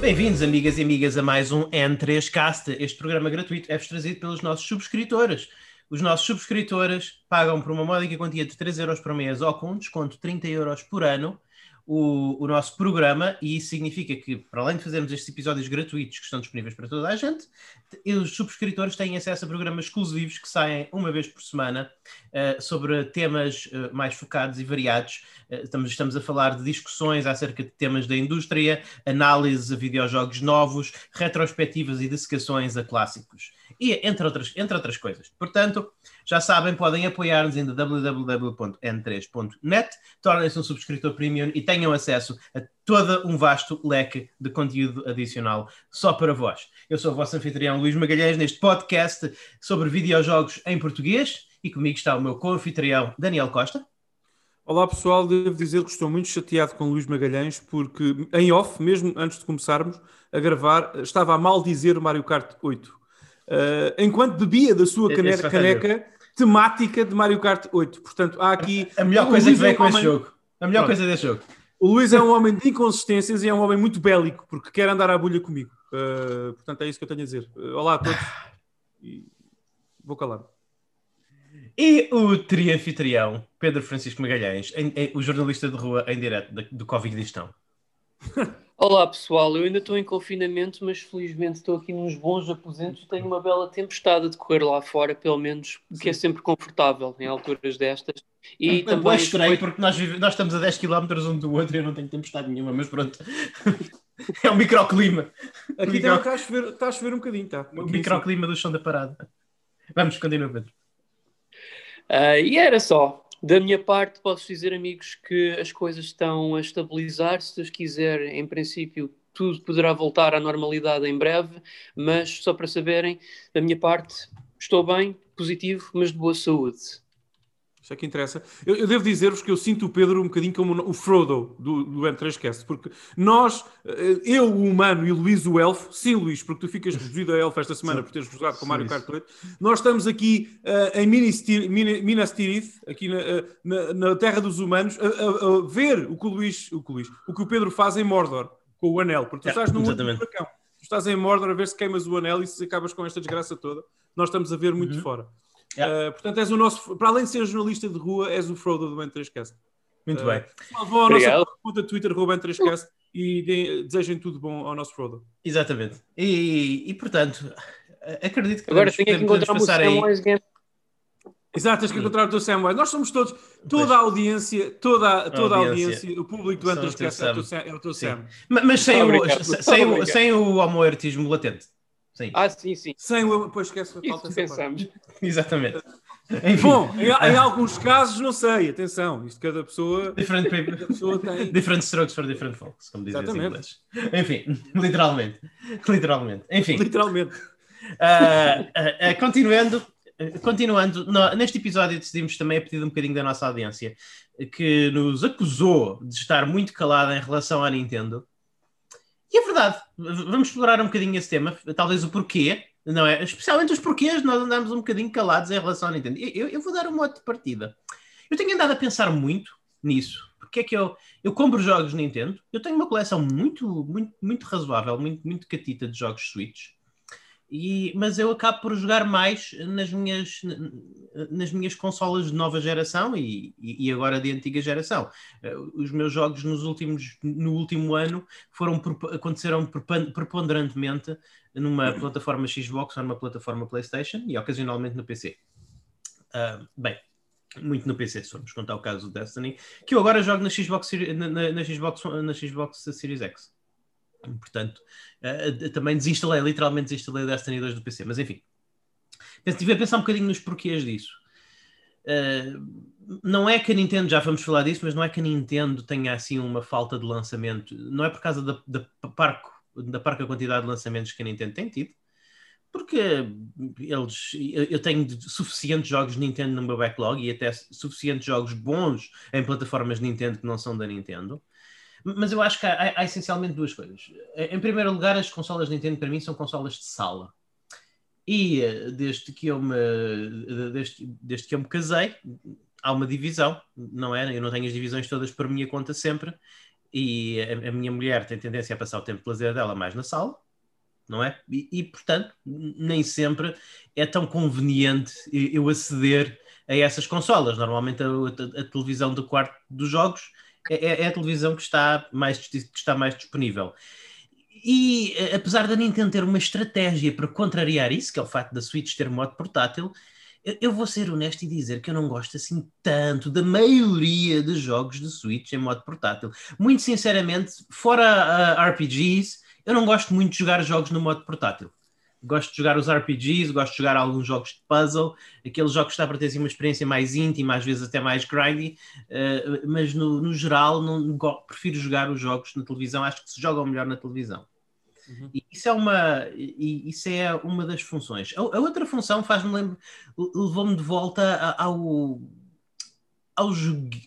Bem-vindos, amigas e amigas, a mais um N3Cast. Este programa gratuito é-vos trazido pelos nossos subscritores. Os nossos subscritores pagam por uma módica quantia de 3 euros por mês ou com um desconto de 30 euros por ano o, o, nosso programa e isso significa que, para além de fazermos estes episódios gratuitos que estão disponíveis para toda a gente, os subscritores têm acesso a programas exclusivos que saem uma vez por semana uh, sobre temas uh, mais focados e variados. Uh, estamos, estamos a falar de discussões acerca de temas da indústria, análises a videojogos novos, retrospectivas e dissecações a clássicos e entre outras, entre outras coisas. Portanto, já sabem, podem apoiar-nos em www.n3.net, tornem-se um subscritor premium e tenham acesso a todo um vasto leque de conteúdo adicional só para vós. Eu sou o vosso anfitrião Luís Magalhães neste podcast sobre videojogos em português e comigo está o meu co-anfitrião Daniel Costa. Olá pessoal, devo dizer que estou muito chateado com Luís Magalhães porque em off, mesmo antes de começarmos a gravar, estava a mal dizer o Mario Kart 8 uh, enquanto bebia da sua caneca, caneca temática de Mario Kart 8. Portanto, há aqui. A melhor coisa que vem com este jogo. A melhor Pronto. coisa deste jogo. O Luís é um homem de inconsistências e é um homem muito bélico, porque quer andar à bulha comigo. Uh, portanto, é isso que eu tenho a dizer. Uh, olá a todos. E vou calar. E o trianfitrião, Pedro Francisco Magalhães, em, em, o jornalista de rua em direto do Covid Distão. Olá pessoal, eu ainda estou em confinamento, mas felizmente estou aqui nos bons aposentos e tenho uma bela tempestade a decorrer lá fora, pelo menos, que é sempre confortável em alturas destas. E é, também estranho, porque nós, nós estamos a 10 km um do outro e eu não tenho tempestade nenhuma, mas pronto. é um microclima. Aqui Micro... está, a chover, está a chover um bocadinho, está. O microclima do chão da parada. Vamos, continua, Pedro. Uh, e era só. Da minha parte, posso dizer, amigos, que as coisas estão a estabilizar. Se Deus quiser, em princípio, tudo poderá voltar à normalidade em breve. Mas, só para saberem, da minha parte, estou bem, positivo, mas de boa saúde. Isso é que interessa. Eu, eu devo dizer-vos que eu sinto o Pedro um bocadinho como o Frodo do, do M3Cast, porque nós, eh, eu o humano e o Luís o elfo, sim Luís, porque tu ficas reduzido a elfo esta semana sim. por teres jogado com o Mario Kart 8, nós estamos aqui uh, em Minas Tirith, aqui na, uh, na, na, terra dos humanos, a, a, a, ver o que o Luís, o que o Luís, o que o Pedro faz em Mordor, com o anel, porque tu estás no furacão. Tu estás em Mordor a ver se queimas o anel e se acabas com esta desgraça toda. Nós estamos a ver muito uhum. de fora. Yeah. Uh, portanto, és o nosso, para além de ser jornalista de rua, és o Frodo do N3Cast. Muito uh, bem. Vão à nossa conta Twitter, N3Cast, e de, desejem tudo bom ao nosso Frodo. Exatamente. E, e portanto, acredito que agora tenho que encontrar Samwise Game. Exato, tens que encontrar o teu Samwise. Nós somos todos, toda a audiência, toda, toda a audiência, audiência o público do N3Cast é, o teu, é o teu Sam. Mas, mas sem, o, sem, o, sem o homoerotismo latente. Sim. Ah, sim, sim. Sem o. Pois esquece a falta pensamos. Exatamente. Enfim. Bom, em, em, alguns casos, não sei, atenção, isto cada pessoa. Different, cada pessoa tem... different strokes for different folks, como dizem os ingleses. Enfim, literalmente. Literalmente. Enfim. Literalmente. Uh, uh, uh, continuando, continuando no, neste episódio decidimos também a pedir um bocadinho da nossa audiência que nos acusou de estar muito calada em relação à Nintendo e é verdade, vamos explorar um bocadinho esse tema, talvez o porquê, não é? Especialmente os porquês, nós andamos um bocadinho calados em relação ao Nintendo. Eu, eu vou dar um modo de partida. Eu tenho andado a pensar muito nisso. Porque é que eu, eu compro jogos Nintendo? Eu tenho uma coleção muito, muito, muito razoável, muito, muito catita de jogos Switch. E, mas eu acabo por jogar mais nas minhas, nas minhas consolas de nova geração e, e agora de antiga geração. Eh, os meus jogos nos últimos, no último ano foram, aconteceram preponderantemente numa plataforma Xbox ou numa plataforma PlayStation e ocasionalmente no PC. Uh, ah, bem, muito no PC, se formos contar o caso do Destiny, que eu agora jogo na Xbox, na, na, na Xbox, na Xbox Series X. Portanto, uh, também desinstalei, literalmente desinstalei Destiny 2 do PC, mas enfim. Estive a pensar um bocadinho nos porquês disso. Uh, não é que a Nintendo, já vamos falar disso, mas não é que a Nintendo tenha assim uma falta de lançamento. Não é por causa da, da, parco, da parca quantidade de lançamentos que a Nintendo tem tido, porque eles, eu tenho suficientes jogos Nintendo no meu backlog e até suficientes jogos bons em plataformas Nintendo que não são da Nintendo. Mas eu acho que há, há, essencialmente duas coisas. Em primeiro lugar, as consolas Nintendo para mim são consolas de sala. E eh, desde que eu me, desde, desde que eu me casei, há uma divisão, não é? Eu não tenho as divisões todas por minha conta sempre. e a, a, minha mulher tem tendência a passar o tempo de lazer dela mais na sala, não é? E, e, portanto, nem sempre é tão conveniente eu aceder a essas consolas. Normalmente a, a, a televisão do quarto dos jogos é, é, é, a televisão que está, mais, que está mais disponível. E apesar da Nintendo ter uma estratégia para contrariar isso, que é o facto da Switch ter modo portátil, eu vou ser honesto e dizer que eu não gosto assim tanto da maioria dos jogos de Switch em modo portátil. Muito sinceramente, fora uh, RPGs, eu não gosto muito de jogar jogos no modo portátil. Gosto de jogar os RPGs, gosto de jogar alguns jogos de puzzle, aqueles jogos que está para ter assim, uma experiência mais íntima, às vezes até mais grindy, uh, mas no, no geral não, prefiro jogar os jogos na televisão, acho que se jogam melhor na televisão. Uhum. E isso é uma, e isso é uma das funções. A, a outra função faz-me levou-me de volta ao, ao,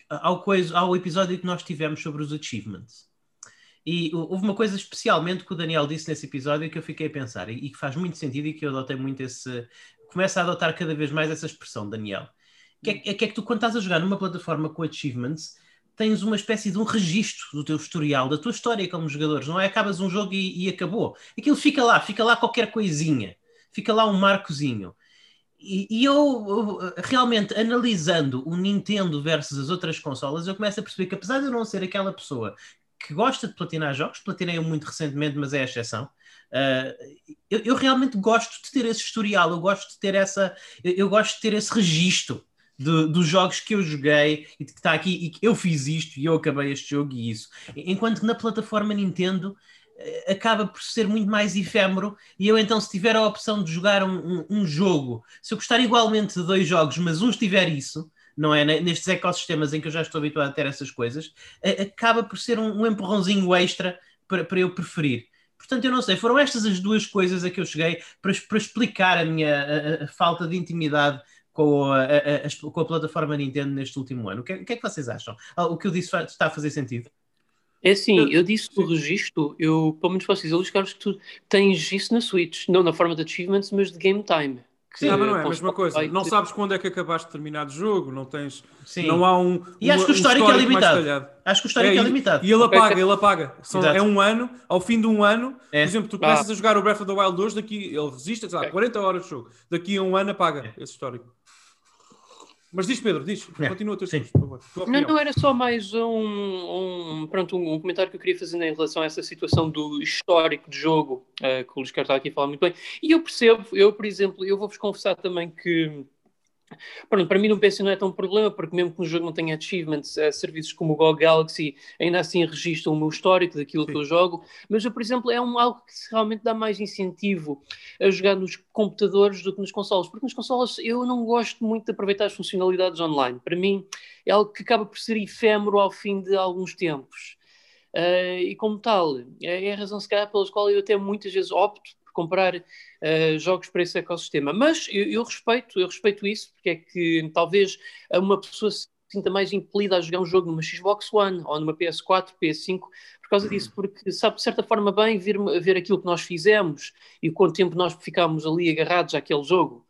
ao, coisa, ao episódio que nós tivemos sobre os achievements. E houve uma coisa especialmente que o Daniel disse nesse episódio que eu fiquei a pensar e, que faz muito sentido e que eu adotei muito esse. Começa a adotar cada vez mais essa expressão, Daniel. Que é, é que é que tu, quando estás a jogar numa plataforma com achievements, tens uma espécie de um registro do teu historial, da tua história como jogadores, não é? Acabas um jogo e, e, acabou. Aquilo fica lá, fica lá qualquer coisinha, fica lá um marcozinho. E, e eu, realmente, analisando o Nintendo versus as outras consolas, eu começo a perceber que apesar de eu não ser aquela pessoa que gosta de platinar jogos, platinei muito recentemente, mas é a exceção. Uh, eu, eu, realmente gosto de ter esse historial, eu gosto de ter essa, eu, eu gosto de ter esse registro dos jogos que eu joguei e que está aqui e que eu fiz isto e eu acabei este jogo e isso. Enquanto que na plataforma Nintendo eh, acaba por ser muito mais efêmero e eu então se tiver a opção de jogar um, um, um, jogo, se eu gostar igualmente de dois jogos, mas um tiver isso, não é? Nestes ecossistemas em que eu já estou habituado a ter essas coisas, acaba por ser um, um empurrãozinho extra para, para eu preferir. Portanto, eu não sei, foram estas as duas coisas a que eu cheguei para, para explicar a minha a, a falta de intimidade com a, a, com a plataforma Nintendo neste último ano. O que, é, o que, é que vocês acham? Ah, o que eu disse está a fazer sentido? É assim, eu disse do registro, eu pelo menos posso dizer, Luís Carlos, que tu tens isso na Switch, não na forma de achievements, mas de game time. Sim, não, não é a mesma coisa. Não sabes quando é que acabaste determinado jogo, não tens. Sim. Não há um. E acho que o histórico, um é limitado. Acho que o histórico é, é limitado. E ele apaga, ele apaga. São, é um ano, ao fim de um ano, é. por exemplo, tu começas ah. a jogar o Breath of the Wild 2, daqui ele resiste, sei lá, 40 horas de jogo. Daqui a um ano apaga é. esse histórico. Mas diz, Pedro, diz, é. continua o teu discurso, por favor. Não, não, era só mais um, um, pronto, um, um, comentário que eu queria fazer em relação a essa situação do histórico de jogo, uh, que o Luís Carlos está aqui a falar muito bem. E eu percebo, eu, por exemplo, eu vou-vos confessar também que Pronto, para mim no PC não é tão um problema, porque mesmo que o jogo não tenha achievements, uh, serviços como o GOG Galaxy ainda assim registram o meu histórico daquilo Sim. que eu jogo, mas eu, por exemplo, é um, algo que realmente dá mais incentivo a jogar nos computadores do que nos consoles, porque nos consoles eu não gosto muito de aproveitar as funcionalidades online. Para mim é algo que acaba por ser efêmero ao fim de alguns tempos. Uh, e como tal, é, é a razão se calhar pelas qual eu até muitas vezes opto comprar uh, jogos para esse ecossistema. Mas eu, eu, respeito, eu respeito isso, porque é que talvez uma pessoa se sinta mais impelida a jogar um jogo numa Xbox One ou numa PS4, PS5, por causa disso, porque sabe de certa forma bem ver, ver aquilo que nós fizemos e quanto tempo nós ficámos ali agarrados àquele jogo.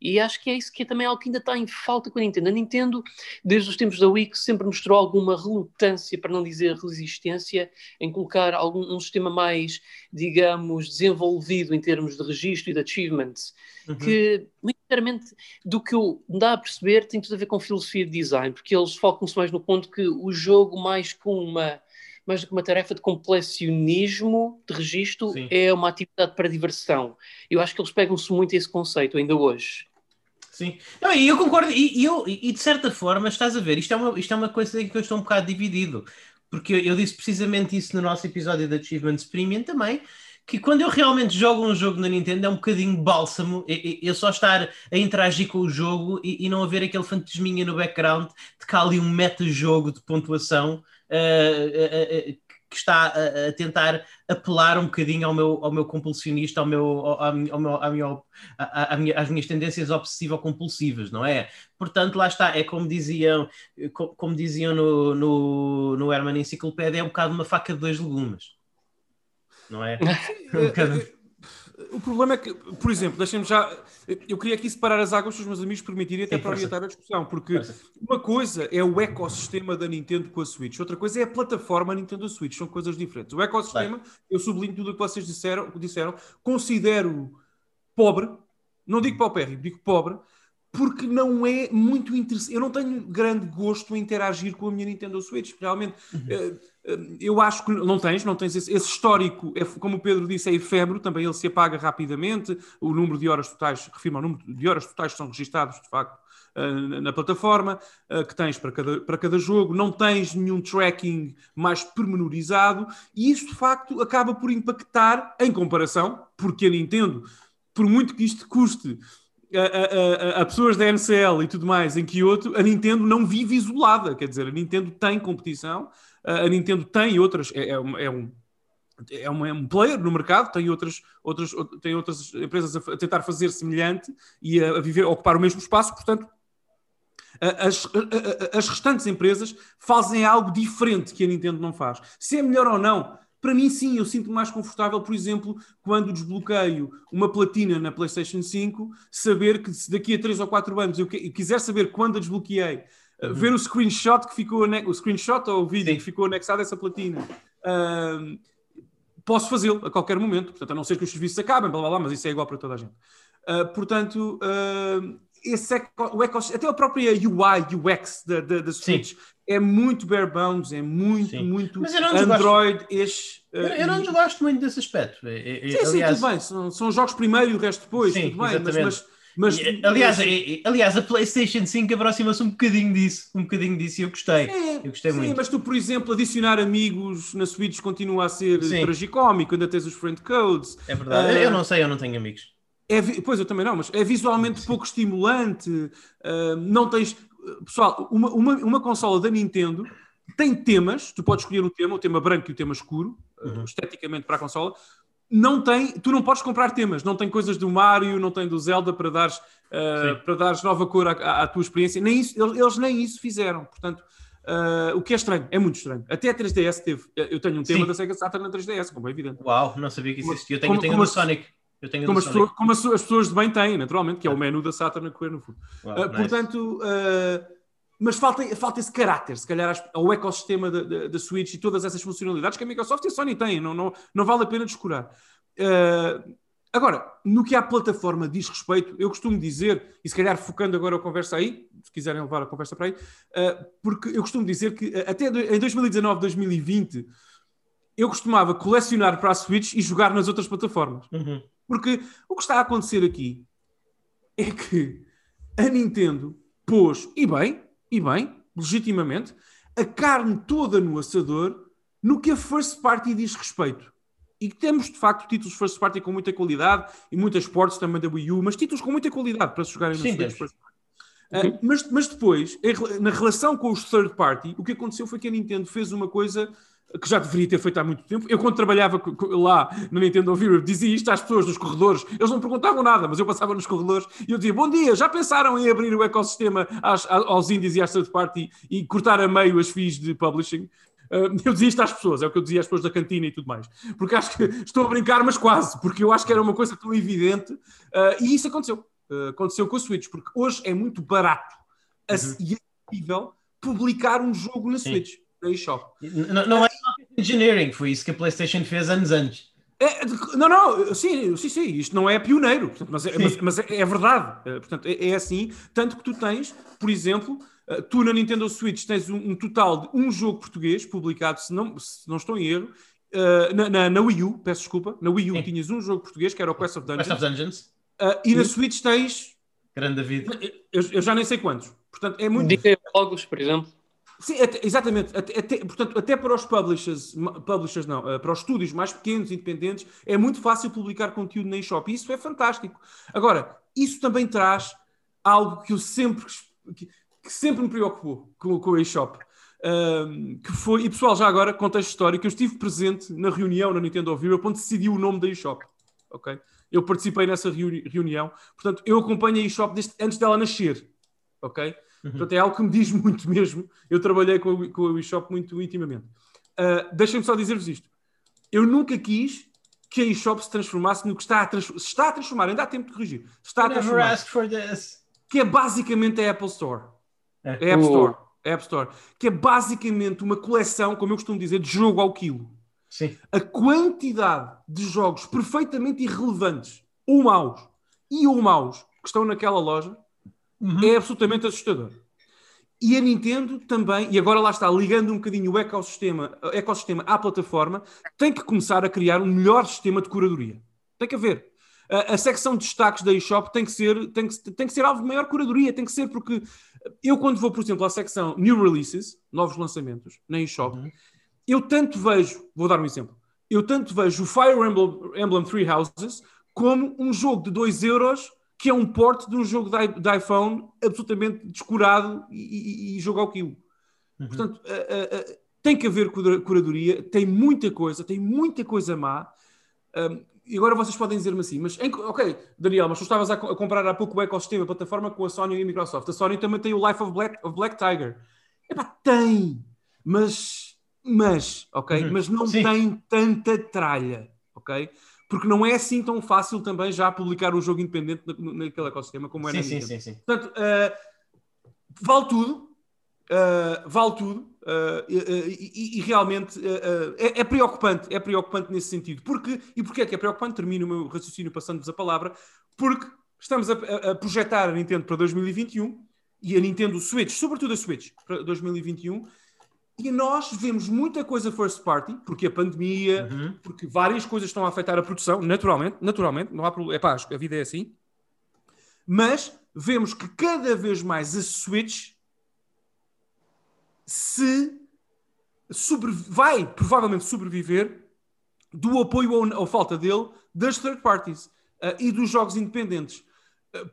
E acho que é isso que é também algo que ainda está em falta com a Nintendo. A Nintendo, desde os tempos da Wii, sempre mostrou alguma relutância, para não dizer resistência, em colocar algum, um sistema mais, digamos, desenvolvido em termos de registro e de achievements, uhum. que, muito sinceramente, do que eu dá a perceber, tem tudo a ver com filosofia de design, porque eles focam-se mais no ponto que o jogo, mais com uma mais do que uma tarefa de completionismo de registro, Sim. é uma atividade para diversão. Eu acho que eles pegam-se muito a esse conceito ainda hoje. Sim. Não, e eu concordo, e, e, eu, e de certa forma, estás a ver, isto é uma, isto é uma coisa em que eu estou um bocado dividido, porque eu, eu disse precisamente isso no nosso episódio de Achievements Premium também, que quando eu realmente jogo um jogo na Nintendo é um bocadinho bálsamo eu só estar a interagir com o jogo e, e não haver aquele fantasminha no background de há ali um meta-jogo de pontuação uh, uh, uh, que está a, a, tentar apelar um bocadinho ao meu, ao meu compulsionista, ao meu, ao, ao meu, à minha, à, minha, às minhas tendências obsessivo-compulsivas, não é? Portanto, lá está, é como diziam, como diziam no, no, no Herman Enciclopédia, é um bocado uma faca de dois legumes, não é? um bocado... o problema é que, por exemplo, deixem-me já. Eu queria aqui separar as águas se os meus amigos permitirem, até Sim, para orientar a discussão, porque Força. uma coisa é o ecossistema da Nintendo com a Switch, outra coisa é a plataforma Nintendo Switch, são coisas diferentes. O ecossistema, eu sublinho tudo o que vocês disseram, disseram considero pobre, não digo paupérrimo, digo pobre, porque não é muito interessante. Eu não tenho grande gosto em interagir com a minha Nintendo Switch. Realmente, eh, eh, eu acho que não tens, não tens esse, esse histórico, é, como o Pedro disse, é efêmero, também ele se apaga rapidamente. O número de horas totais, refirma o número de horas totais que são registados, de facto, eh, na plataforma, que tens para cada, para cada jogo, não tens nenhum tracking mais pormenorizado, e isso de facto acaba por impactar em comparação, porque a Nintendo, por muito que isto custe a, a- a- pessoas da NCL e tudo mais em Kyoto, a Nintendo não vive isolada, quer dizer, a Nintendo tem competição, a Nintendo tem outras, é, é um- é um, é um, é um player no mercado, tem outras, outras, out- tem outras empresas a, tentar fazer semelhante e a, viver, a ocupar o mesmo espaço, portanto, as, as restantes empresas fazem algo diferente que a Nintendo não faz. Se é melhor ou não, para mim sim, eu sinto-me mais confortável, por exemplo, quando desbloqueio uma platina na PlayStation 5, saber que se daqui a 3 ou 4 anos eu quiser saber quando a desbloqueei, uh, ver o screenshot que ficou o screenshot ou o vídeo Sim. que ficou anexado a essa platina. Posso fazê-lo a qualquer momento, portanto, a não ser que os serviços acabem, blá blá blá, mas isso é igual para toda a gente. Uh, portanto, uh, esse eco, o até a própria UI, UX da, da, da Switch é muito bare bones, é muito, Sim. muito Mas eu não desgosto. Android Eu, eu não desgosto muito desse aspecto. É- é- Sim, sim, aliás, tudo bem. São, são jogos primeiro e o resto depois, Sim, tudo bem. Mas, exatamente. mas, mas- e, aliás, e- aliás, a PlayStation 5 aproxima-se um bocadinho disso. Um bocadinho disso e eu gostei. É, Eu gostei sim, muito. mas tu, por exemplo, adicionar amigos na Switch continua a ser Sim. tragicómico, ainda tens os friend codes. É verdade. Ah, eu não sei, eu não tenho amigos. É, pois eu também não, mas é visualmente pouco estimulante. ah, não tens. Pessoal, uma, uma, uma consola da Nintendo tem temas, tu podes escolher o tema, o tema branco e o tema escuro, ah, Uhum. esteticamente para a consola. Não tem, tu não podes comprar temas, não tem coisas do Mario, não tem do Zelda para dares, Sim. para dares nova cor à, à- à tua experiência. Nem isso, eles, nem isso fizeram. Portanto, ah, o que é estranho, é muito estranho. Até a 3DS teve. Eu tenho um tema Sim. da Sega Saturn na 3DS, como é evidente. Uau, não sabia que existia. Eu tenho, como- tenho como do Sonic. Como as, pessoas, como as, as pessoas de bem têm, naturalmente, que é o menu da Saturn a correr no fundo. Uh, nice. Portanto, uh, mas falta, falta esse caráter, se calhar, ao ecossistema da, Switch e todas essas funcionalidades que a Microsoft e a Sony têm, não, não, não vale a pena descurar. Uh, agora, no que à plataforma diz respeito, eu costumo dizer, e se calhar focando agora a conversa aí, se quiserem levar a conversa para aí, porque eu costumo dizer que até em 2019, 2020, eu costumava colecionar para a Switch e jogar nas outras plataformas. Uhum. Porque o que está a acontecer aqui é que a Nintendo pôs, e bem, e bem, legitimamente, a carne toda no assador no que a first party diz respeito. E que temos, de facto, títulos first party com muita qualidade e muitas ports também da Wii U, mas títulos com muita qualidade para se jogarem no Sim, Switch temos. first party. Ah, mas, mas depois, na relação com os third party, o que aconteceu foi que a Nintendo fez uma coisa que já deveria ter feito há muito tempo. Eu, quando trabalhava lá na Nintendo of Europe, dizia isto às pessoas nos corredores. Eles não perguntavam nada, mas eu passava nos corredores e eu dizia: Bom dia, já pensaram em abrir o ecossistema às- aos indies e às third party e cortar a meio as fees de publishing? Ah, eu dizia isto às pessoas, é o que eu dizia às pessoas da cantina e tudo mais. Porque acho que estou a brincar, mas quase, porque eu acho que era uma coisa tão evidente ah, e isso aconteceu. Ah, aconteceu com a Switch, porque hoje é muito barato ac- e acessível publicar um jogo na Sim. Switch, na eShop. Não, não é engineering, foi isso que a PlayStation fez anos antes. É, de- não, não, sim, sim, sim, isto não é pioneiro, portanto, mas, é, mas- mas é, é verdade. Eh, Portanto, é, é assim, tanto que tu tens, por exemplo, eh, tu na Nintendo Switch tens um, um total de um jogo português publicado, se não, se não estou em erro, eh, na, na, na Wii U, peço desculpa, na Wii U Sim. tinhas um jogo português que era o Quest of Dungeons, Quest of Dungeons, eh, e na. Switch tens, grande David. eu, eu já nem sei quantos. Portanto, é muito. Diga jogos, por exemplo. Sim, até- exatamente. Até, até- portanto, até para os publishers, publishers não, eh, para os estúdios mais pequenos, independentes, é muito fácil publicar conteúdo na eShop. Isso é fantástico. Agora, isso também traz algo que eu sempre, que, que sempre me preocupou com, com a eShop. Ahm, que foi, e pessoal, já agora, contexto histórico, eu estive presente na reunião na Nintendo of Europe onde decidiu o nome da eShop. Ok? Eu participei nessa reuni- reunião, portanto, eu acompanho a eShop antes dela nascer. Ok? Portanto, é algo que me diz muito mesmo. Eu trabalhei com a, com a eShop muito intimamente. Uh, Deixem-me só dizer-vos isto. Eu nunca quis que a eShop se transformasse no que está a, trans... está a transformar, ainda há tempo de corrigir, está a transformar, que é basicamente a Apple Store. É. A App Store. A App Store. Que é basicamente uma coleção, como eu costumo dizer, de jogo ao quilo. Sim. A quantidade de jogos perfeitamente irrelevantes ou maus e ou maus que estão naquela loja uhum. é absolutamente assustador. E a Nintendo também, e agora lá está, ligando um bocadinho o ecossistema, o ecossistema à plataforma, tem que começar a criar um melhor sistema de curadoria. Tem que haver. A, a secção de destaques da eShop tem que ser, tem que, tem que ser alvo de maior curadoria, tem que ser porque eu quando vou, por exemplo, à secção New Releases, novos lançamentos, na eShop, uhum. eu tanto vejo, vou dar um exemplo, eu tanto vejo o Fire Emblem, Emblem Three Houses como um jogo de 2 euros que é um porte de um jogo de, iPhone absolutamente descurado e, e, e jogo ao quilo. Uhum. Portanto, tem que haver curadoria, tem muita coisa, tem muita coisa má. Um, e agora vocês podem dizer-me assim, mas em, ok, Daniel, mas tu estavas a, a, comprar há pouco o ecossistema, a plataforma com a Sony e a Microsoft. A Sony também tem o Life of Black, of Black Tiger. Epá, tem, mas, mas, ok, uhum. mas não Sim. tem tanta tralha, ok? Porque não é assim tão fácil também já publicar um jogo independente naquele ecossistema como é sim, na sim, sim, sim. Portanto, uh, vale tudo, uh, vale tudo, uh, e, e, realmente é, é, preocupante, é preocupante nesse sentido. Porque, e porquê é que é preocupante? Termino o meu raciocínio passando-vos a palavra, porque estamos a, a, projetar a Nintendo para 2021 e a Nintendo Switch, sobretudo a Switch, para 2021, e nós vemos muita coisa first party, porque a pandemia, uhum. porque várias coisas estão a afetar a produção, naturalmente, naturalmente, não há problema, é pá, a vida é assim. Mas vemos que cada vez mais a Switch se sobre, vai provavelmente sobreviver do apoio ou, ou falta dele das third parties uh, e dos jogos independentes.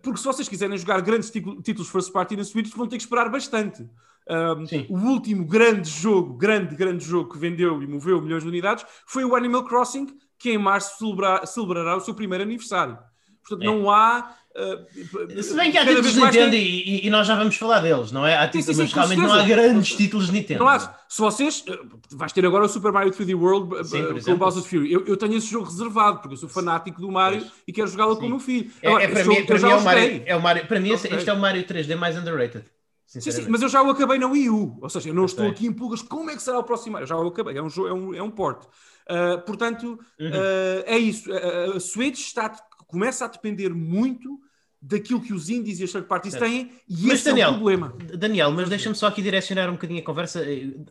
Porque se vocês quiserem jogar grandes títulos first party na Switch, vão ter que esperar bastante. Um, o último grande jogo, grande, grande jogo que vendeu e moveu milhões de unidades foi o Animal Crossing, que em março celebra, celebrará o seu primeiro aniversário. Portanto, é. não há. Uh, Se bem que há títulos de Nintendo tem... e, e, nós já vamos falar deles, não é? Há títulos, sim, sim, mas realmente não há grandes títulos de Nintendo. Não há. Se vocês. Uh, vais ter agora o Super Mario 3D World uh, sim, com o Bowser's Fury. Eu, eu, tenho esse jogo reservado, porque eu sou fanático do Mario pois. e quero jogá-lo com o meu filho. Agora, é, é, para mim, para mim é, o Mario, é o Mario. Para mim, okay. este é o Mario 3D mais underrated. Sim, sim, mas eu já o acabei na Wii U. Ou seja, eu não eu estou sei. aqui em pulgas. Como é que será o próximo? Eu já o acabei. É um, jogo, é um, é um porte. Uh, portanto, uhum. uh, é isso. A Switch está, começa a depender muito daquilo que os indies e as third parties têm e mas, esse Daniel, é o problema. Daniel, mas deixa-me só aqui direcionar um bocadinho a conversa.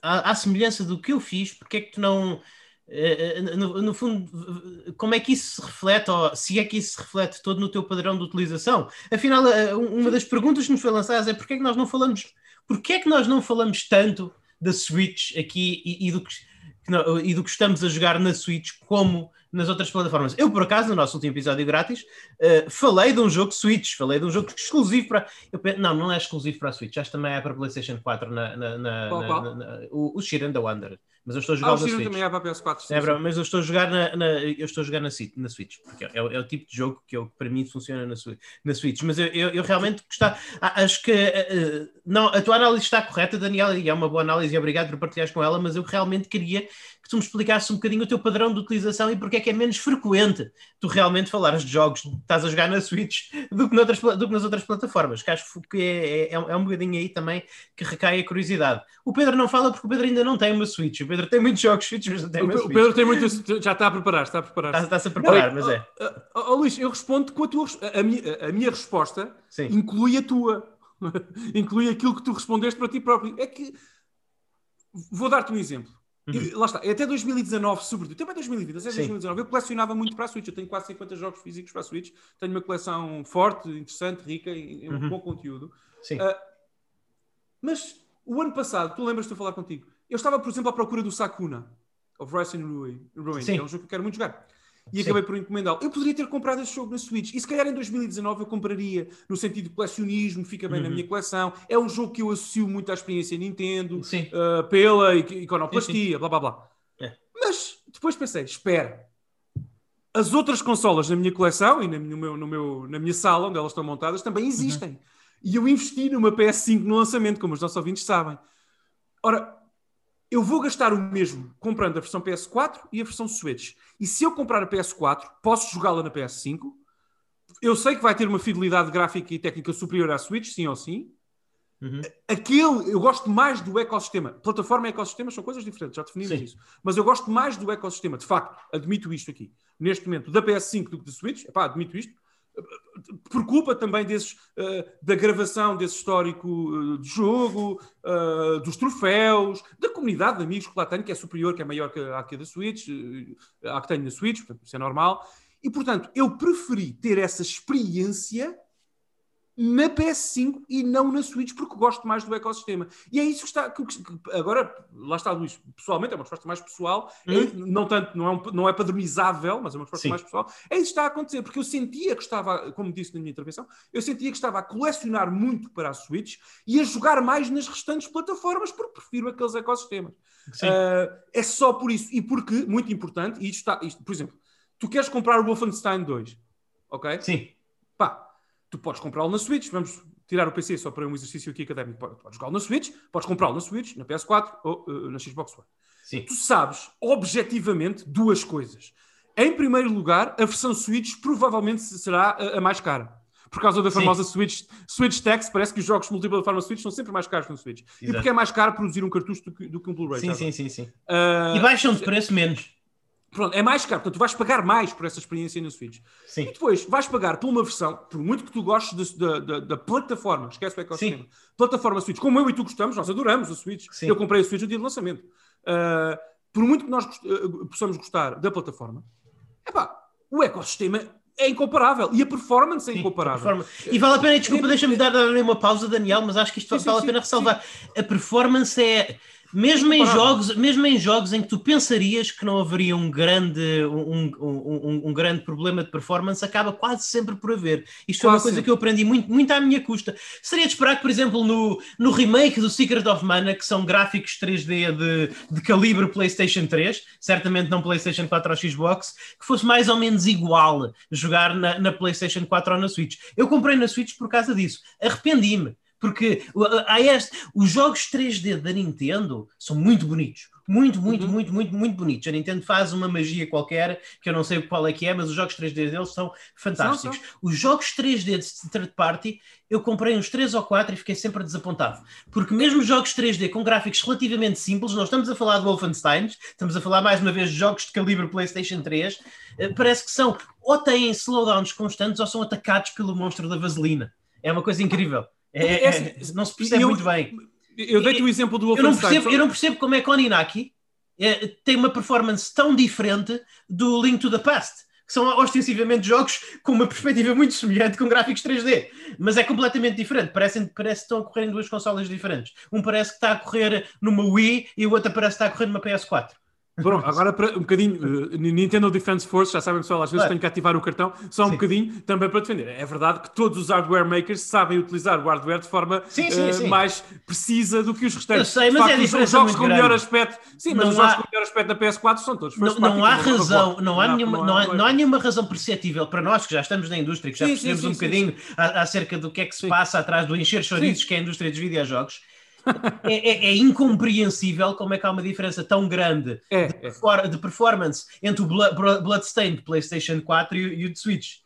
À, à semelhança do que eu fiz, porque é que tu não eh, eh, no, no, fundo, como é que isso se reflete, ou se é que isso se reflete todo no teu padrão de utilização? Afinal, eh, uma das perguntas que nos foi lançada é porquê é que nós não falamos, porquê é que nós não falamos tanto da Switch aqui e, e do que, e do que estamos a jogar na Switch como nas outras plataformas. Eu, por acaso, no nosso último episódio grátis, uh, falei de um jogo Switch, falei de um jogo exclusivo para. Não, não é exclusivo para a Switch, acho que também é para PlayStation 4 na, na, na, qual, qual? na o, o Shiren the Wonder mas eu estou a jogar ah, o Switch. também é para PS4. Sim, é, sim. mas eu estou a jogar na, na, eu estou a jogar na, na Switch, porque é, é, o tipo de jogo que eu, para mim funciona na, na Switch. Mas eu, eu, eu realmente gostava, acho que uh, não, a tua análise está correta, Daniel, e é uma boa análise e obrigado por partilhares com ela, mas eu realmente queria que tu me explicasses um bocadinho o teu padrão de utilização e porque é que é menos frequente tu realmente falares de jogos que estás a jogar na Switch do que, noutras, do que nas outras plataformas, que acho que é, é, é um bocadinho aí também que recai a curiosidade. O Pedro não fala porque o Pedro ainda não tem uma Switch, o Pedro tem muitos jogos Switch, mas não tem o, Switch. O Pedro tem muito, já está a preparar, está a preparar. Está, está-se a preparar, não, mas é. Oh, oh, Luís, eu respondo com a tua, a, minha, a minha resposta Sim. inclui a tua. inclui aquilo que tu respondeste para ti próprio. É que vou dar-te um exemplo. Uhum. Lá está, até 2019, sobretudo, também 2020, até 2019, eu colecionava muito para a Switch. Eu tenho quase 50 jogos físicos para a Switch, tenho uma coleção forte, interessante, rica, em, uhum. bom conteúdo. Sim. Uh, mas o ano passado, tu lembras-te de eu falar contigo? Eu estava, por exemplo, à procura do Sakuna, of Rising Ruin, Ruin que é um jogo que eu quero muito jogar e Sim. acabei por encomendá-lo. Eu poderia ter comprado esse jogo na Switch e se calhar em 2019 eu compraria, no sentido de colecionismo, fica bem uhum. na minha coleção. É um jogo que eu associo muito à experiência Nintendo, uh, pela iconoplastia, sim, blá blá blá. É. Mas depois pensei, espera. As outras consolas na minha coleção e no meu, no meu, na minha sala, onde elas estão montadas, também uhum. existem. Uhum. E eu investi numa PS5 no lançamento, como os nossos ouvintes sabem. Ora, eu vou gastar o mesmo comprando a versão PS4 e a versão Switch. E se eu comprar a PS4, posso jogá-la na PS5. Eu sei que vai ter uma fidelidade gráfica e técnica superior à Switch, sim ou sim. Uhum. Aquele, eu gosto mais do ecossistema. Plataforma e ecossistema são coisas diferentes, já definimos Sim. isso. Mas eu gosto mais do ecossistema, de facto, admito isto aqui, neste momento, da PS5 do que da Switch. Epá, admito isto. Por culpa também desses, uh, da gravação desse histórico uh, de jogo, uh, dos troféus, da comunidade de amigos que lá tenho, que é superior, que é maior que a, que da Switch, a que tenho na Switch, portanto, isso é normal. E, portanto, eu preferi ter essa experiência na PS5 e não na Switch, porque gosto mais do ecossistema. E é isso que está. Que, agora, lá está, Luís, pessoalmente, é uma resposta mais pessoal, hum. é, não, tanto, não, é um, não é padronizável, mas é uma resposta Sim. mais pessoal. É isso que está a acontecer, porque eu sentia que estava, como disse na minha intervenção, eu sentia que estava a colecionar muito para a Switch e a jogar mais nas restantes plataformas, porque prefiro aqueles ecossistemas. Uh, é só por isso. E porque, muito importante, e isto está, isto, por exemplo, tu queres comprar o Wolfenstein 2, ok? Sim. Pá, tu podes comprá-lo na Switch, vamos tirar o PC só para um exercício aqui académico, podes jogá-lo na Switch, podes comprá-lo na Switch, na PS4 ou uh, na Xbox One. Sim. Tu sabes, objetivamente, duas coisas. Em primeiro lugar, a versão Switch provavelmente será a, a mais cara. Por causa da famosa Switch, Switch Tax, parece que os jogos multiplataforma Switch são sempre mais caros que no Switch. Exato. E porque é mais caro produzir um cartucho do que, do que um Blu-ray. Sim, sim, sim, sim, uh, e baixam de preço menos. Pronto, é mais caro, portanto, tu vais pagar mais por essa experiência no Switch. Sim. E depois vais pagar por uma versão, por muito que tu gostes da, plataforma, esquece o ecossistema, Sim. plataforma Switch, como eu e tu gostamos, nós adoramos a Switch. Sim. Eu comprei a Switch no dia de lançamento. Uh, por muito que nós uh, possamos gostar da plataforma, epá, o ecossistema é incomparável e a performance é sim, incomparável. E vale a pena, desculpa, deixa-me dar, dar uma pausa, Daniel, mas acho que isto sim, vale sim, a pena ressalvar. A performance é mesmo em, jogos, mesmo em jogos em que tu pensarias que não haveria um grande, um, um, um, grande problema de performance, acaba quase sempre por haver. Isto foi uma coisa que eu aprendi muito, muito à minha custa. Seria de esperar que, por exemplo, no, no remake do Secret of Mana, que são gráficos 3D de, de calibre PlayStation 3, certamente não PlayStation 4 ou Xbox, que fosse mais ou menos igual jogar na, na PlayStation 4 ou na Switch. Eu comprei na Switch por causa disso. Arrependi-me porque há este, os jogos 3D da Nintendo são muito bonitos. Muito, muito, uhum. muito, muito, muito bonitos. A Nintendo faz uma magia qualquer, que eu não sei qual é que é, mas os jogos 3D deles são fantásticos. São, são. Os jogos 3D de third party, eu comprei uns 3 ou 4 e fiquei sempre desapontado. Porque mesmo os jogos 3D com gráficos relativamente simples, nós estamos a falar de Wolfenstein, estamos a falar mais uma vez de jogos de calibre PlayStation 3, eh, parece que são ou têm slowdowns constantes ou são atacados pelo monstro da vaselina. É uma coisa incrível. É, é, é assim, não se percebe eu, muito bem. Eu dei-te o exemplo do Wolfenstein. Eu não percebo, eu não percebo como é que Oninaki é, tem uma performance tão diferente do Link to the Past que são ostensivamente jogos com uma perspectiva muito semelhante com gráficos 3D, mas é completamente diferente. Parece, parece que estão a correr em duas consolas diferentes. Um parece que está a correr numa Wii e o outro parece que está a correr numa PS4. Pronto, agora para um bocadinho, uh, Nintendo Defense Force, já sabem pessoal, às vezes tenho que ativar o cartão, só um sim. bocadinho também para defender. É verdade que todos os hardware makers sabem utilizar o hardware de forma sim, sim, uh, mais precisa do que os restantes. Eu sei, mas é facto, é os jogos com melhor aspecto, sim, mas não os há... jogos com melhor aspecto da PS4 são todos. Não, não há razão, não há, nenhuma, não, há, não há nenhuma razão perceptível para nós que já estamos na indústria, que já percebemos um bocadinho acerca do que é que se passa atrás do encher chorizos que é a indústria dos videojogos é, é, é, incompreensível como é que há uma diferença tão grande é, de, é. de, performance entre o Bloodstained PlayStation 4 e, e o de Switch.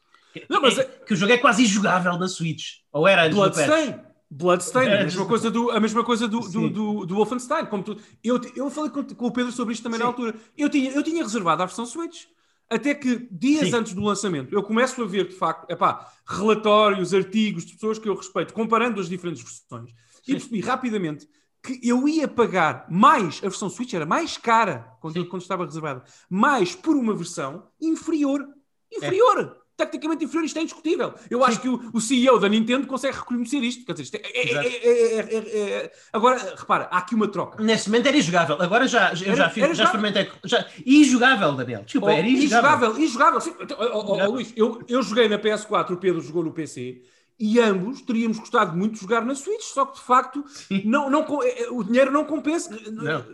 Não, mas é, que o jogo é quase injogável na Switch. Ou era antes Bloodstained. Bloodstained, a mesma coisa do, a mesma coisa do, do, do, do, Wolfenstein. Como tu, eu, eu falei com, com o Pedro sobre isto também Sim. na altura. Eu tinha, eu tinha reservado a versão Switch. Até que dias Sim. antes do lançamento eu começo a ver de facto epá, relatórios, artigos de pessoas que eu respeito, comparando as diferentes versões e percebi rapidamente que eu ia pagar mais, a versão Switch era mais cara quando, quando estava reservada, mais por uma versão inferior. Inferior! É. Tecnicamente inferior, isto é indiscutível. Eu Sim. acho que o, o, CEO da Nintendo consegue reconhecer isto. Quer dizer, isto é, é, agora, repara, há aqui uma troca. Nesse momento era injogável. Agora já, eu era, já, fiz, já experimentei. Já, injogável, Daniel. Desculpa, oh, era injogável. Injogável, injogável. Sim. Oh, oh, oh, Luís, eu, eu joguei na PS4, o Pedro jogou no PC e ambos teríamos gostado muito de jogar na Switch, só que de facto não, não, eh, o dinheiro não compensa. Não.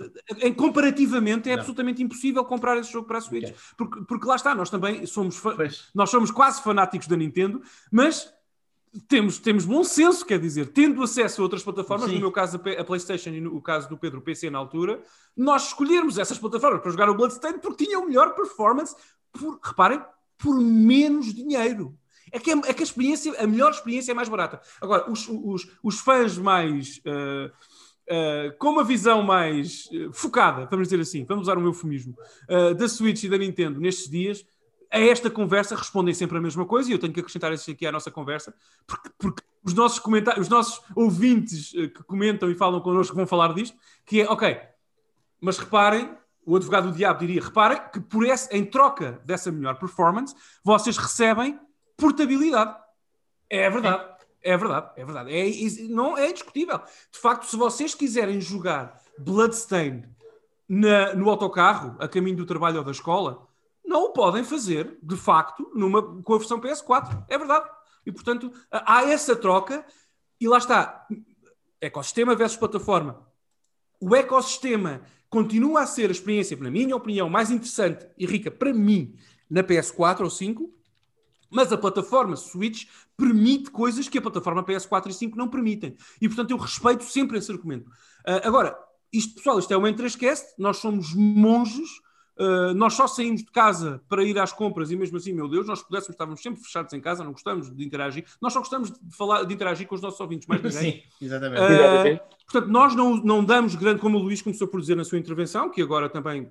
Em, comparativamente é não. absolutamente impossível comprar esse jogo para a Switch. Okay. Porque, porque lá está, nós também somos, nós somos quase fanáticos da Nintendo, mas temos, temos bom senso, quer dizer, tendo acesso a outras plataformas, Sim. no meu caso a PlayStation e no o caso do Pedro PC na altura, nós escolhermos essas plataformas para jogar o Bloodstained porque tinham melhor performance, por, reparem, por menos dinheiro. É que, é, é que a experiência, a melhor experiência é mais barata. Agora, os, os, os fãs mais. eh, eh, com uma visão mais eh, focada, vamos dizer assim, vamos usar um eufemismo, eh, da Switch e da Nintendo nestes dias, a esta conversa respondem sempre a mesma coisa e eu tenho que acrescentar isso aqui à nossa conversa, porque, porque os nossos comentários, os nossos ouvintes que comentam e falam connosco vão falar disto, que é, ok, mas reparem, o advogado do diabo diria, reparem que por esse, em troca dessa melhor performance, vocês recebem portabilidade. É verdade. É verdade, é verdade. É, is- não é discutível. De facto, se vocês quiserem jogar Bloodstained na- no autocarro, a caminho do trabalho ou da escola, não o podem fazer, de facto, numa, com a versão PS4. É verdade. E, portanto, há essa troca e lá está. Ecossistema versus plataforma. O ecossistema continua a ser a experiência, na minha opinião, mais interessante e rica para mim na PS4 ou 5, mas a plataforma Switch permite coisas que a plataforma PS4 e 5 não permitem. E, portanto, eu respeito sempre esse argumento. Ah, agora, isto, pessoal, isto é o N3Cast, nós somos monges, ah, nós só saímos de casa para ir às compras e mesmo assim, meu Deus, nós pudéssemos, estávamos sempre fechados em casa, não gostamos de interagir, nós só gostamos de falar, de interagir com os nossos ouvintes, mais ninguém. Sim, exatamente. Exatamente. Portanto, nós não, não damos grande, como o Luís começou por dizer na sua intervenção, que agora também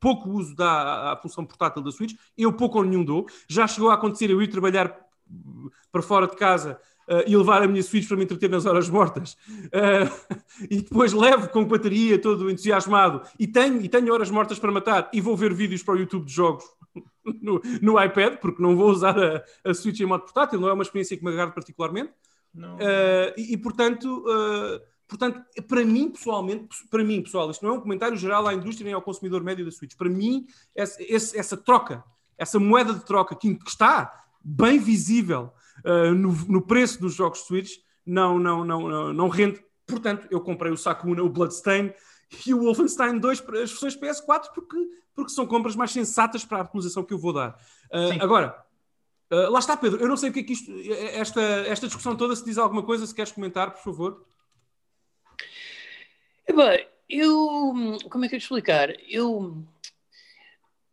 pouco uso dá à- à função portátil da Switch, eu pouco ou nenhum dou. Já chegou a acontecer eu ir trabalhar hum, para fora de casa ah, e levar a minha Switch para me entreter nas horas mortas Ah, e depois levo com bateria todo entusiasmado e tenho, e tenho horas mortas para matar e vou ver vídeos para o YouTube de jogos no, no iPad, porque não vou usar a, a Switch em modo portátil, não é uma experiência que me agarre particularmente. Uh, e, e, portanto, uh, portanto, para mim, pessoalmente, para mim, pessoal, isto não é um comentário geral à indústria nem ao consumidor médio da Switch. Para mim, esse- essa troca, essa moeda de troca que, está bem visível uh, no, no preço dos jogos Switch, não, não, não, não, não rende. Portanto, eu comprei o Sakuna, o Bloodstain e o Wolfenstein 2 para as versões PS4 porque, porque são compras mais sensatas para a atualização que eu vou dar. Uh, agora, Uh, lá está, Pedro. Eu não sei o que é que isto. Esta, esta discussão toda se diz alguma coisa. Se queres comentar, por favor. Epá, eu. Como é que eu te explicar? Eu.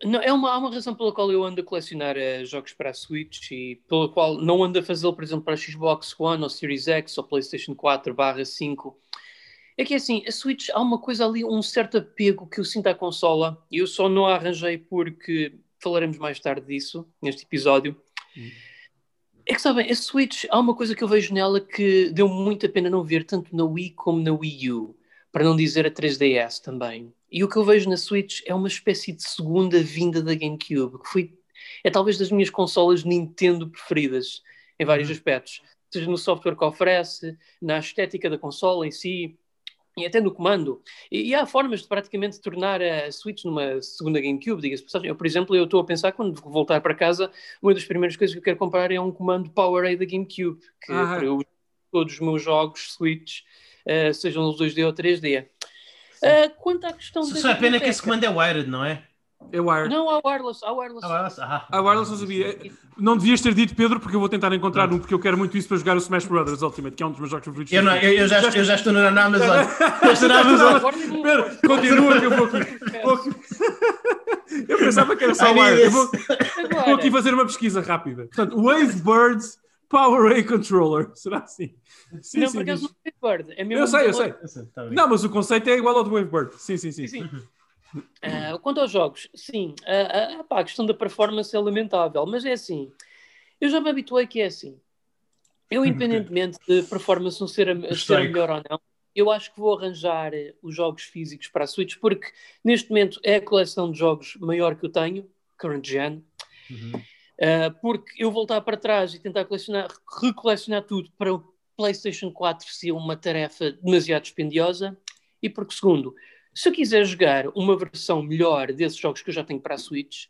Não, é uma, há uma razão pela qual eu ando a colecionar eh, jogos para a Switch e pela qual não ando a fazê-lo, por exemplo, para a Xbox One ou Series X ou PlayStation 4 barra 5. É que assim, a Switch há uma coisa ali, um certo apego que eu sinto à consola. e Eu só não a arranjei porque falaremos mais tarde disso, neste episódio. É que sabem, a Switch, há uma coisa que eu vejo nela que deu muito a pena não ver, tanto na Wii como na Wii U, para não dizer a 3DS também. E o que eu vejo na Switch é uma espécie de segunda vinda da GameCube, que foi, é talvez das minhas consolas Nintendo preferidas, em vários aspectos. Seja no software que oferece, na estética da consola em si, e até no comando. E, e há formas de praticamente tornar a Switch numa segunda GameCube, diga-se passagem. Eu, por exemplo, eu estou a pensar, quando voltar para casa, uma das primeiras coisas que eu quero comprar é um comando PowerA da GameCube, que Ah. para eu, todos os meus jogos Switch, eh, sejam os 2D ou 3D. Ah, quanto à questão Só só é pena que esse comando é wired, não é? É wired. Não, há wireless, há wireless. Ah, wireless? Ah, A wireless não sabia. Não devias ter dito, Pedro, porque eu vou tentar encontrar um, porque eu quero muito isso para jogar o Smash Brothers Ultimate, que é um dos meus jogos favoritos. Eu, não, eu, eu já, eu já estou na Amazon. Já estou na Amazon. Pedro, continua que eu vou aqui. Eu pensava que era só wired. Eu this. vou, vou aqui fazer uma pesquisa rápida. Portanto, Wavebirds PowerA Controller. Será assim? Sim, não, sim, por acaso diz. não é Bird, é mesmo Eu sei, eu um sei. Tá. Não, mas o conceito é igual ao do Wavebird. Sim, sim, sim. Sim. Ah, quanto aos jogos, sim, ah, ah, pá, a questão da performance é lamentável, mas é assim, eu já me habituei que é assim. Eu, independentemente de performance não ser a, a ser a melhor ou não, eu acho que vou arranjar eh, os jogos físicos para a Switch, porque neste momento é a coleção de jogos maior que eu tenho, current gen, Uhum. Uh, porque eu voltar para trás e tentar colecionar, recolecionar tudo para o PlayStation 4 seria uma tarefa demasiado dispendiosa. E porque, segundo, se eu quiser jogar uma versão melhor desses jogos que eu já tenho para a Switch,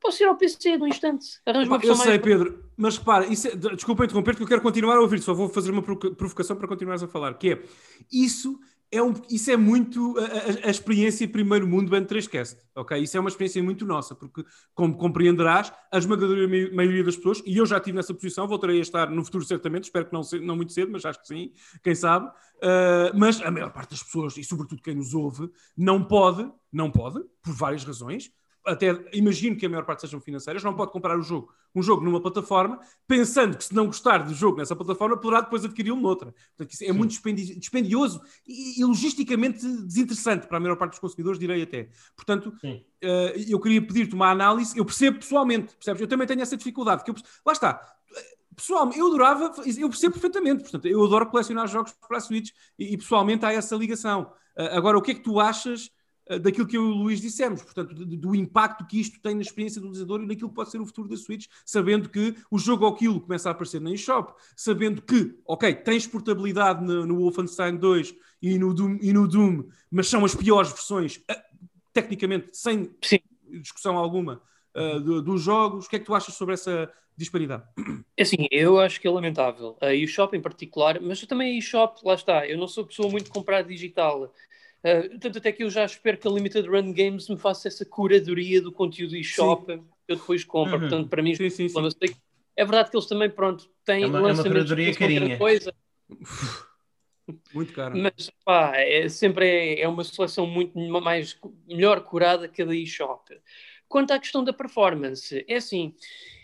posso ir ao PC num instante. Arranjo uma Pá, Eu sei, mais. Pedro, mas repara, isso é, desculpa interromper, que eu quero continuar a ouvir, só vou fazer uma provoca- provocação para continuares a falar, que é, isso é um, isso é muito a, a, experiência primeiro mundo N3Cast, ok? Isso é uma experiência muito nossa, porque, como compreenderás, a esmagadora maioria das pessoas, e eu já estive nessa posição, voltarei a estar no futuro certamente, espero que não, não muito cedo, mas acho que sim, quem sabe, uh, mas a maior parte das pessoas, e sobretudo quem nos ouve, não pode, não pode, por várias razões, até imagino que a maior parte sejam financeiras, não pode comprar o jogo, um jogo numa plataforma, pensando que se não gostar do jogo nessa plataforma, poderá depois adquiri-lo noutra. Portanto, isso é Sim. muito dispendioso e, e, logisticamente desinteressante para a maior parte dos consumidores, direi até. Portanto, uh, eu queria pedir-te uma análise, eu percebo pessoalmente, percebes? Eu também tenho essa dificuldade, porque eu, lá está, pessoal, eu adorava, eu percebo perfeitamente, portanto, eu adoro colecionar jogos para a Switch e, e pessoalmente há essa ligação. Uh, agora, o que é que tu achas eh, daquilo que eu e o Luís dissemos, portanto, do impacto que isto tem na experiência do utilizador e naquilo que pode ser o futuro da Switch, sabendo que o jogo ou aquilo começa a aparecer na eShop, sabendo que, ok, tens portabilidade no, no Wolfenstein 2 e no, Doom, e no Doom, mas são as piores versões, eh, tecnicamente, sem Sim. discussão alguma, uh, do, dos jogos. O que é que tu achas sobre essa disparidade? É assim, eu acho que é lamentável. A eShop em particular, mas também a eShop, lá está, eu não sou pessoa muito de comprar digital. Uh, tanto até que eu já espero que a Limited Run Games me faça essa curadoria do conteúdo eShop que eu depois compro. Uhum. Portanto, para mim, sim, sim, sim. é verdade que eles também, pronto, têm é uma, lançamentos é uma curadoria carinha. coisa. Muito caro. Mas pá, é, sempre é, é uma seleção muito mais melhor curada que a da eShop. Quanto à questão da performance, é assim,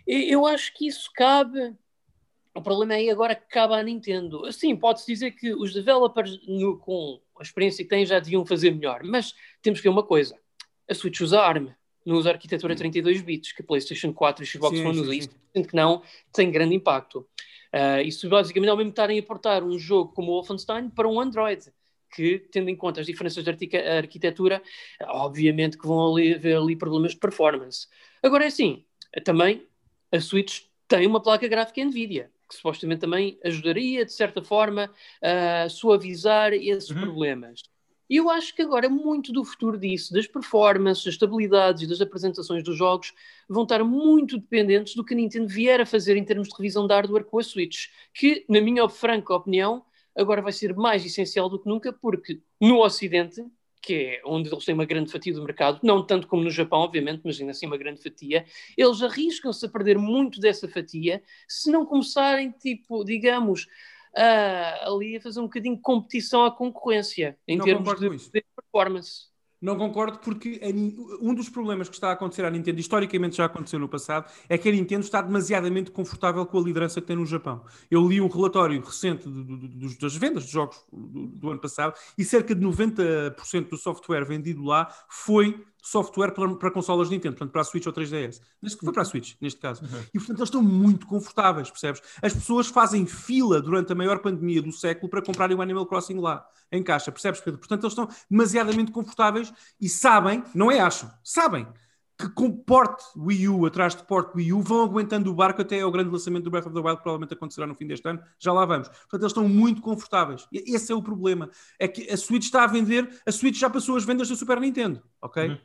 eu acho que isso cabe. O problema é agora que cabe à Nintendo. Assim, pode-se dizer que os developers no, com a experiência que têm já deviam fazer melhor. Mas temos que ver uma coisa: a Switch usa ARM, não usa arquitetura 32 bits, que a PlayStation 4 e Xbox One usam. Isso, sendo que não, tem grande impacto. Uh, isso basicamente é o mesmo estarem a portar um jogo como o Wolfenstein para um Android, que, tendo em conta as diferenças de arquitetura, obviamente que vão ali, haver ali problemas de performance. Agora é assim, também a Switch tem uma placa gráfica NVIDIA que supostamente também ajudaria, de certa forma, a suavizar esses uhum. problemas. E eu acho que agora muito do futuro disso, das performances, das estabilidades e das apresentações dos jogos, vão estar muito dependentes do que a Nintendo vier a fazer em termos de revisão de hardware com a Switch, que, na minha franca opinião, agora vai ser mais essencial do que nunca, porque no Ocidente que é onde eles têm uma grande fatia do mercado, não tanto como no Japão, obviamente, mas ainda assim uma grande fatia, eles arriscam-se a perder muito dessa fatia se não começarem, tipo, digamos, uh, ali a fazer um bocadinho de competição à concorrência em não termos de, de performance. Não concordo porque um dos problemas que está a acontecer à Nintendo, historicamente já aconteceu no passado, é que a Nintendo está demasiadamente confortável com a liderança que tem no Japão. Eu li um relatório recente do, do, do, das vendas de jogos do, ano passado e cerca de 90% do software vendido lá foi software para, para consolas Nintendo, portanto para a Switch ou 3DS. Mas foi para a Switch, neste caso. Uhum. E portanto eles estão muito confortáveis, percebes? As pessoas fazem fila durante a maior pandemia do século para comprarem o Animal Crossing lá, em caixa, percebes, Pedro? Portanto eles estão demasiadamente confortáveis e sabem, não é acham, sabem que com porte Wii U atrás de porte Wii U vão aguentando o barco até ao grande lançamento do Breath of the Wild, que provavelmente acontecerá no fim deste ano. Já lá vamos. Portanto, eles estão muito confortáveis. E esse é o problema. É que a Switch está a vender, a Switch já passou as vendas da Super Nintendo, ok? Uhum.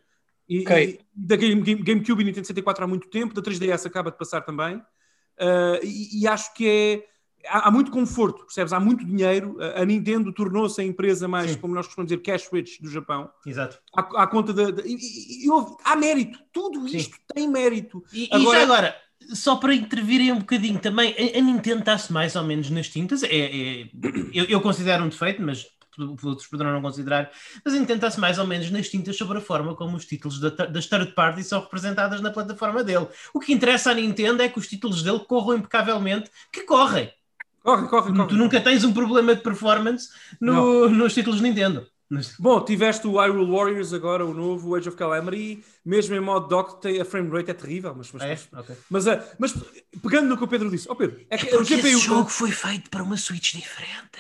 E, okay. e da Game, Game, GameCube e Nintendo 64 há muito tempo, da 3DS acaba de passar também. Uh, e, e, acho que é. Há, há, muito conforto, percebes? Há muito dinheiro. A Nintendo tornou-se a empresa mais, Sim. como nós costumamos dizer, cash rich do Japão. Exato. À, à conta da. E, e, há mérito. Tudo isto Sim. tem mérito. E agora, já agora, só para intervirem um bocadinho também, a, a Nintendo está-se mais ou menos nas tintas. É, é eu, eu, considero um defeito, mas outros poderão não considerar, mas intenta-se mais ou menos nas tintas sobre a forma como os títulos da, das third party são representadas na plataforma dele. O que interessa à Nintendo é que os títulos dele corram impecavelmente, que correm. Corre, corre, corre. Tu nunca tens um problema de performance no, nos títulos Nintendo. Bom, tiveste o Hyrule Warriors agora, o novo Age of Calamity, mesmo em modo dock, tem a frame rate é terrível, mas, mas, é? mas, okay. mas, uh, mas, pegando no que o Pedro disse, oh Pedro, é que é o GPU. Esse jogo foi feito para uma Switch diferente.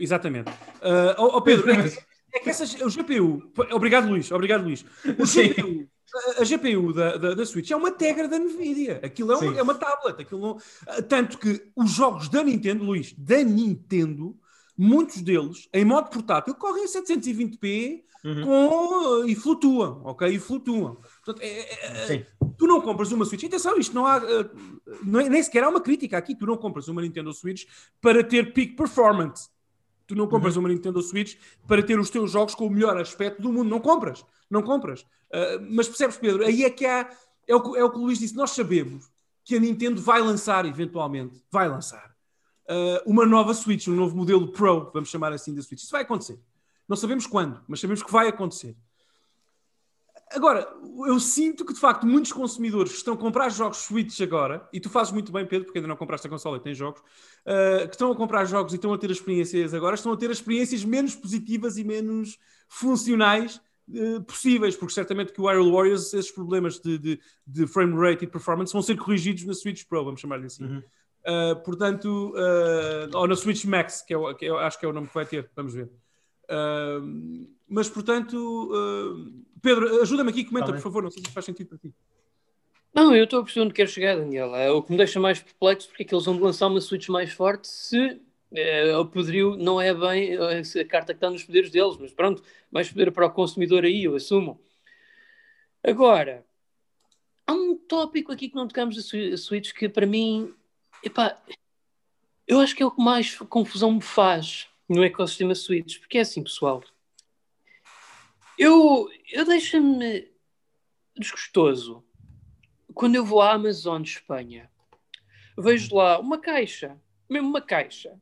Exatamente. Uh, oh, oh Pedro, é que, é que essas, o GPU. Obrigado, Luís. Obrigado, Luís. O GPU, a, a GPU da, da, da, Switch é uma Tegra da Nvidia. Aquilo é uma, é uma tablet. Aquilo não, tanto que os jogos da Nintendo, Luís, da Nintendo, muitos deles, em modo portátil, correm a 720p uhum. com, e flutuam, ok? E flutuam. Portanto, é, é, é tu não compras uma Switch. Atenção, isto não há. Uh, nem sequer há uma crítica aqui. Tu não compras uma Nintendo Switch para ter peak performance Tu não compras Uhum. uma Nintendo Switch para ter os teus jogos com o melhor aspecto do mundo. Não compras. Não compras. Uh, mas percebes, Pedro? Aí é que há. É o, que- é o que o Luís disse. Nós sabemos que a Nintendo vai lançar, eventualmente, vai lançar uh, uma nova Switch, um novo modelo Pro, vamos chamar assim da Switch. Isso vai acontecer. Não sabemos quando, mas sabemos que vai acontecer. Agora, eu sinto que de facto muitos consumidores que estão a comprar jogos Switch agora, e tu fazes muito bem, Pedro, porque ainda não compraste a consola e tens jogos, uh, que estão a comprar jogos e estão a ter experiências agora, estão a ter experiências menos positivas e menos funcionais uh, possíveis, porque certamente que o Hyrule Warriors, esses problemas de, de, de frame rate e performance vão ser corrigidos na Switch Pro, vamos chamar-lhe assim. Uhum. Uh, portanto, ou na Switch Max, que, é o, que eu acho que é o nome que vai ter, vamos ver. Uh, mas, portanto, uh, Pedro, ajuda-me aqui, comenta, Tá por favor, não sei se faz sentido para ti. Não, eu estou a perceber onde quer chegar, Daniel. É, o que me deixa mais perplexo porque é que eles vão lançar uma Switch mais forte se é, o poderio não é bem é, se a carta que está nos poderes deles, mas pronto, mais poder para o consumidor aí, eu assumo. Agora, há um tópico aqui que não tocamos a Switch que para mim, epá, eu acho que é o que mais confusão me faz no ecossistema Switch, porque é assim, pessoal. Eu, eu deixo-me desgostoso quando eu vou à Amazon de Espanha. Vejo lá uma caixa, mesmo uma caixa,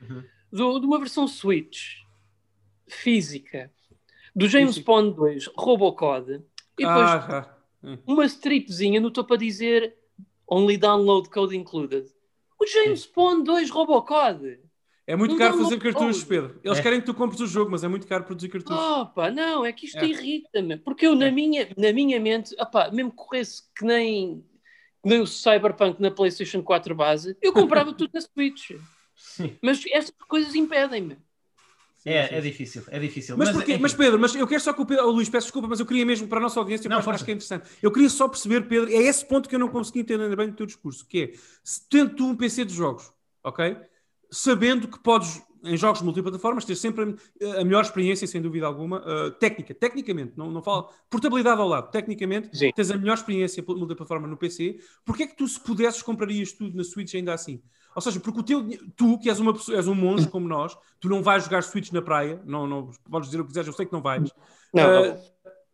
Uhum. do- de uma versão Switch física do James Física. Bond 2 Robocode e depois Ah, ah. uma stripzinha no topo a dizer Only Download Code Included. O James Bond 2 Robocode. É muito Não caro dá fazer cartuchos. Pedro. Eles É. querem que tu compres o jogo, mas é muito caro produzir cartuchos. Opa, não, é que isto É. irrita-me. Porque eu, na, minha, na minha mente, opá, mesmo que corresse que nem, que nem o Cyberpunk na PlayStation 4 base, eu comprava tudo na Switch. Sim. Mas estas coisas impedem-me. É, é difícil, é difícil. Mas, porquê? enfim. mas Pedro, mas eu quero só que o Pedro, oh, Luís, peço desculpa, mas eu queria mesmo para a nossa audiência, Não, porque acho que é interessante. Eu queria só perceber, Pedro, é esse ponto que eu não consegui entender bem do teu discurso, que é, se tendo tu um PC de jogos, ok? Sabendo que podes, em jogos multiplataformas, ter sempre a, a melhor experiência, sem dúvida alguma, uh, técnica, tecnicamente, não, não falo, portabilidade ao lado, tecnicamente, Sim. tens a melhor experiência multiplataforma no PC, porque é que tu, se pudesses, comprarias tudo na Switch ainda assim? Ou seja, porque o teu, tu, que és, uma pessoa, és um monge como nós, tu não vais jogar Switch na praia, não, não, podes dizer o que quiseres, eu sei que não vais. Não, Uh,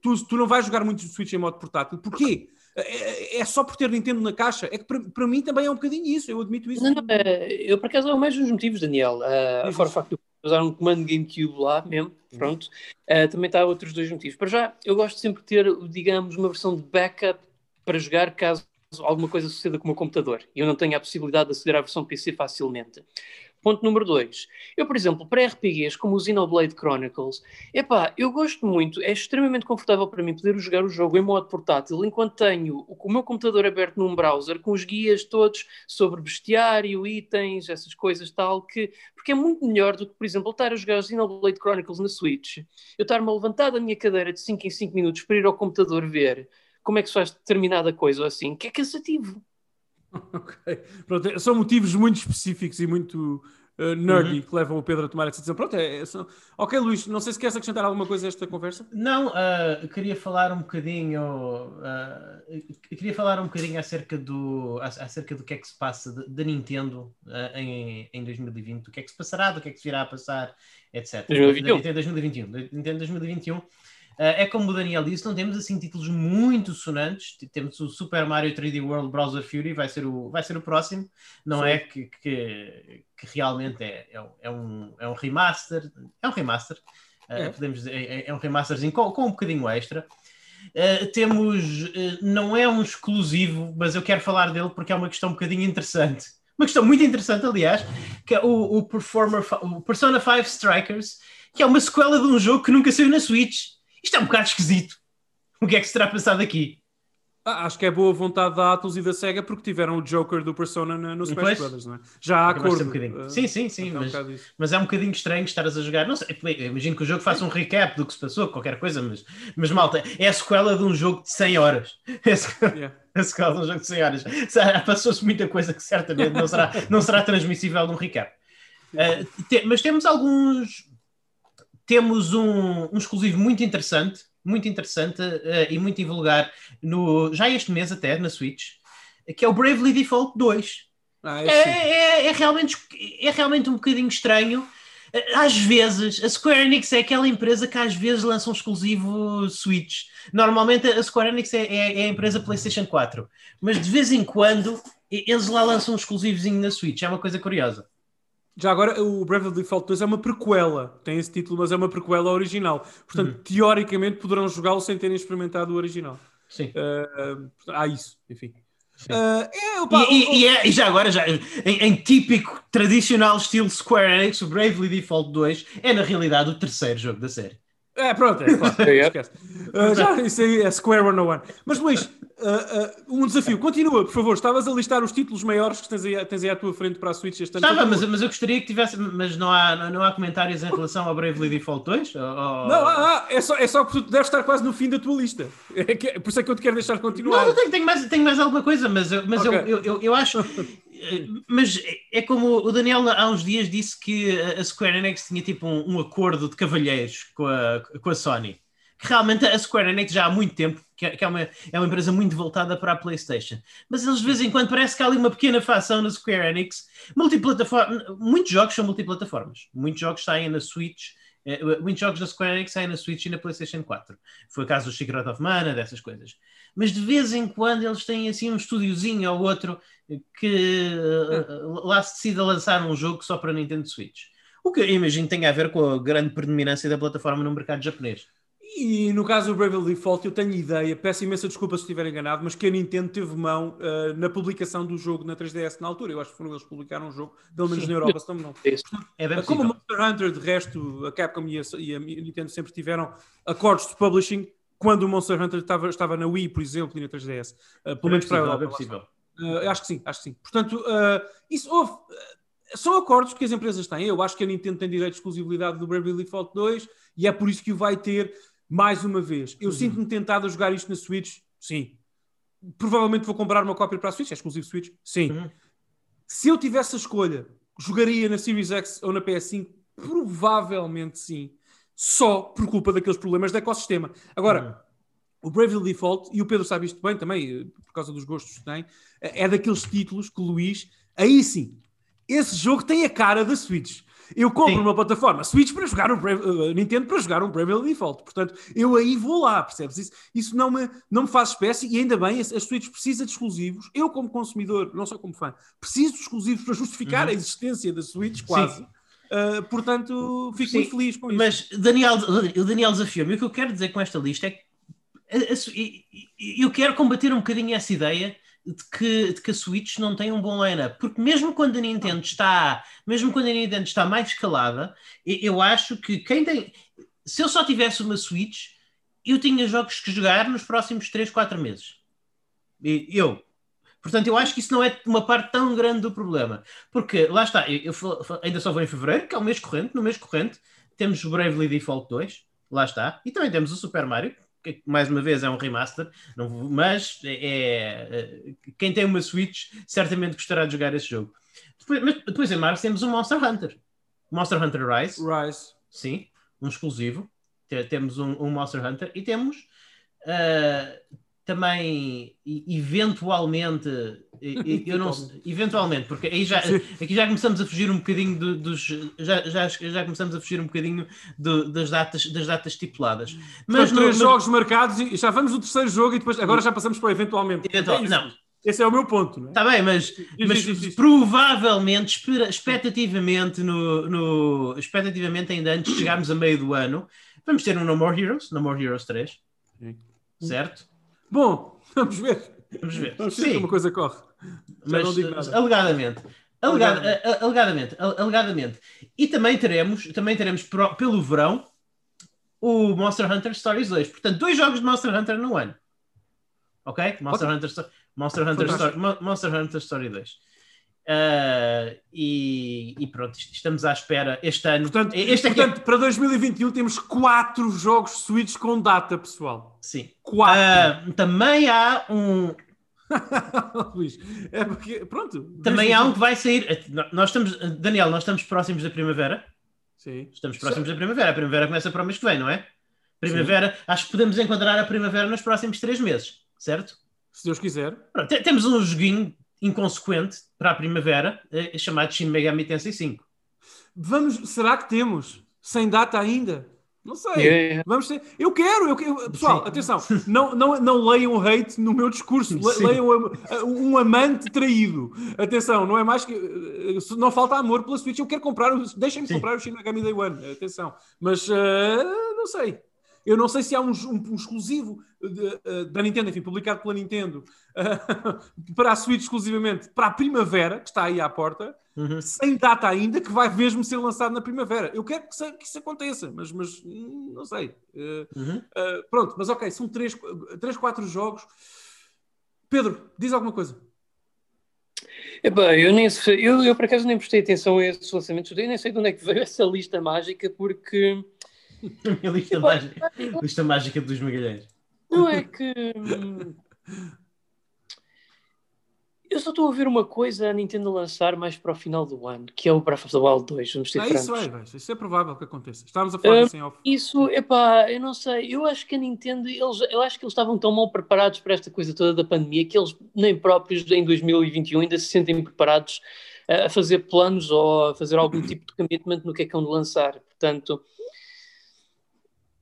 tu, tu não vais jogar muito Switch em modo portátil. Porquê? É, é só por ter Nintendo na caixa? É que para, para mim também é um bocadinho isso, eu admito isso. não, não, eh, eu por acaso é o mais dos motivos, Daniel. Uh, Diz fora o facto de usar um comando GameCube lá mesmo, pronto. Uh, também está outros dois motivos. Para já, eu gosto sempre de ter, digamos, uma versão de backup para jogar caso alguma coisa suceda com o meu computador e eu não tenho a possibilidade de aceder à versão PC facilmente. Ponto número 2. Eu, por exemplo, para RPGs como o Xenoblade Chronicles, epá, eu gosto muito, é extremamente confortável para mim poder jogar o jogo em modo portátil enquanto tenho o, o meu computador aberto num browser com os guias todos sobre bestiário, itens, essas coisas tal, que, porque é muito melhor do que, por exemplo, estar a jogar o Xenoblade Chronicles na Switch, eu estar-me a levantar da minha cadeira de 5 em 5 minutos para ir ao computador ver como é que se faz determinada coisa ou assim, que é cansativo. Ok. Pronto, são motivos muito específicos e muito uh, nerdy que levam o Pedro a tomar essa decisão. Pronto, é, é só- Ok, Luís, não sei se queres acrescentar alguma coisa a esta conversa. Não, eu queria falar um bocadinho, eu queria falar um bocadinho acerca do, acerca do que é que se passa da- Nintendo em, em 2020, do que é que se passará, do que é que se virá a passar, etc. 2021. Da Nintendo 2021. Da Nintendo 2021. Ah, é como o Daniel disse, não temos assim títulos muito sonantes. Temos o Super Mario 3D World Browser Fury, vai ser o, vai ser o próximo. Não Sim. é que, que, que realmente é, é, um- é um, é um remaster. É um remaster. Uh, É. podemos dizer, é, é um remasterzinho com, com um bocadinho extra. Uh, temos, uh, não é um exclusivo, mas eu quero falar dele porque é uma questão um bocadinho interessante. Uma questão muito interessante, aliás, que é o, o, Performer, o Persona 5 Strikers, que é uma sequela de um jogo que nunca saiu na Switch. Isto é um bocado esquisito. O que é que se terá passado aqui? Ah, acho que é boa vontade da Atlus e da SEGA porque tiveram o Joker do Persona na- no Smash. Brothers, não é? Já há ser acordo. um bocadinho. Uh, Sim, sim, sim, é um mas- isso. Mas é um bocadinho estranho estares a jogar. Não sei, imagino que o jogo faça um recap do que se passou, qualquer coisa, mas, mas malta, é a sequela de um jogo de 100 horas. É a sequela, Yeah. a sequela de um jogo de 100 horas. Passou-se muita coisa que certamente não será, não será transmissível num recap. Uh, te- mas temos alguns. Temos um, um exclusivo muito interessante, muito interessante uh, e muito invulgar, no, já este mês até, na Switch, que é o Bravely Default 2 Ah, é, é é- é realmente, é realmente um bocadinho estranho. às vezes, a Square Enix é aquela empresa que às vezes lança um exclusivo Switch. Normalmente a Square Enix é, é, é a empresa PlayStation 4, mas de vez em quando eles lá lançam um exclusivozinho na Switch. É uma coisa curiosa. Já agora, o Bravely Default 2 é uma prequela, tem esse título, mas é uma prequela original. Portanto, Uhum. teoricamente poderão jogá-lo sem terem experimentado o original. Sim. Uh, há isso, enfim. Uh, é, opa, E, e- e é- e já agora, já, em, em típico, tradicional estilo Square Enix, o Bravely Default 2 é na realidade o terceiro jogo da série. É, pronto, é claro. É. Esquece. Uh, já, isso aí é Square 101. Mas Luís, uh, uh, um desafio. Continua, por favor. Estavas a listar os títulos maiores que tens aí, tens aí à tua frente para a Switch este ano. Estava, mas, mas eu gostaria que tivesse. Mas não há, não há comentários em relação ao Bravely Default 2? Ou- Não, ah, é, só, é só porque tu deves estar quase no fim da tua lista. É que- por isso é que eu te quero deixar continuar. Não, eu tenho, tenho mais, tenho mais alguma coisa, mas, eu, mas Ok. eu, eu, eu, eu acho. eh, Mas é como o Daniel há uns dias disse que a Square Enix tinha tipo um, um acordo de cavalheiros com a, com a Sony. Que realmente a Square Enix já há muito tempo que é, que é uma, é uma empresa muito voltada para a PlayStation. Mas eles de vez em quando parece que há ali uma pequena facção na Square Enix. Multiplataforma, muitos jogos são multiplataformas. Muitos jogos saem na Switch. eh, Muitos jogos da Square Enix saem na Switch e na PlayStation 4. Foi o caso do Secret of Mana, dessas coisas mas de vez em quando eles têm assim um estúdiozinho ou outro que uh, lá se decida lançar um jogo só para Nintendo Switch. O que eu imagino tem a ver com a grande predominância da plataforma no mercado japonês. E no caso do Bravely Default, eu tenho ideia, peço imensa desculpa se estiver enganado, mas que a Nintendo teve mão uh, na publicação do jogo na 3DS na altura. Eu acho que foram eles que publicaram o jogo, pelo menos Sim. na Europa, se não me engano. É bem Como o possível. Monster Hunter, de resto, a Capcom e a, e a Nintendo sempre tiveram acordos de publishing quando o Monster Hunter estava, estava na Wii, por exemplo, e na 3DS. Uh, pelo É menos para a Europa. é possível. Uh, acho que sim, acho que sim. Portanto, uh, isso houve. uh, são acordos que as empresas têm. Eu acho que a Nintendo tem direito de exclusividade do Bravely Default 2 e é por isso que o vai ter mais uma vez. Eu Uhum. sinto-me tentado a jogar isto na Switch? Sim. Provavelmente vou comprar uma cópia para a Switch, é exclusivo Switch? Sim. Uhum. Se eu tivesse a escolha, jogaria na Series X ou na PS5? Provavelmente sim. Só por culpa daqueles problemas de ecossistema. Agora, Uhum. o Bravely Default, e o Pedro sabe isto bem também, eh, por causa dos gostos que tem, eh, é daqueles títulos que o Luís, aí sim, esse jogo tem a cara da Switch. Eu compro Sim. uma plataforma Switch para jogar um eh, Nintendo para jogar um Bravely Default. Portanto, eu aí vou lá, percebes? Isso, isso não, me, não me faz espécie e ainda bem, a, a Switch precisa de exclusivos. Eu, como consumidor, não só como fã, preciso de exclusivos para justificar Uhum. a existência da Switch, quase. Eh, portanto, fico Sim, muito feliz com isso. Mas Daniel, o Daniel desafiou-me. O que eu quero dizer com esta lista é que eu quero combater um bocadinho essa ideia de que, de que a Switch não tem um bom line-up. Porque mesmo quando a Nintendo está, mesmo quando a Nintendo está mais escalada, e- eu acho que quem tem. Se eu só tivesse uma Switch, eu tinha jogos que jogar nos próximos 3, 4 meses. Eu. Portanto, eu acho que isso não é uma parte tão grande do problema. Porque, lá está, eu, eu ainda só vou em fevereiro, que é o mês corrente. No mês corrente temos o Bravely Default 2, lá está. E também temos o Super Mario, que mais uma vez é um remaster, não mas é, é- quem tem uma Switch certamente gostará de jogar esse jogo. Depois, mas depois em março temos o Monster Hunter. Monster Hunter Rise, Rise. sim, um exclusivo. Te- Temos um, um Monster Hunter e temos ah, também, eventualmente, eu não sei- eventualmente, porque aí já, aqui já começamos a fugir um bocadinho do- dos, já, já, já começamos a fugir um bocadinho do- das, datas, das datas estipuladas. Mas no- três no- jogos marcados e já vamos no terceiro jogo e depois agora já passamos para o eventualmente. Eventual- É isso. não. Esse é o meu ponto, não é? Está bem, mas, Diz, mas diz, diz. provavelmente, espera- expectativamente, no, no, expectativamente, ainda antes de chegarmos a meio do ano, vamos ter um No More Heroes, No More Heroes 3, Sim. certo? Bom, vamos ver. Vamos ver. Vamos ver como Sim, a coisa corre. Já mas não digo nada. alegadamente. Alegada- Alegadamente. Alegadamente. E também teremos, também teremos pro- pelo verão o Monster Hunter Stories 2. Portanto, dois jogos de Monster Hunter no ano. Ok? Monster Hunter, Sto- Monster Hunter. Story, Mo- Monster Hunter Story 2. Ah, e, e pronto, est- estamos à espera este ano. Portanto, este é- portanto, para 2021 temos quatro jogos Switch com data, pessoal. Sim. Quatro. Ah, também há um, Luís, é porque, pronto. também há um que vai sair. Nós estamos, Daniel, nós estamos próximos da primavera. Sim. Estamos próximos da primavera. A primavera começa para o mês que vem, não é? Primavera, acho que podemos encontrar a primavera nos próximos três meses, certo? Se Deus quiser. Pronto, te- temos um joguinho inconsequente para a primavera eh, chamado Shin Megami Tensei 5. Vamos, será que temos? Sem data ainda? Não sei. Yeah. Vamos ter. Eu quero, eu quero. Pessoal, Sim. atenção, não, não, não leiam hate no meu discurso, Sim. leiam um, um amante traído. Atenção, não é mais que. eh, Não falta amor pela Switch. Eu quero comprar, o- deixem-me comprar o Shin Megami Day One. Atenção. Mas eh, não sei. Eu não sei se há um, um- um exclusivo de- eh, da Nintendo, enfim, publicado pela Nintendo eh, para a Switch exclusivamente para a primavera, que está aí à porta Uhum. sem data ainda, que vai mesmo ser lançado na primavera. Eu quero que, se- que isso aconteça, mas, mas hum, não sei. Uh, Uhum. uh, pronto, mas ok, são 3, três 4 jogos. Pedro, diz alguma coisa. Epá, eu, nem eu, eu por acaso nem prestei atenção a esses lançamentos, eu nem sei de onde é que veio essa lista mágica, porque A minha lista, Epá, mágica, lista mágica dos Magalhães. não é que. hum, Eu só estou a ver uma coisa a Nintendo lançar mais para o final do ano, que é o Breath of the Wild 2, vamos ser Ah, francos. isso, vai, vai, isso é provável que aconteça. Estávamos a falar disso em off. Isso, epá, eu não sei, eu acho que a Nintendo, eles, eu acho que eles estavam tão mal preparados para esta coisa toda da pandemia que eles nem próprios em 2021 ainda se sentem preparados a fazer planos ou a fazer algum tipo de commitment no que é que de lançar. Portanto,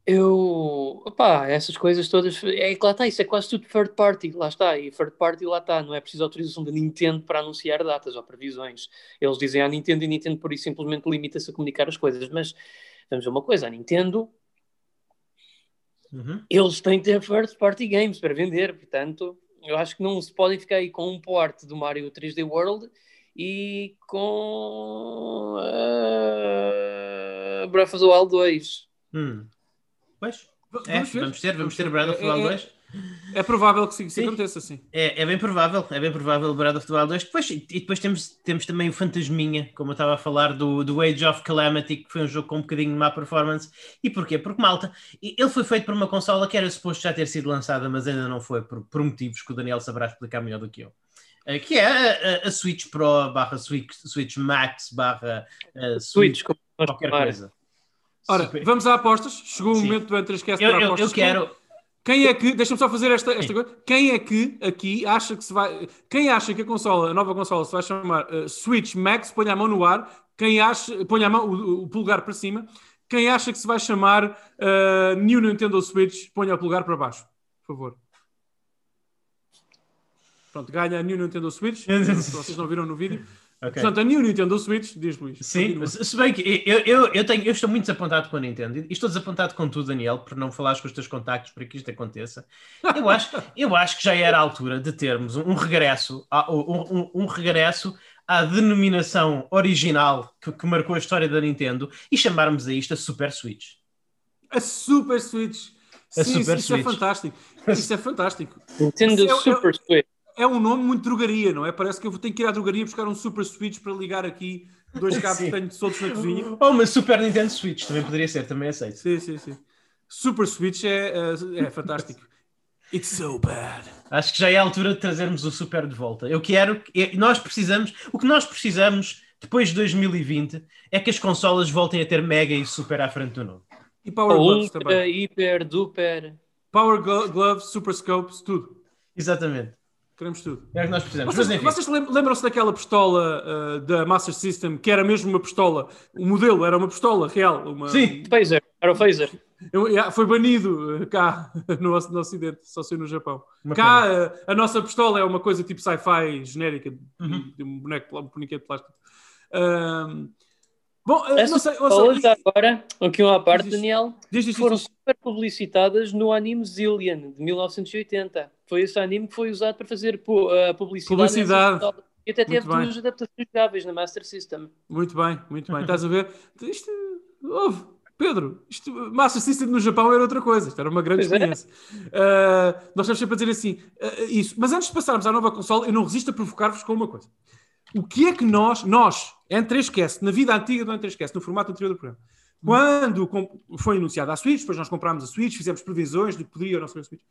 eu, opá, essas coisas todas, é que lá está, isso é quase tudo third party, lá está, e third party lá está, não é preciso autorização da Nintendo para anunciar datas ou previsões. Eles dizem à Nintendo e a Nintendo por isso simplesmente limita-se a comunicar as coisas, mas vamos ver uma coisa, a Nintendo Uhum. eles têm que ter first party games para vender, portanto, eu acho que não se podem ficar aí com um port do Mario 3D World e com uh, Breath of the Wild 2. Hum. Pois, é, vamos ter, vamos ter Breath of the É- Wild é- 2. É provável que isso Sim. aconteça, sim. É, é bem provável, é bem provável o Breath of the Wild 2. Depois, e depois temos, temos também o Fantasminha, como eu estava a falar, do, do Age of Calamity, que foi um jogo com um bocadinho de má performance. E porquê? Porque, malta, ele foi feito por uma consola que era suposto já ter sido lançada, mas ainda não foi, por, por motivos que o Daniel saberá explicar melhor do que eu. Eh, que é a, a- a Switch Pro barra Switch, Switch Max barra eh, Switch, como nós qualquer coisa. Ora, Super. vamos a apostas. Chegou o Sim. momento do N3Cast Eu, para eu, apostas. eu quero. Quem é que, deixa-me só fazer esta, esta coisa. Quem é que aqui acha que se vai. Quem acha que a consola, a nova consola se vai chamar uh, Switch Max, ponha a mão no ar. Quem acha, ponha a mão, o, o polegar para cima. Quem acha que se vai chamar uh, New Nintendo Switch, ponha o polegar para baixo, por favor. Pronto, ganha a New Nintendo Switch. vocês não viram no vídeo. Ok. Portanto, a New Nintendo Switch, diz Luís. Sim, continua. se bem que eu, eu, eu, tenho, eu estou muito desapontado com a Nintendo e estou desapontado com tu, Daniel, por não falares com os teus contactos para que isto aconteça. Eu acho, eu acho que já era a altura de termos um, regresso, a- um, um- um regresso à denominação original que, que marcou a história da Nintendo e chamarmos a isto a Super Switch. A Super Switch. A Sim, Super isso é Switch. fantástico. Isso é fantástico. Nintendo Eu- eu- Super Switch. É um nome muito drogaria, não é? Parece que eu vou ter que ir à drogaria buscar um super switch para ligar aqui dois cabos que tenho soltos na cozinha. Ou uma Super Nintendo Switch, também poderia ser, também aceito. Sim, sim, sim. Super switch é, é, é fantástico. It's so bad. Acho que já é a altura de trazermos o Super de volta. Eu quero, que- nós precisamos, o que nós precisamos depois de 2020 é que as consolas voltem a ter Mega e Super à frente do novo. E Power Gloves Ultra, também. Hiper, Duper. Power Glo- Gloves, Super Scopes, tudo. Exatamente. Queremos tudo. É o que nós precisamos. Vocês, vocês lem- lembram-se daquela pistola uh, da Master System que era mesmo uma pistola? O modelo era uma pistola real. Uma, Sim. Phaser, era o Phaser. Eu- yeah, foi banido uh, cá no, no Ocidente, só sei no Japão. Uma cá uh, a nossa pistola é uma coisa tipo sci-fi genérica, de- Uhum. de um boneco, um bonequinho de plástico. Bom, uh, Essas não sei, pistolas, já agora, aqui uma parte, Diz. Daniel, diz foram diz isto. super publicitadas no anime Zillion, de 1980. Foi esse anime que foi usado para fazer uh, publicidade. Publicidade. E até teve Muito bem. duas adaptações jogáveis na Master System. Muito bem, muito bem. Estás a ver? Isto, ouve, Pedro, isto, Master System no Japão era outra coisa. Isto era uma grande Pois é. experiência. Uh, nós estamos sempre a dizer assim, uh, isso. Mas antes de passarmos à nova console, eu não resisto a provocar-vos com uma coisa. O que é que nós, nós, N3Cast, na vida antiga do N3Cast, no formato anterior do programa, quando foi anunciada a Switch, depois nós comprámos a Switch, fizemos previsões do que poderia ou não ser a Switch,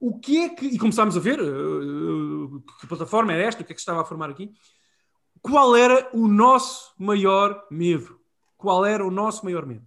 o que é que, e começámos a ver uh, que plataforma era esta, o que é que estava a formar aqui, qual era o nosso maior medo? Qual era o nosso maior medo?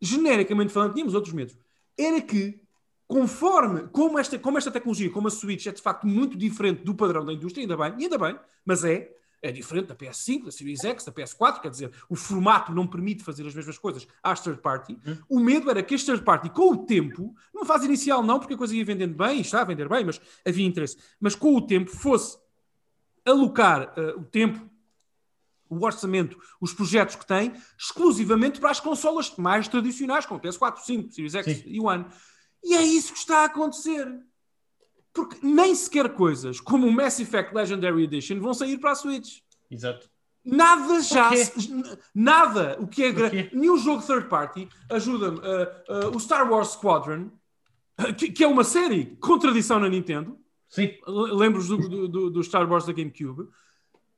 Genericamente falando, tínhamos outros medos. Era que, conforme, como esta, como esta tecnologia, como a Switch é de facto muito diferente do padrão da indústria, ainda bem, ainda bem, mas é, é diferente da PS5, da Series X, da PS4, quer dizer, o formato não permite fazer as mesmas coisas às third party. Hum. O medo era que as third party, com o tempo, numa fase inicial não, porque a coisa ia vendendo bem, está a vender bem, mas havia interesse, mas com o tempo fosse alocar uh, o tempo, o orçamento, os projetos que tem, exclusivamente para as consolas mais tradicionais, como PS4, 5, Series X Sim. e One. E é isso que está a acontecer. Porque nem sequer coisas como o Mass Effect Legendary Edition vão sair para a Switch. Exato. Nada já. Nada. O que é grande. Nenhum jogo third party ajuda-me. Uh, uh, o Star Wars Squadron, que, que, é uma série com tradição na Nintendo. Sim. Lembro do, do, do Star Wars da GameCube.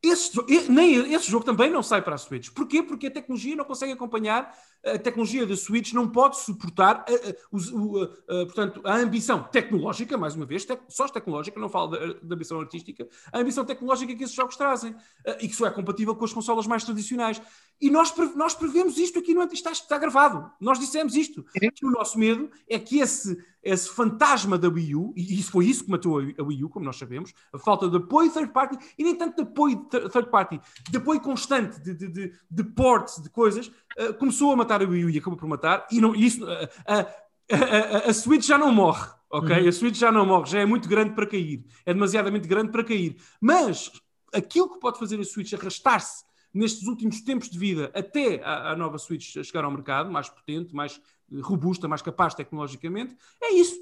Esse, nem, esse jogo também não sai para a Switch. Porquê? Porque a tecnologia não consegue acompanhar, a tecnologia da Switch não pode suportar a, a, a, portanto, a ambição tecnológica, mais uma vez, só tecnológica, não falo da, da, ambição artística, a ambição tecnológica que esses jogos trazem e que só é compatível com as consolas mais tradicionais. E nós, nós prevemos isto aqui no está, está gravado. Nós dissemos isto. o nosso medo é que esse, esse fantasma da Wii U, e isso foi isso que matou a Wii U, como nós sabemos, a falta de apoio third party, e nem tanto de apoio third party, de apoio constante de, de, de, de ports, de coisas, uh, começou a matar a Wii U e acabou por matar, e não, isso, uh, uh, a Switch já não morre. Ok? Uhum. A Switch já não morre, já é muito grande para cair. É demasiadamente grande para cair. Mas aquilo que pode fazer a Switch arrastar-se nestes últimos tempos de vida até a, a nova Switch chegar ao mercado, mais potente, mais robusta, mais capaz tecnologicamente, é isso.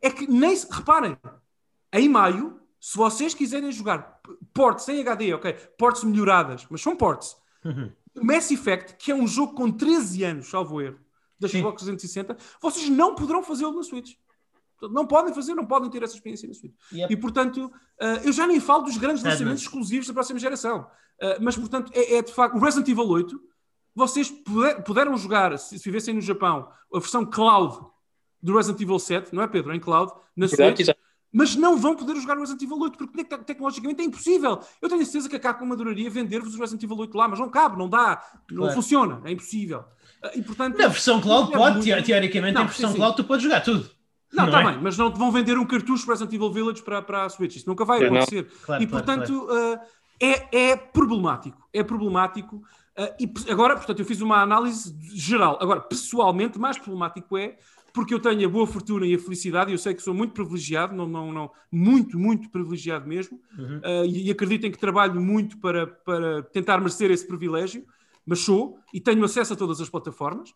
É que nem se, reparem, em maio, se vocês quiserem jogar ports em HD, ok, ports melhoradas, mas são ports. Uhum. Mass Effect, que é um jogo com 13 anos, salvo erro, da Xbox 360, vocês não poderão fazê-lo na Switch. Não podem fazer, não podem ter essa experiência na Switch. Yep. E, portanto, uh, eu já nem falo dos grandes lançamentos exclusivos da próxima geração. Uh, mas, portanto, é, é, de facto. O Resident Evil 8, vocês puder, puderam jogar, se, se vivessem no Japão, a versão cloud do Resident Evil 7, não é, Pedro? Em cloud, na Switch. Exato, Mas não vão poder jogar o Resident Evil 8 porque tecnologicamente é impossível. Eu tenho certeza que a Capcom adoraria vender-vos o Resident Evil 8 lá, mas não cabe, não dá, não claro. funciona, é impossível. Uh, e, portanto, na versão cloud, pode, muito... teoricamente, não, em versão sim, cloud, tu podes jogar tudo. Não, está é? bem, mas não te vão vender um cartucho Resident Evil Village para, para a Switch. Isso nunca vai acontecer. Claro, e, claro, portanto, claro. Uh, é, é problemático. É problemático. Uh, e agora, portanto, eu fiz uma análise geral. Agora, pessoalmente, mais problemático é porque eu tenho a boa fortuna e a felicidade, e eu sei que sou muito privilegiado, não, não, não, muito, muito privilegiado mesmo, uhum. uh, e, e acreditem que trabalho muito para, para tentar merecer esse privilégio, mas sou, e tenho acesso a todas as plataformas,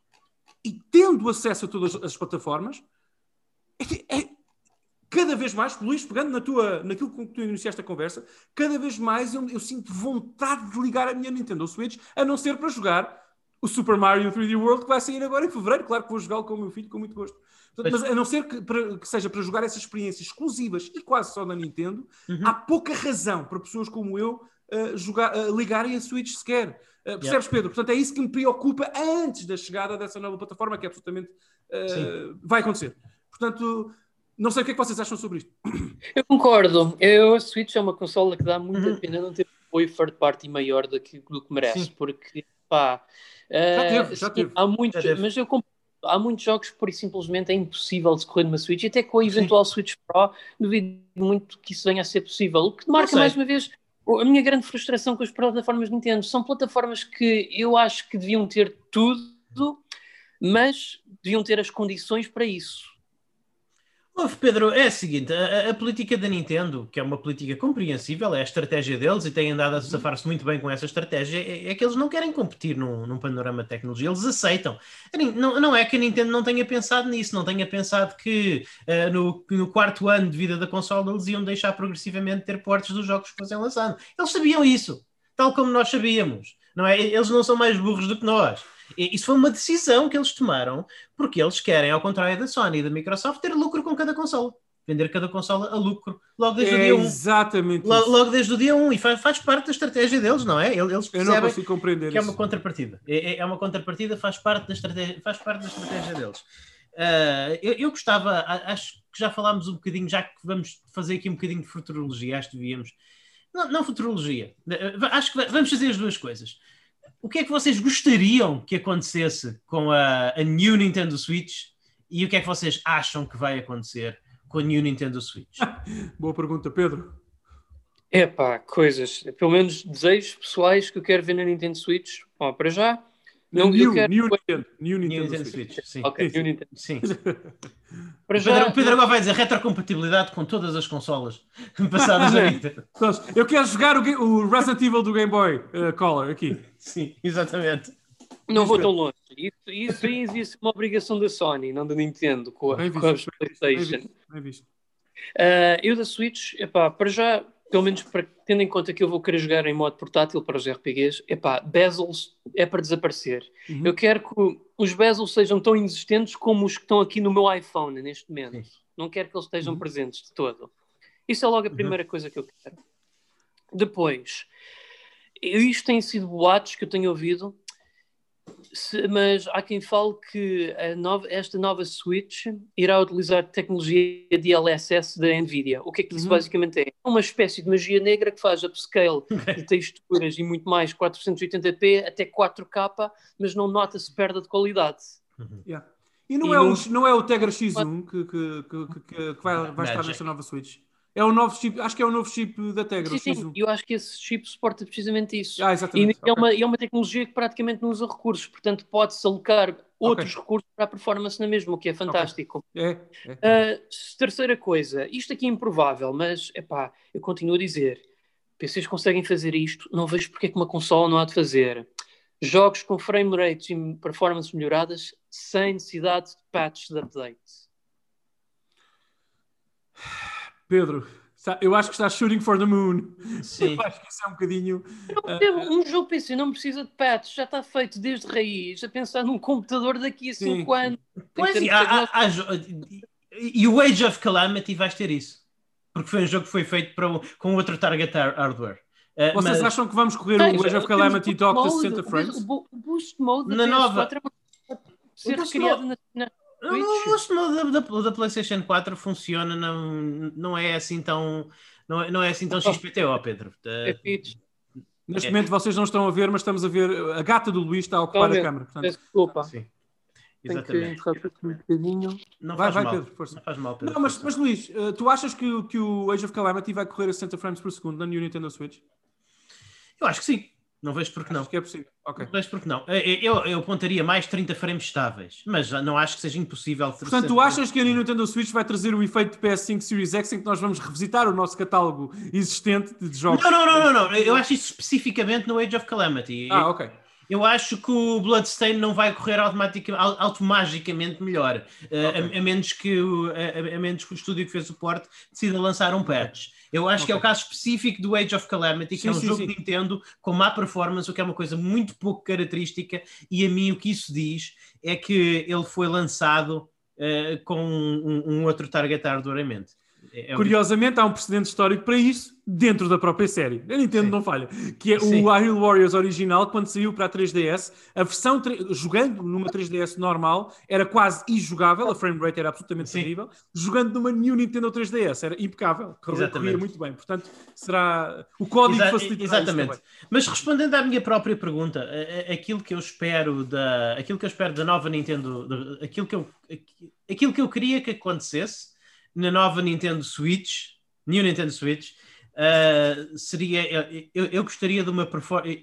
e tendo acesso a todas as plataformas, é, é, cada vez mais, Luís, pegando na tua, naquilo com que tu iniciaste a conversa, cada vez mais eu, eu, sinto vontade de ligar a minha Nintendo Switch, a não ser para jogar o Super Mario 3D World que vai sair agora em fevereiro. Claro que vou jogá-lo com o meu filho com muito gosto. Portanto, mas a não ser que, para, que, seja para jogar essas experiências exclusivas e quase só na Nintendo, uhum. há pouca razão para pessoas como eu uh, jogar, uh, ligarem a Switch sequer. Uh, percebes, yeah. Pedro? Portanto, é isso que me preocupa antes da chegada dessa nova plataforma, que é absolutamente vai acontecer. Portanto, não sei o que é que vocês acham sobre isto. Eu concordo. Eu, a Switch é uma consola que dá muita uhum. pena não ter apoio third party maior do que, do que merece, Sim. porque pá, já uh, teve, já teve. há muitos, mas eu há muitos jogos que por simplesmente é impossível de correr numa Switch, e até com a eventual Sim. Switch Pro, duvido muito que isso venha a ser possível. O que marca mais uma vez a minha grande frustração com as plataformas Nintendo. São plataformas que eu acho que deviam ter tudo, mas deviam ter as condições para isso. Pedro, é o seguinte: a, a, política da Nintendo, que é uma política compreensível, é a estratégia deles e têm andado a uhum. safar-se muito bem com essa estratégia, é, é, que eles não querem competir num, num panorama de tecnologia, eles aceitam. Não, não, é que a Nintendo não tenha pensado nisso, não tenha pensado que uh, no, no, quarto ano de vida da consola eles iam deixar progressivamente ter portes dos jogos que fossem lançando. Eles sabiam isso, tal como nós sabíamos. Não é? Eles não são mais burros do que nós. Isso foi uma decisão que eles tomaram porque eles querem, ao contrário da Sony e da Microsoft, ter lucro com cada consola. Vender cada consola a lucro logo desde é o dia 1. Exatamente. Logo, logo, desde o dia 1. E faz, faz, parte da estratégia deles, não é? Eles Eu não consigo compreender que isso. é uma contrapartida. É, é, é, uma contrapartida, faz parte da estratégia, faz parte da estratégia deles. Uh, eu, eu, gostava, acho que já falámos um bocadinho, já que vamos fazer aqui um bocadinho de futurologia, acho que devíamos. Não, não futurologia. Acho que vamos fazer as duas coisas o que é que vocês gostariam que acontecesse com a, a New Nintendo Switch e o que é que vocês acham que vai acontecer com a New Nintendo Switch? Boa pergunta, Pedro. É pá, coisas, pelo menos desejos pessoais que eu quero ver na Nintendo Switch. Bom, para já. Não, eu new, quero- new Nintendo. New New Nintendo Nintendo Switch. Switch. Sim. Ok, Sim, New Nintendo. Sim. Para O já, Pedro, o Pedro agora vai dizer retrocompatibilidade com todas as consolas passadas na Nintendo. Pronto, Eu quero jogar o, o Resident Evil do Game Boy uh, Color aqui. Sim, exatamente. não vou tão longe. Isso, isso aí ser uma obrigação da Sony, não da Nintendo, com a, Bem com a visto, bem visto, bem PlayStation. visto, bem visto. Ah, eu da Switch, epá, para já, pelo menos para, tendo em conta que eu vou querer jogar em modo portátil para os RPGs, epá, bezels é para desaparecer. Uhum. Eu quero que os bezels sejam tão inexistentes como os que estão aqui no meu iPhone neste momento. Sim. Não quero que eles estejam Uhum. presentes de todo. Isso é logo a primeira coisa que eu quero. Depois, isto tem sido boatos que eu tenho ouvido, se- mas há quem fale que a nova- esta nova Switch irá utilizar tecnologia DLSS da NVIDIA. O que é que isso Uhum. basicamente é? É uma espécie de magia negra que faz upscale de texturas e muito mais 480p até 4K, mas não nota-se perda de qualidade. Yeah. E não, E é não- O, não é o Tegra X1 que, que, que, que- vai, vai estar nesta nova Switch. É o novo chip, acho que é o novo chip da Tegra, Sim, sim, X1. eu acho que esse chip suporta precisamente isso. Ah, E exatamente. é, uma, é uma tecnologia que praticamente não usa recursos, portanto pode-se alocar outros recursos para a performance na mesma, o que é fantástico. É, é. Uh, terceira coisa, isto aqui é improvável, mas epá, eu continuo a dizer: PCs conseguem fazer isto, não vejo porque é que uma consola não há de fazer. Jogos com frame rates e performances melhoradas sem necessidade de patches de update. Pedro, eu acho que estás shooting for the moon. Sim. Eu acho que isso é um bocadinho. Um jogo PC não precisa de patches, já está feito desde raiz, a pensar num computador daqui a Sim. 5 anos. Pois, e, há- há- e o Age of Calamity vais ter isso. Porque foi um jogo que foi feito para, com outro target har- hardware. Uh, Vocês mas- acham que vamos correr o Age of Calamity de mode, 60 o frames? O boost mode da Na PS4 nova- é ser recriado na, o sistema da, da, da PlayStation 4 funciona, não, não é assim tão. Não é, não é assim tão XPTO, Pedro. É Uh, fixe. Neste É. momento vocês não estão a ver, mas estamos a ver. A gata do Luís está a ocupar a a ver. câmara. portanto, Peço desculpa. sim. Exatamente. um bocadinho. Não Vai, faz vai, mal. Pedro, força. Não faz mal, Pedro. Não, mas, mas Luís, eh, tu achas que, o- que o Age of Calamity vai correr a 60 frames por segundo na New Nintendo Switch? Eu acho que sim. Não vejo porque não. Acho que é possível. Ok. Não vejo porque não. Eu, eu, eu apontaria mais 30 frames estáveis, mas não acho que seja impossível. Portanto, tu achas que a Nintendo Switch vai trazer o efeito de PS5 Series X em que nós vamos revisitar o nosso catálogo existente de jogos? Não, não, não, não, não. Eu acho isso especificamente no Age of Calamity. Ah, ok. Eu acho que o Bloodstain não vai correr automaticamente, automagicamente melhor, eh, a- a, menos que o, a, a menos que o estúdio que fez o porte decida lançar um patch. Eu acho que é o caso específico do Age of Calamity, que Sim, é um sim, jogo sim. de Nintendo com má performance, o que é uma coisa muito pouco característica, e a mim o que isso diz é que ele foi lançado eh, com um, um outro target hardware em mente. É- é Curiosamente, há um precedente histórico para isso dentro da própria série. A Nintendo Sim. não falha. Que é Sim. o Hyrule Warriors original, quando saiu para a 3DS, a versão jogando numa 3DS normal era quase injogável, a frame rate era absolutamente Sim. terrível. Jogando numa New Nintendo 3DS era impecável, corria, muito bem. Portanto, será o código Exa- facilita exatamente. Mas respondendo à minha própria pergunta, aquilo que eu espero da, aquilo que eu espero da nova Nintendo, aquilo que eu, aqui- aquilo que eu queria que acontecesse na nova Nintendo Switch, New Nintendo Switch, uh, seria eu, eu- gostaria de uma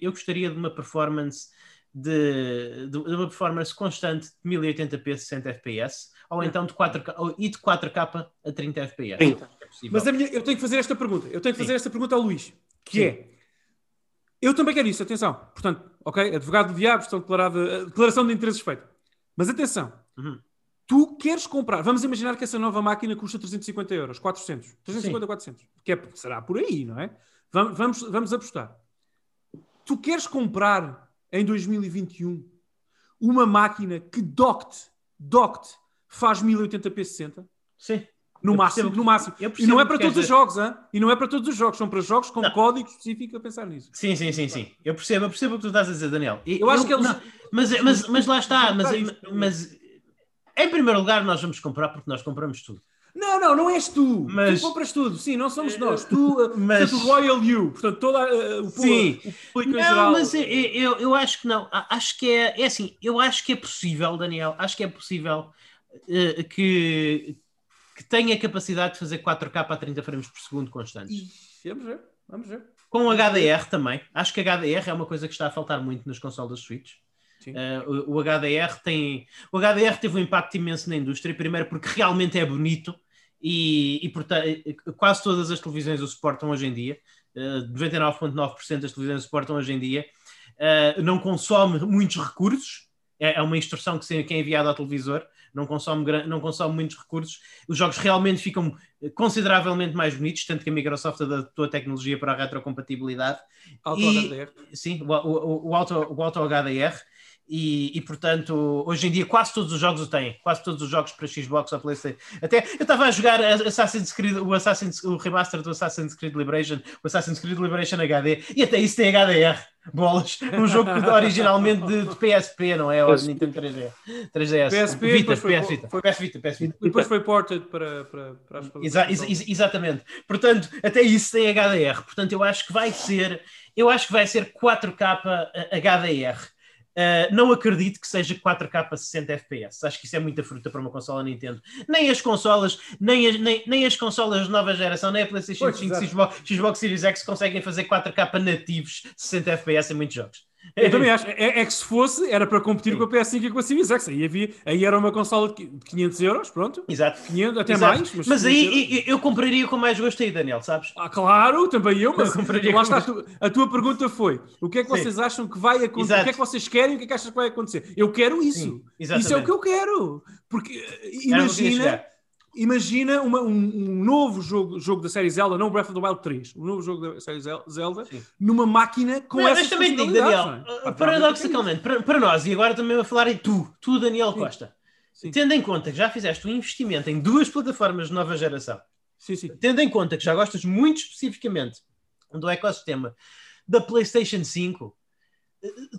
eu gostaria de uma performance de, de uma performance constante de 1080p 60 fps ou então de 4K ou- e de 4K a 30 fps. 30. É. Mas minha- eu tenho que fazer esta pergunta. Eu tenho que Sim. fazer esta pergunta ao Luís, que Sim. é. Eu também quero isso, atenção. Portanto, ok, advogado do diabo, estão declarada, declaração de interesses feita. Mas atenção, Uhum. Tu queres comprar, vamos imaginar que essa nova máquina custa 350 euros, 400, 350 400, que é, será por aí, não é? Vamos, vamos, vamos apostar. Tu queres comprar em 2021 uma máquina que docked, docked faz 1080p 60? Sim. No Eu máximo, percebo- no máximo. eu E não é para todos os jogos, hein? E não é para todos os jogos, são para jogos com Não. código específico a pensar nisso. Sim, sim, sim, sim. Eu percebo, eu percebo o que tu estás a dizer, Daniel. E- Eu acho que eles- não, mas, mas, mas lá está, mas, mas em primeiro lugar nós vamos comprar porque nós compramos tudo. Não, não, não és tu. Mas- Tu compras tudo. Sim, não somos nós. Tu, uh, Mas- portanto, o Royal You. Portanto, todo uh, o Sim. o público Não, geral. mas eu, eu, eu acho que não. Acho que é, é assim, eu acho que é possível, Daniel, acho que é possível eh, que, que tenha capacidade de fazer 4K a 30 frames por segundo constantes. Vamos ver. Vamos ver. Com HDR também. Acho que HDR é uma coisa que está a faltar muito nas consolas Switch. Uh, o, o HDR tem. O HDR teve um impacto imenso na indústria, primeiro porque realmente é bonito e, e portanto, quase todas as televisões o suportam hoje em dia. Uh, 99,9% das televisões o suportam hoje em dia. Uh, não consome muitos recursos, é, é uma instrução que, que é enviada ao televisor, não consome, não consome muitos recursos. Os jogos realmente ficam consideravelmente mais bonitos, tanto que a Microsoft adaptou a tecnologia para a retrocompatibilidade. Auto E- HDR. Sim, o, o, o, auto, o Auto HDR. E, e, portanto, hoje em dia quase todos os jogos o têm, quase todos os jogos para Xbox ou PlayStation. Até eu estava a jogar Assassin's Creed, o, Assassin's, o remaster do Assassin's Creed Liberation, o Assassin's Creed Liberation HD, e até isso tem HDR. Bolas, um jogo originalmente de, de PSP, não é? Ou de Nintendo 3D. 3DS. PSP, Vita, foi- PS Vita, foi- PS Vita, PS Vita. E depois foi ported para, para, para as Exa- exa- exa- exatamente. Portanto, até isso tem HDR. Portanto, eu acho que vai ser, eu acho que vai ser 4K HDR. Uh, não acredito que seja 4K a 60 FPS. Acho que isso é muita fruta para uma consola Nintendo. Nem as consolas, nem as, nem, nem as consolas de nova geração, nem a PlayStation Pois, 5, exato. Xbox, Xbox Series X conseguem fazer 4K nativos 60 FPS em muitos jogos. Eu também acho. É, é que se fosse, era para competir Sim. com a PS5 e com a Series X. Aí, havia, aí era uma consola de qui- de 500 euros, pronto. Exato. 500, até Exato. mais. Mas, Mas 500 aí euros. eu, compraria com mais gosto aí, Daniel, sabes? Ah, claro, também eu, mas Eu compraria lá está, a com- tu- a tua pergunta foi: o que é que Sim. vocês acham que vai acontecer? Exato. O que é que vocês querem? O que é que achas que vai acontecer? Eu quero isso. Sim, isso é o exatamente. que eu quero. Porque eh, imagina. Imagina uma- um, um novo jogo, jogo da série Zelda, não Breath of the Wild 3, um novo jogo da série Zel- Zelda, Sim. numa máquina com Mas, essas mas também digo, Daniel, é? paradoxicalmente, para, para nós, e agora também vou falar em tu, tu, Daniel Sim. Costa, Sim. tendo em conta que já fizeste um investimento em duas plataformas de nova geração, Sim, sim. tendo em conta que já gostas muito especificamente do ecossistema da PlayStation 5, uh,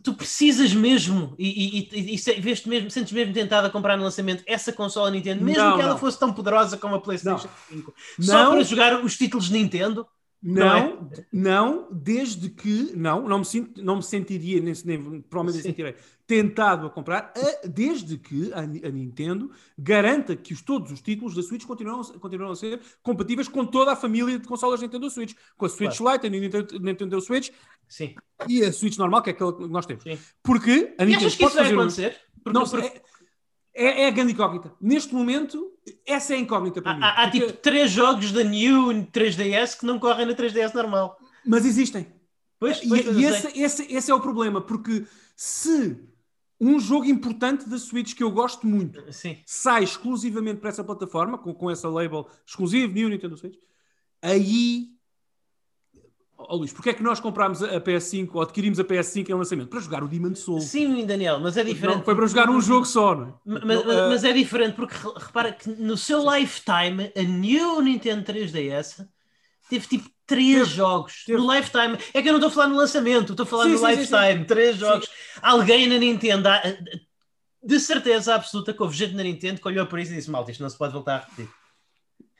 tu precisas mesmo e, e, e, e veste mesmo, sentes mesmo tentado a comprar no lançamento essa consola Nintendo, mesmo Não, que ela não. fosse tão poderosa como a PlayStation 5, só Não. para jogar os títulos de Nintendo. Não Não, não, desde que não, não me, sinto, não me sentiria, nem, nem provavelmente Sim. sentirei tentado a comprar, a- desde que a, a Nintendo garanta que os, todos os títulos da Switch continuam, a- continuam a ser compatíveis com toda a família de consolas Nintendo Switch, com a Switch Lite, a Nintendo, Nintendo Switch Sim, e a Switch normal, que é aquela que nós temos. sim. Porque a E Nintendo achas que isso pode vai acontecer? Porque- Não, porque- é, é, a grande incógnita. Neste momento, essa é a incógnita para mim. Há, há, há, Porque- tipo três jogos da New 3DS que não correm na 3DS normal. Mas existem. Pois, E, pois, e eu esse, esse, esse é o problema, porque se um jogo importante da Switch que eu gosto muito Sim, sai exclusivamente para essa plataforma, com, com essa label exclusivo, New Nintendo Switch, aí. Oh, Luís, porque é que nós comprámos a a PS5 ou adquirimos a PS5 em lançamento? Para jogar o Demon Souls. sim, Daniel, mas é diferente. Não, foi para jogar um jogo só, não é? Mas, mas- ah, mas é diferente porque re- repara que no seu lifetime a New Nintendo 3DS teve tipo três jogos teve. no lifetime. É que eu não estou a falar no lançamento, estou a falar Sim, no sim, sim, lifetime. Três jogos. Alguém na Nintendo, ah, ah, de certeza absoluta que houve gente na Nintendo que olhou por isso e disse: Malta, isto não se pode voltar a repetir.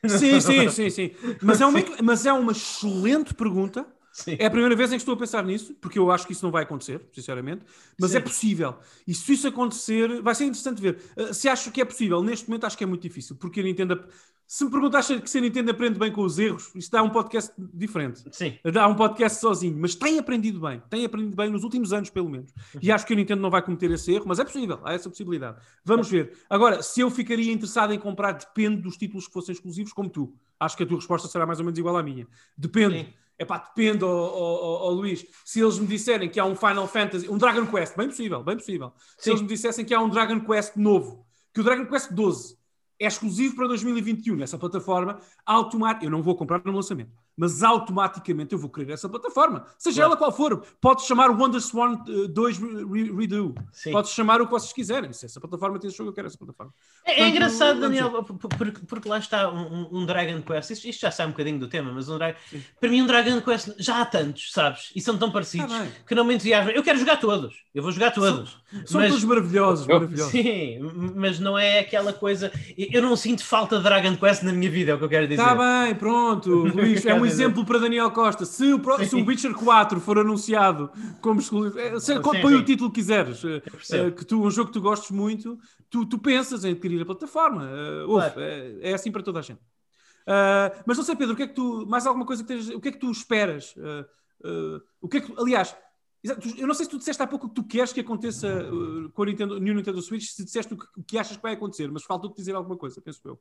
Sim, sim, sim, sim. Mas é, uma, mas é uma excelente pergunta. Sim. É a primeira vez em que estou a pensar nisso, porque eu acho que isso não vai acontecer, sinceramente. Mas Sim. é possível. E se isso acontecer, vai ser interessante ver. Uh, se acho que é possível, neste momento acho que é muito difícil, porque a Nintendo. Se me perguntas se se a Nintendo aprende bem com os erros, isto dá um podcast diferente. Sim. Dá um podcast sozinho, mas tem aprendido bem. Tem aprendido bem nos últimos anos, pelo menos. E acho que a Nintendo não vai cometer esse erro, mas é possível, há essa possibilidade. Vamos ver. Agora, se eu ficaria interessado em comprar, depende dos títulos que fossem exclusivos, como tu. Acho que a tua resposta será mais ou menos igual à minha. Depende. Sim. É pá, depende, ó, ó, ó, Luís. Se eles me disserem que há um Final Fantasy, um Dragon Quest, bem possível, bem possível. Se Sim. eles me dissessem que há um Dragon Quest novo, que o Dragon Quest 12 é exclusivo para 2021 nessa plataforma, automaticamente, eu não vou comprar no lançamento, mas automaticamente eu vou querer essa plataforma, seja Claro. ela qual for. Pode chamar o WonderSwan uh, 2 re- re- Redo, Sim. pode chamar o que vocês quiserem. Se essa plataforma tem esse jogo, eu quero essa plataforma. É, é Portanto, engraçado, vamos Daniel, por- por- porque, lá está um, um- Dragon Quest. Isto, isto já sai um bocadinho do tema, mas um Dragon, para mim, um Dragon Quest já há tantos, sabes? E são tão parecidos bem. que não me entusiasmam. Eu quero jogar todos, eu vou jogar todos. São mas, todos maravilhosos, maravilhosos. sim, mas não é aquela coisa. Eu não sinto falta de Dragon Quest na minha vida, é o que eu quero dizer. Está Tá bem, pronto, Luís. É Quer um exemplo para Daniel Costa. Se o, pro- se o. Witcher 4 for anunciado como exclusivo, é, se- põe o título que quiseres, eh, eh, que tu, um jogo que tu gostes muito, tu, tu pensas em adquirir a plataforma. Eh, ouve, Claro. é, é assim para toda a gente. Uh, mas não sei, Pedro, o que é que tu. Mais alguma coisa que tens, O que é que tu esperas? Uh, uh, o que é que. Aliás, eu não sei se tu disseste há pouco o que tu queres que aconteça com a Nintendo, New Nintendo Switch, se disseste o que, o que achas que vai acontecer, mas faltou-te dizer alguma coisa, penso eu.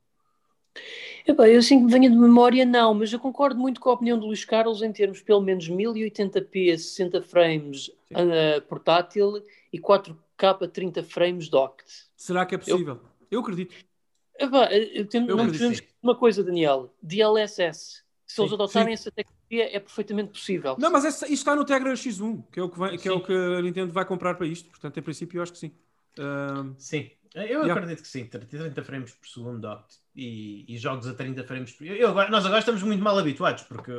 Epá, eu assim que venha de memória, não, mas eu concordo muito com a opinião do Luís Carlos em termos pelo menos 1080p 60 frames uh, portátil e 4K 30 frames docked. Será que é possível? Eu, eu acredito. Epá, eu tenho, eu não podemos uma coisa, Daniel: DLSS. Se eles adotarem sim. essa tecnologia, é perfeitamente possível. Não, mas essa, isto está no Tegra X1, que é, o que, vai, que é o que a Nintendo vai comprar para isto. Portanto, em princípio, eu acho que sim. Uh... Sim, eu yeah. acredito que sim. 30 frames por segundo docked e, e, jogos a 30 frames por eu, Nós agora estamos muito mal habituados, porque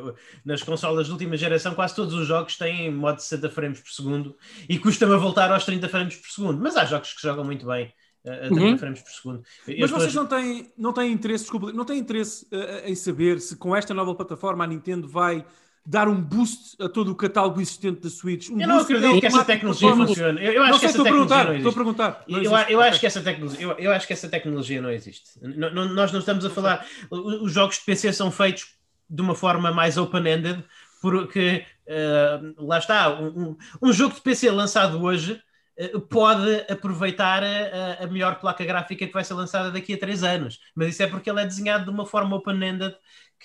nas consolas de última geração quase todos os jogos têm modo de 60 frames por segundo e custa-me a voltar aos 30 frames por segundo. Mas há jogos que jogam muito bem a 30 uhum. frames por segundo. Mas vocês não têm, não têm interesse, desculpa, não têm interesse uh, em saber se com esta nova plataforma a Nintendo vai dar um boost a todo o catálogo existente da Switch. Um eu não acredito que essa tecnologia funcione. Eu, eu acho não sei, que essa tecnologia não Estou a perguntar. Eu, eu, acho que essa tecnologia, eu, eu, acho que essa tecnologia não existe. Não, nós não estamos a falar. Os jogos de PC são feitos de uma forma mais open-ended, porque uh, lá está, um, um, jogo de PC lançado hoje uh, pode aproveitar a, a, melhor placa gráfica que vai ser lançada daqui a três anos, mas isso é porque ele é desenhado de uma forma open-ended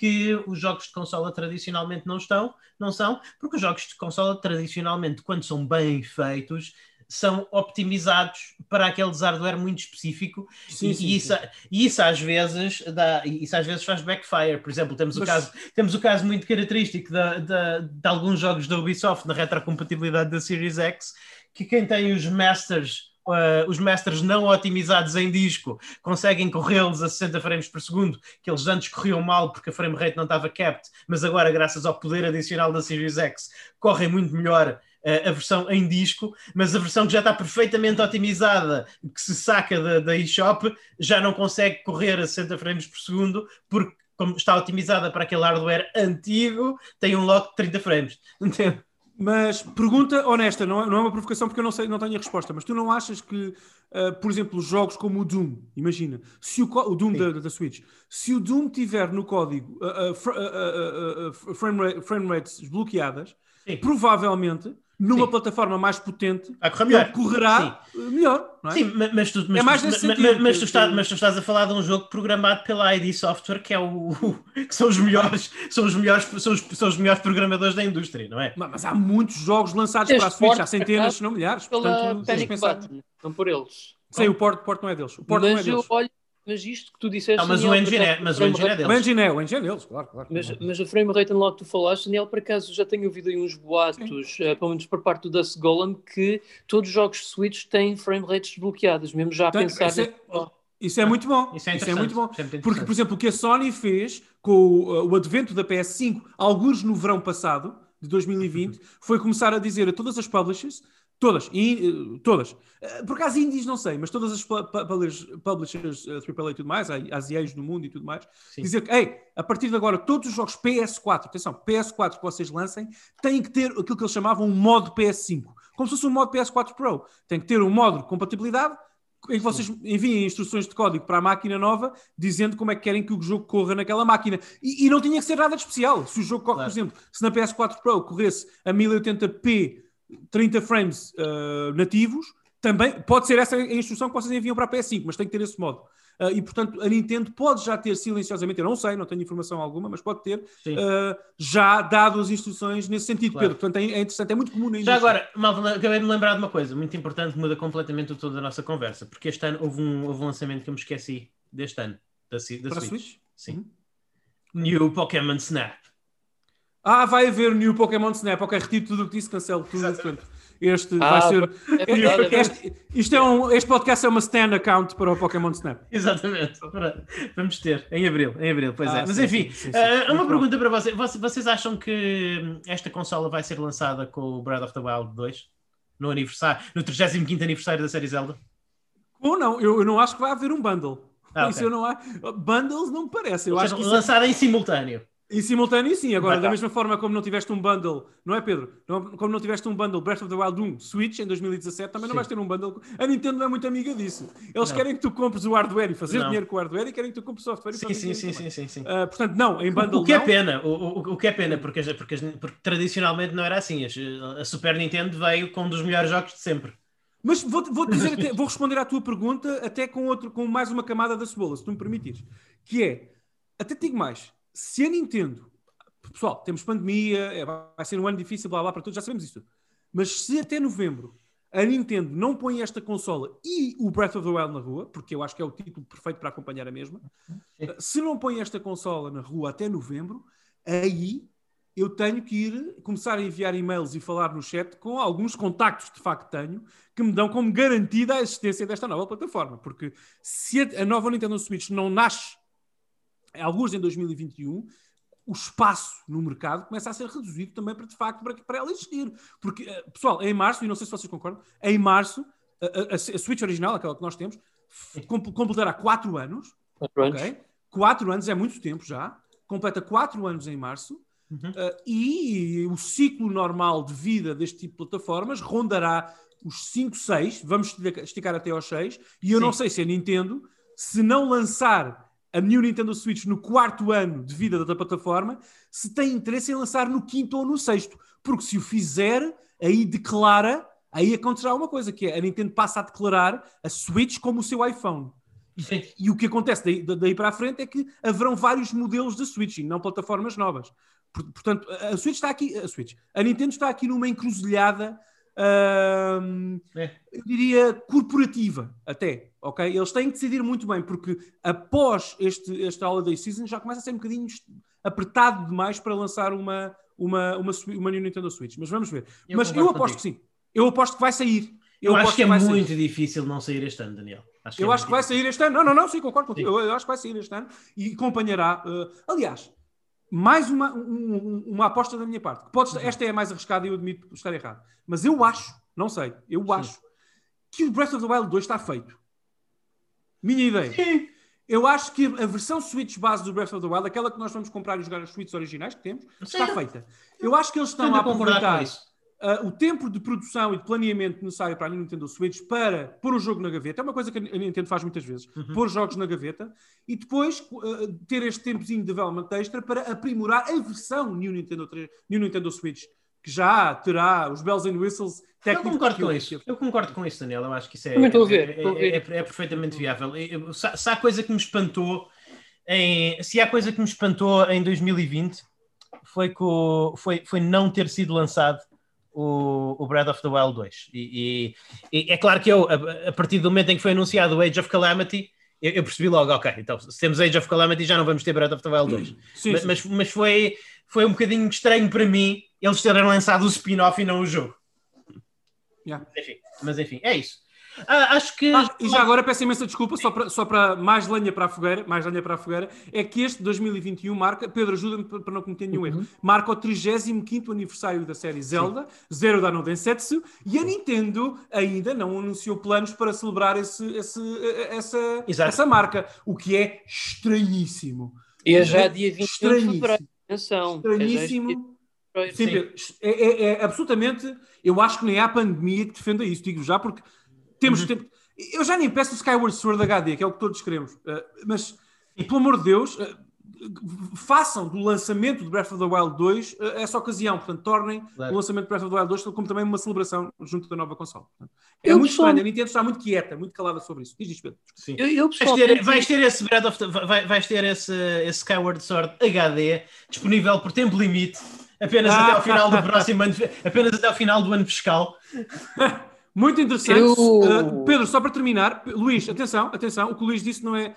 que os jogos de consola tradicionalmente não estão, não são, porque os jogos de consola tradicionalmente, quando são bem feitos, são optimizados para aquele hardware muito específico sim, e, sim, isso, sim. isso às vezes dá, isso às vezes faz backfire. Por exemplo, temos Mas... o caso, temos o caso muito característico de, de, de alguns jogos da Ubisoft na retrocompatibilidade da Series X, que quem tem os masters uh, os masters não otimizados em disco conseguem corrê-los a 60 frames por segundo, que eles antes corriam mal porque a frame rate não estava capped, mas agora, graças ao poder adicional da Series X, correm muito melhor uh, a versão em disco, mas a versão que já está perfeitamente otimizada, que se saca da, da eShop, já não consegue correr a 60 frames por segundo, porque como está otimizada para aquele hardware antigo, tem um lock de 30 frames. Entende? Mas pergunta honesta, não é, não é uma provocação porque eu não sei, não tenho a resposta, mas tu não achas que, uh, por exemplo, jogos como o Doom, imagina, se o, o Doom da, da, Switch, se o Doom tiver no código uh, uh, frame, frame rates bloqueadas, Sim. provavelmente numa Sim. plataforma mais potente, melhor. correrá Sim. melhor. É? Sim, mas tu, mas, é mais tu, mas, sentido, mas, tu estás, mas tu estás a falar de um jogo programado pela ID Software, que é o, que são os melhores, são os melhores, são os, são os melhores programadores da indústria, não é? Mas, há muitos jogos lançados para a Switch, há centenas, se não milhares. Portanto, tens pensar. Não por eles. Sei, o port, port não é deles. O port mas não é deles. eu olho mas isto que tu disseste. Não, mas, Daniel, o engine é, mas o engine é deles. O engine é, o engine é deles, claro. claro mas, mas a frame rate unlock que tu falaste, Daniel, por acaso já tenho ouvido aí uns boatos, uh, pelo menos por parte do Dust Golem, que todos os jogos Switch têm frame rates desbloqueadas, mesmo já a então, pensar. Isso é, isso é muito bom. Isso é, isso é muito bom. É Porque, por exemplo, o que a Sony fez com o, uh, o advento da PS5, alguns no verão passado, de 2020, uhum. foi começar a dizer a todas as publishers Todas, e, todas. Eh, por acaso, indies não sei, mas todas as publishers, AAA e tudo mais, as IAs do mundo e tudo mais, Sim. dizer que, ei, a partir de agora, todos os jogos PS4, atenção, PS4 que vocês lancem, têm que ter aquilo que eles chamavam um modo PS5, como se fosse um modo PS4 Pro. Tem que ter um modo de compatibilidade em que vocês enviem instruções de código para a máquina nova, dizendo como é que querem que o jogo corra naquela máquina. E, e não tinha que ser nada de especial. Se o jogo corre, claro. por exemplo, se na PS4 Pro corresse a 1080p 30 frames uh, nativos, também pode ser essa a instrução que vocês enviam para a PS5, mas tem que ter esse modo. Uh, e portanto, a Nintendo pode já ter silenciosamente, eu não sei, não tenho informação alguma, mas pode ter uh, já dado as instruções nesse sentido, claro. Pedro. Portanto, é, é, interessante, é muito comum ainda. Já agora, malta, acabei de me lembrar de uma coisa muito importante, muda completamente o todo da nossa conversa, porque este ano houve um, houve um lançamento que eu me esqueci deste ano, da, da para Switch. Switch. Sim. Uhum. New Pokémon Snap. Ah, vai haver New Pokémon Snap. Ok, retiro tudo o que disse, cancelo tudo. Portanto, este ah, vai ser. É verdade, é este, isto é um, este podcast é uma stand account para o Pokémon Snap. Exatamente. Vamos ter em abril. Em abril, pois é. ah, é. Mas sim, enfim, sim, sim, uh, uma pergunta para vocês. Vocês acham que esta consola vai ser lançada com o Breath of the Wild 2 no aniversário, no 35 aniversário da série Zelda? Ou não, eu, eu não acho que vai haver um bundle. Ah, Isso okay. eu não há... Bundles não me parece. Eu Ou acho seja, que lançada é... em simultâneo. Em simultâneo, sim. Agora, Vai da tá. mesma forma como não tiveste um bundle, não é, Pedro? Não- como não tiveste um bundle Breath of the Wild 1 Switch em 2017, também não Sim. vais ter um bundle. A Nintendo não é muito amiga disso. Eles Não. querem que tu compres o hardware e fazer Não. dinheiro com o hardware e querem que tu compres o software e Sim, sim, sim, sim, sim, sim. Ah, portanto, não, em bundle O que é não. pena, o, o, o que é pena, porque, porque, as- porque tradicionalmente não era assim. As- A Super Nintendo veio com um dos melhores jogos de sempre. Mas vou, vou dizer até- vou responder à tua pergunta até com, outro, com mais uma camada da cebola, se tu me permitires. Que é, até digo mais, se a Nintendo, pessoal, temos pandemia, é, vai ser um ano difícil, blá blá para todos, já sabemos isso. Mas se até novembro a Nintendo não põe esta consola e o Breath of the Wild na rua, porque eu acho que é o título perfeito para acompanhar a mesma, se não põe esta consola na rua até novembro, aí eu tenho que ir começar a enviar e-mails e falar no chat com alguns contactos de facto tenho que me dão como garantida a existência desta nova plataforma. Porque se a nova Nintendo Switch não nasce alguns em 2021, o espaço no mercado começa a ser reduzido também para de facto para, para ela existir. Porque, eh, pessoal, em março, e não sei se vocês concordam, em março, a, a- a Switch original, aquela que nós temos, completará 4 anos. Quatro anos. Ok? Quatro anos é muito tempo já. Completa quatro anos em março. Uhum. Uh, e o ciclo normal de vida deste tipo de plataformas rondará os 5, 6. Vamos esticar- esticar até aos 6. E eu Sim. não sei se a Nintendo, se não lançar a New Nintendo Switch no quarto ano de vida da plataforma, se tem interesse em lançar no quinto ou no sexto. Porque se o fizer, aí declara, aí acontecerá uma coisa, que é a Nintendo passa a declarar a Switch como o seu iPhone. Sim. E o que acontece daí, da- daí para a frente é que haverão vários modelos de Switch e não plataformas novas. Por- Portanto, a a Switch está aqui, a Switch, a Nintendo está aqui numa encruzilhada, hum, É. eu diria corporativa, até, ok? Eles têm que decidir muito bem, porque após este, esta Holiday Season já começa a ser um bocadinho apertado demais para lançar uma, uma, uma, uma Nintendo Switch. Mas vamos ver. Eu Mas eu aposto que sim. Eu aposto que vai sair. Eu, acho aposto que é vai sair. muito difícil não sair este ano, Daniel. Acho Eu é acho que muito vai sair este ano. Não, não, não, sim, concordo contigo. Eu, eu acho que vai sair este ano e acompanhará. eh, aliás, mais uma, um- um- uma aposta da minha parte. que Pode, estar- esta é a mais arriscada e eu admito estar errado. Mas eu acho, não sei, eu Sim. acho que o Breath of the Wild 2 está feito. Minha ideia. difícil. Eu acho que a versão Switch base do Breath of the Wild, aquela que nós vamos comprar e jogar as Switches originais que temos, está Sim. feita. Eu acho que eles estão a com aproveitar isso. Uh, o tempo de produção e de planeamento necessário para a Nintendo Switch para pôr o jogo na gaveta é uma coisa que a Nintendo faz muitas vezes, Uhum. pôr jogos na gaveta e depois uh, ter este tempozinho de development extra para aprimorar a versão New Nintendo, 3 New Nintendo Switch, que já terá os bells and whistles Eu técnicos. concordo com eu- isso. Eu concordo com isso, Daniel. Eu acho que isso é, é, é- é- é perfeitamente viável. Eu- eu- Se, se há coisa que me espantou em, se há coisa que me espantou em 2020 foi, que o- foi, foi não ter sido lançado o, o Breath of the Wild 2. E, e- e é claro que eu, a, a partir do momento em que foi anunciado o Age of Calamity, eu, eu percebi logo, ok, então se temos Age of Calamity já não vamos ter Breath of the Wild 2. Sim, mas, sim. mas, mas foi, foi um bocadinho estranho para mim eles terem lançado o spin-off e não o jogo. Yeah. Enfim, mas enfim, é isso. Ah, acho que. Ah, e já agora peço imensa desculpa, só para, só para mais lenha para a fogueira, mais lenha para a fogueira, é que este 2021 marca, Pedro, ajuda-me para não cometer nenhum erro, marca o 35º aniversário da série Zelda, Zero da Densetsu, e a Nintendo ainda não anunciou planos para celebrar esse, esse, essa, Exato. essa marca, o que é estranhíssimo. E é já dia 21 de Estranhíssimo. fevereiro. Atenção. É já dia Estranhíssimo. de fevereiro. Sim, Sim. Pedro, é, é- é absolutamente. Eu acho que nem há pandemia que defenda isso, digo já, porque temos Uhum. tempo. Eu já nem peço o Skyward Sword HD, que é o que todos queremos, uh, mas pelo amor de Deus, uh, façam do lançamento de Breath of the Wild 2 uh, essa ocasião, portanto, tornem Claro. o lançamento de Breath of the Wild 2 como também uma celebração junto da nova console. É Eu, muito pessoal- estranho, a Nintendo está muito quieta, muito calada sobre isso. Diz isto, Pedro. Sim. Eu, eu Vais pessoalmente. ter, vais ter esse Breath of the, vai, vais ter esse, esse Skyward Sword HD disponível por tempo limite, apenas Ah. até ao final do próximo ano, apenas até ao final do ano fiscal. Muito interessante. Eu- Uh, Pedro, só para terminar, Luís, atenção, atenção, o que o Luís disse não é.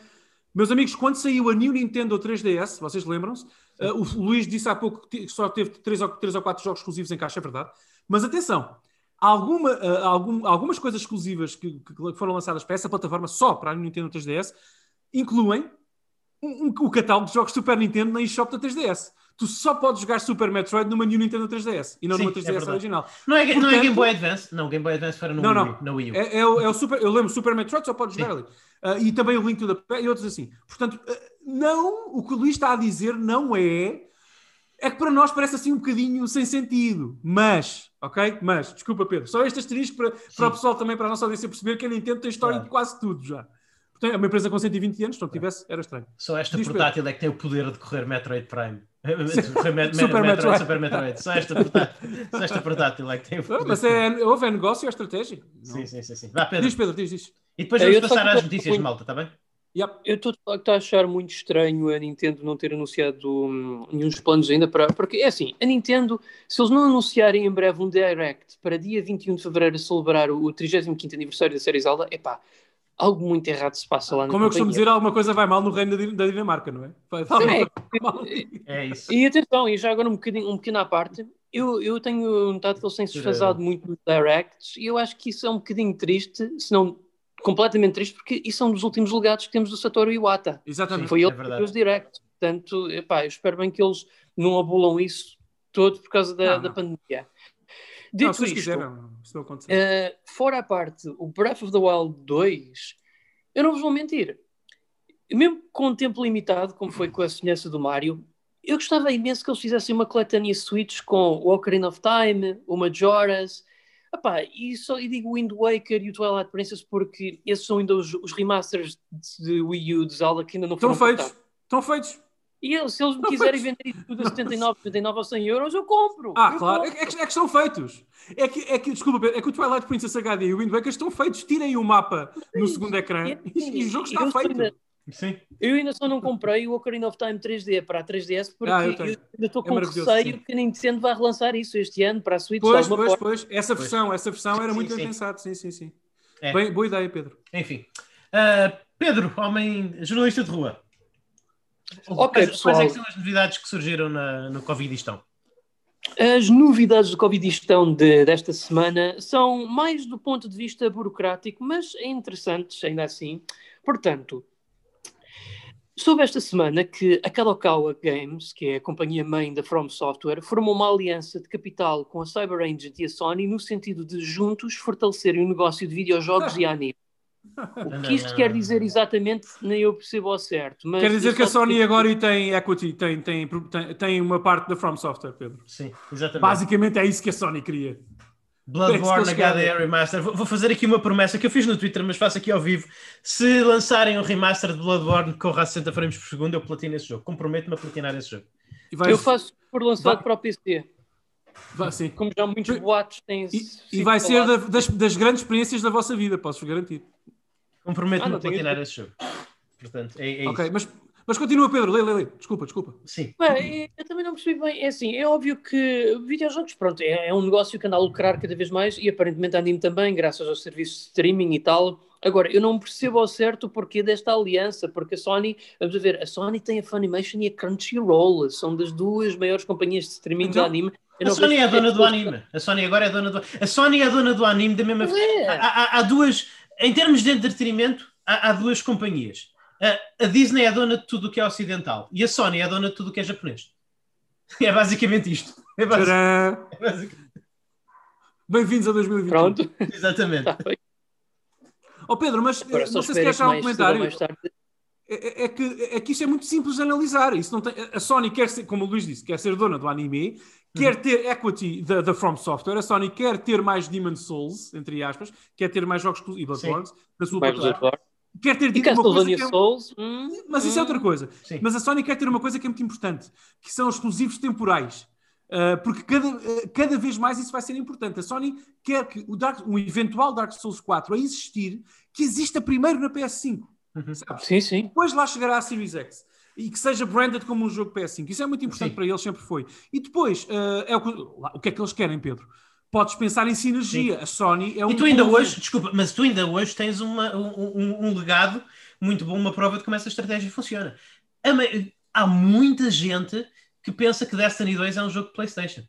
Meus amigos, quando saiu a New Nintendo 3DS, vocês lembram-se? Uh, o Luís disse há pouco que só teve 3 ou, três ou 4 jogos exclusivos em caixa, é verdade. Mas atenção, alguma, uh, algum- algumas coisas exclusivas que, que foram lançadas para essa plataforma, só para a New Nintendo 3DS, incluem um- um- o catálogo de jogos Super Nintendo na eShop da 3DS. Tu só podes jogar Super Metroid numa New Nintendo 3DS e não Sim, numa é 3DS verdade. original. Não é, não é Portanto- Game Boy Advance? Não, Game Boy Advance era no Não, Wii, não. Na Wii U. É, é o, é o Super, eu lembro, Super Metroid só pode jogar Sim. ali. Ah, e também o Link to the Past e outros assim. Portanto, ah, não, o que o Luís está a dizer não é é que para nós parece assim um bocadinho sem sentido. Mas, ok? Mas, desculpa, Pedro, só este asterisco para, para o pessoal também, para a nossa audiência perceber que a Nintendo tem história Claro. de quase tudo já. Portanto, é uma empresa com 120 anos, se não tivesse, era estranho. Só esta Diz, portátil é que tem o poder de correr Metroid Prime. Met- Super Metroid, Metroid. Super Metroid. Só esta portátil, só esta portátil é que tem o poder. Mas é, houve é negócio e é estratégia. Sim, sim, sim, sim. Vá, Pedro. Diz, Pedro, diz, diz. E depois É, vamos passar às notícias, malta, está bem? Yep. Eu estou de facto a achar muito estranho a Nintendo não ter anunciado hum, nenhum dos planos ainda para. Porque é assim, a Nintendo, se eles não anunciarem em breve um Direct para dia 21 de fevereiro celebrar o, o 35 aniversário da série Zelda, epá, algo muito errado se passa lá na Como eu costumo dizer, alguma coisa vai mal no reino da Din- da Dinamarca, não é? Vai, vai Sim, mal. É isso. E atenção, e já agora um bocadinho, um pequeno à parte, eu, eu tenho notado que eles têm se desfasado muito dos directs e eu acho que isso é um bocadinho triste, se não completamente triste, porque isso é um dos últimos legados que temos do Satoru Iwata. Exatamente. Foi é ele que verdade. fez os directs. Portanto, epá, eu espero bem que eles não abulam isso todo por causa da, Não, da não. Pandemia. Não, Dito se isto, se não eh, fora a parte, o Breath of the Wild 2, eu não vos vou mentir. Mesmo com um tempo limitado, como foi com a semelhança do Mario, eu gostava imenso que eles fizessem uma coletânea Switch com o Ocarina of Time, o Majora's, Epá, e, só, e digo Wind Waker e o Twilight Princess porque esses são ainda os, os remasters de Wii U de Zelda que ainda não Estão foram feitos. portados. Estão feitos. E se eles me quiserem vender isso tudo a 79, 79 ou 100 euros, eu compro. Ah, Eu claro. É, compro. é que, é que estão feitos. É que, é que, desculpa, é que o Twilight Princess HD e o Wind Waker estão feitos. Tirem o mapa no segundo ecrã E- e, e o jogo está eu feito. ainda- Sim. Eu ainda só não comprei o Ocarina of Time 3D para a 3DS porque Ah, eu eu, ainda estou É com maravilhoso, receio sim. que a Nintendo vai relançar isso este ano para a Switch. de Pois, pois, forma. pois. Essa versão, essa versão era Sim, muito sim. bem pensado. Sim, sim, sim. É. Bem, boa ideia, Pedro. Enfim. Ah, Pedro, homem, jornalista de rua. Ok, quais, pessoal. quais é que são as novidades que surgiram na, no Covidistão? As novidades do Covidistão de, desta semana são mais do ponto de vista burocrático, mas é interessantes ainda assim. Portanto, soube esta semana que a Kadokawa Games, que é a companhia mãe da From Software, formou uma aliança de capital com a Cyber Agent e a Sony no sentido de juntos fortalecerem o negócio de videojogos e anime. O que isto quer dizer exatamente, nem eu percebo ao certo. Mas Quer dizer que a Sony agora e tem equity, tem, tem, tem, tem uma parte da From Software, Pedro. Sim, exatamente. Basicamente é isso que a Sony queria. Bloodborne É que HD Remaster. Vou fazer aqui uma promessa que eu fiz no Twitter, mas faço aqui ao vivo. Se lançarem um remaster de Bloodborne que corra a 60 frames por segundo, eu platino esse jogo. Comprometo-me a platinar esse jogo. E vais- Eu faço por lançado Vai- para o PC. vai- sim. Como já muitos boatos têm E, e vai ser da- das, das grandes experiências da vossa vida, posso-vos garantir. Comprometo-me Ah, a platinar esse jogo. Portanto, é, é ok, isso. mas, mas continua, Pedro. Lê, lê, lê. Desculpa, desculpa. Sim. Bem, eu também não percebi bem. É assim, é óbvio que videojogos, pronto, é, é um negócio que anda a lucrar cada vez mais e aparentemente a anime também, graças aos serviços de streaming e tal. Agora, eu não percebo ao certo o porquê desta aliança, porque a Sony, vamos a ver, a Sony tem a Funimation e a Crunchyroll, são das duas maiores companhias de streaming Então, de anime. Eu A não Sony é a dona do anime. A Sony agora é a dona do A Sony é a dona do anime da mesma é. há, há- há duas, em termos de entretenimento, há, há duas companhias. A, a Disney é a dona de tudo o que é ocidental e a Sony é a dona de tudo o que é japonês. É basicamente isto. É basic- Tcharam! é basic- Bem-vindos a 2021. Pronto, exatamente. feito. Oh Pedro, mas eh, Agora não sei se queres que já um comentário. tarde É, é que, é que isso é muito simples de analisar. Isso não tem, a Sony quer ser, como o Luís disse, quer ser dona do anime, quer ter equity da, da From Software, a Sony quer ter mais Demon Souls, entre aspas, quer ter mais jogos exclusivos, e Bloodborne, na sua vai plataforma. Bloodborne. Quer ter E dito uma coisa Castlevania que é, Souls. hum, Mas isso é hum. outra coisa. Sim. Mas a Sony quer ter uma coisa que é muito importante, que são os exclusivos temporais. Uh, porque cada, uh, cada vez mais isso vai ser importante. A Sony quer que o Dark, um eventual Dark Souls 4 a existir, que exista primeiro na PS5. Uhum. Sim, sim. Depois lá chegará a Series X. E que seja branded como um jogo PS5. Isso é muito importante Sim. para eles, sempre foi. E depois, uh, é o, que, o que é que eles querem, Pedro? Podes pensar em sinergia. A Sony é um. E tu ainda hoje, desculpa, mas tu ainda hoje tens uma- um, um- legado muito bom, uma prova de como essa estratégia funciona. Há muita gente que pensa que Destiny 2 é um jogo de PlayStation.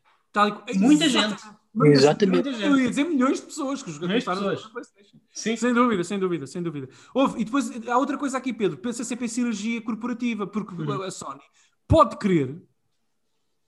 Muita gente. Exatamente. Eu ia dizer milhões de pessoas que jogaram pessoas. no PlayStation. Sim. Sem dúvida, sem dúvida, sem dúvida. Houve, e depois há outra coisa aqui, Pedro. Pensa sempre em sinergia corporativa, porque Uhum. a Sony pode querer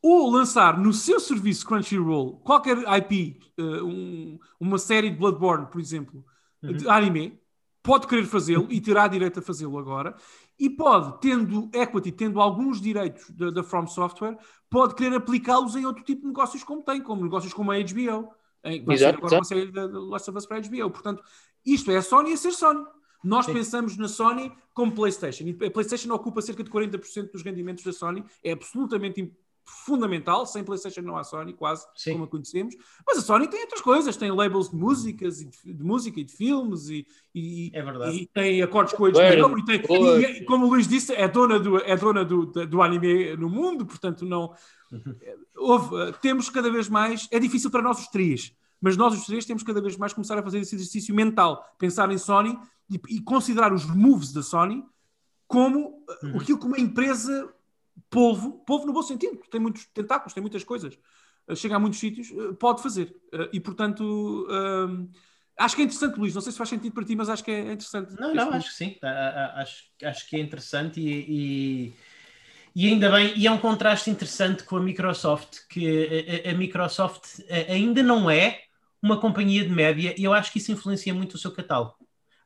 ou lançar no seu serviço Crunchyroll qualquer IP, eh, um- uma série de Bloodborne, por exemplo, Uhum. de anime, pode querer fazê-lo e terá direito a fazê-lo agora. E pode, tendo equity, tendo alguns direitos da, From Software, pode querer aplicá-los em outro tipo de negócios como tem, como negócios como a HBO. Em, vai Exato, ser agora uma série da Last of Us para a HBO. Portanto, isto é a Sony a ser Sony. Nós Sim. pensamos na Sony como PlayStation. E a PlayStation ocupa cerca de 40% dos rendimentos da Sony. É absolutamente fundamental. Sem PlayStation não há Sony, quase Sim. como a conhecemos. Mas a Sony tem outras coisas. Tem labels de músicas e de, de música e de filmes e, e- É verdade. e tem acordos com a HBO. E, tem, e é- como o Luís disse, é dona do, é dona do, do anime no mundo. Portanto, não... Houve, eh, temos cada vez mais... É difícil para nós os três. Mas nós os três temos cada vez mais começar a fazer esse exercício mental. Pensar em Sony e, e considerar os moves da Sony como uh, Uhum. aquilo que uma empresa polvo, polvo no bom sentido, tem muitos tentáculos, tem muitas coisas, uh, chega a muitos sítios, uh, pode fazer. Uh, e portanto, um, acho que é interessante, Luís. Não sei se faz sentido para ti, mas acho que é interessante. Não, não, acho que sim. Acho, acho que é interessante e, e, e ainda bem, e é um contraste interessante com a Microsoft, que a, a- Microsoft ainda não é uma companhia de média e eu acho que isso influencia muito o seu catálogo.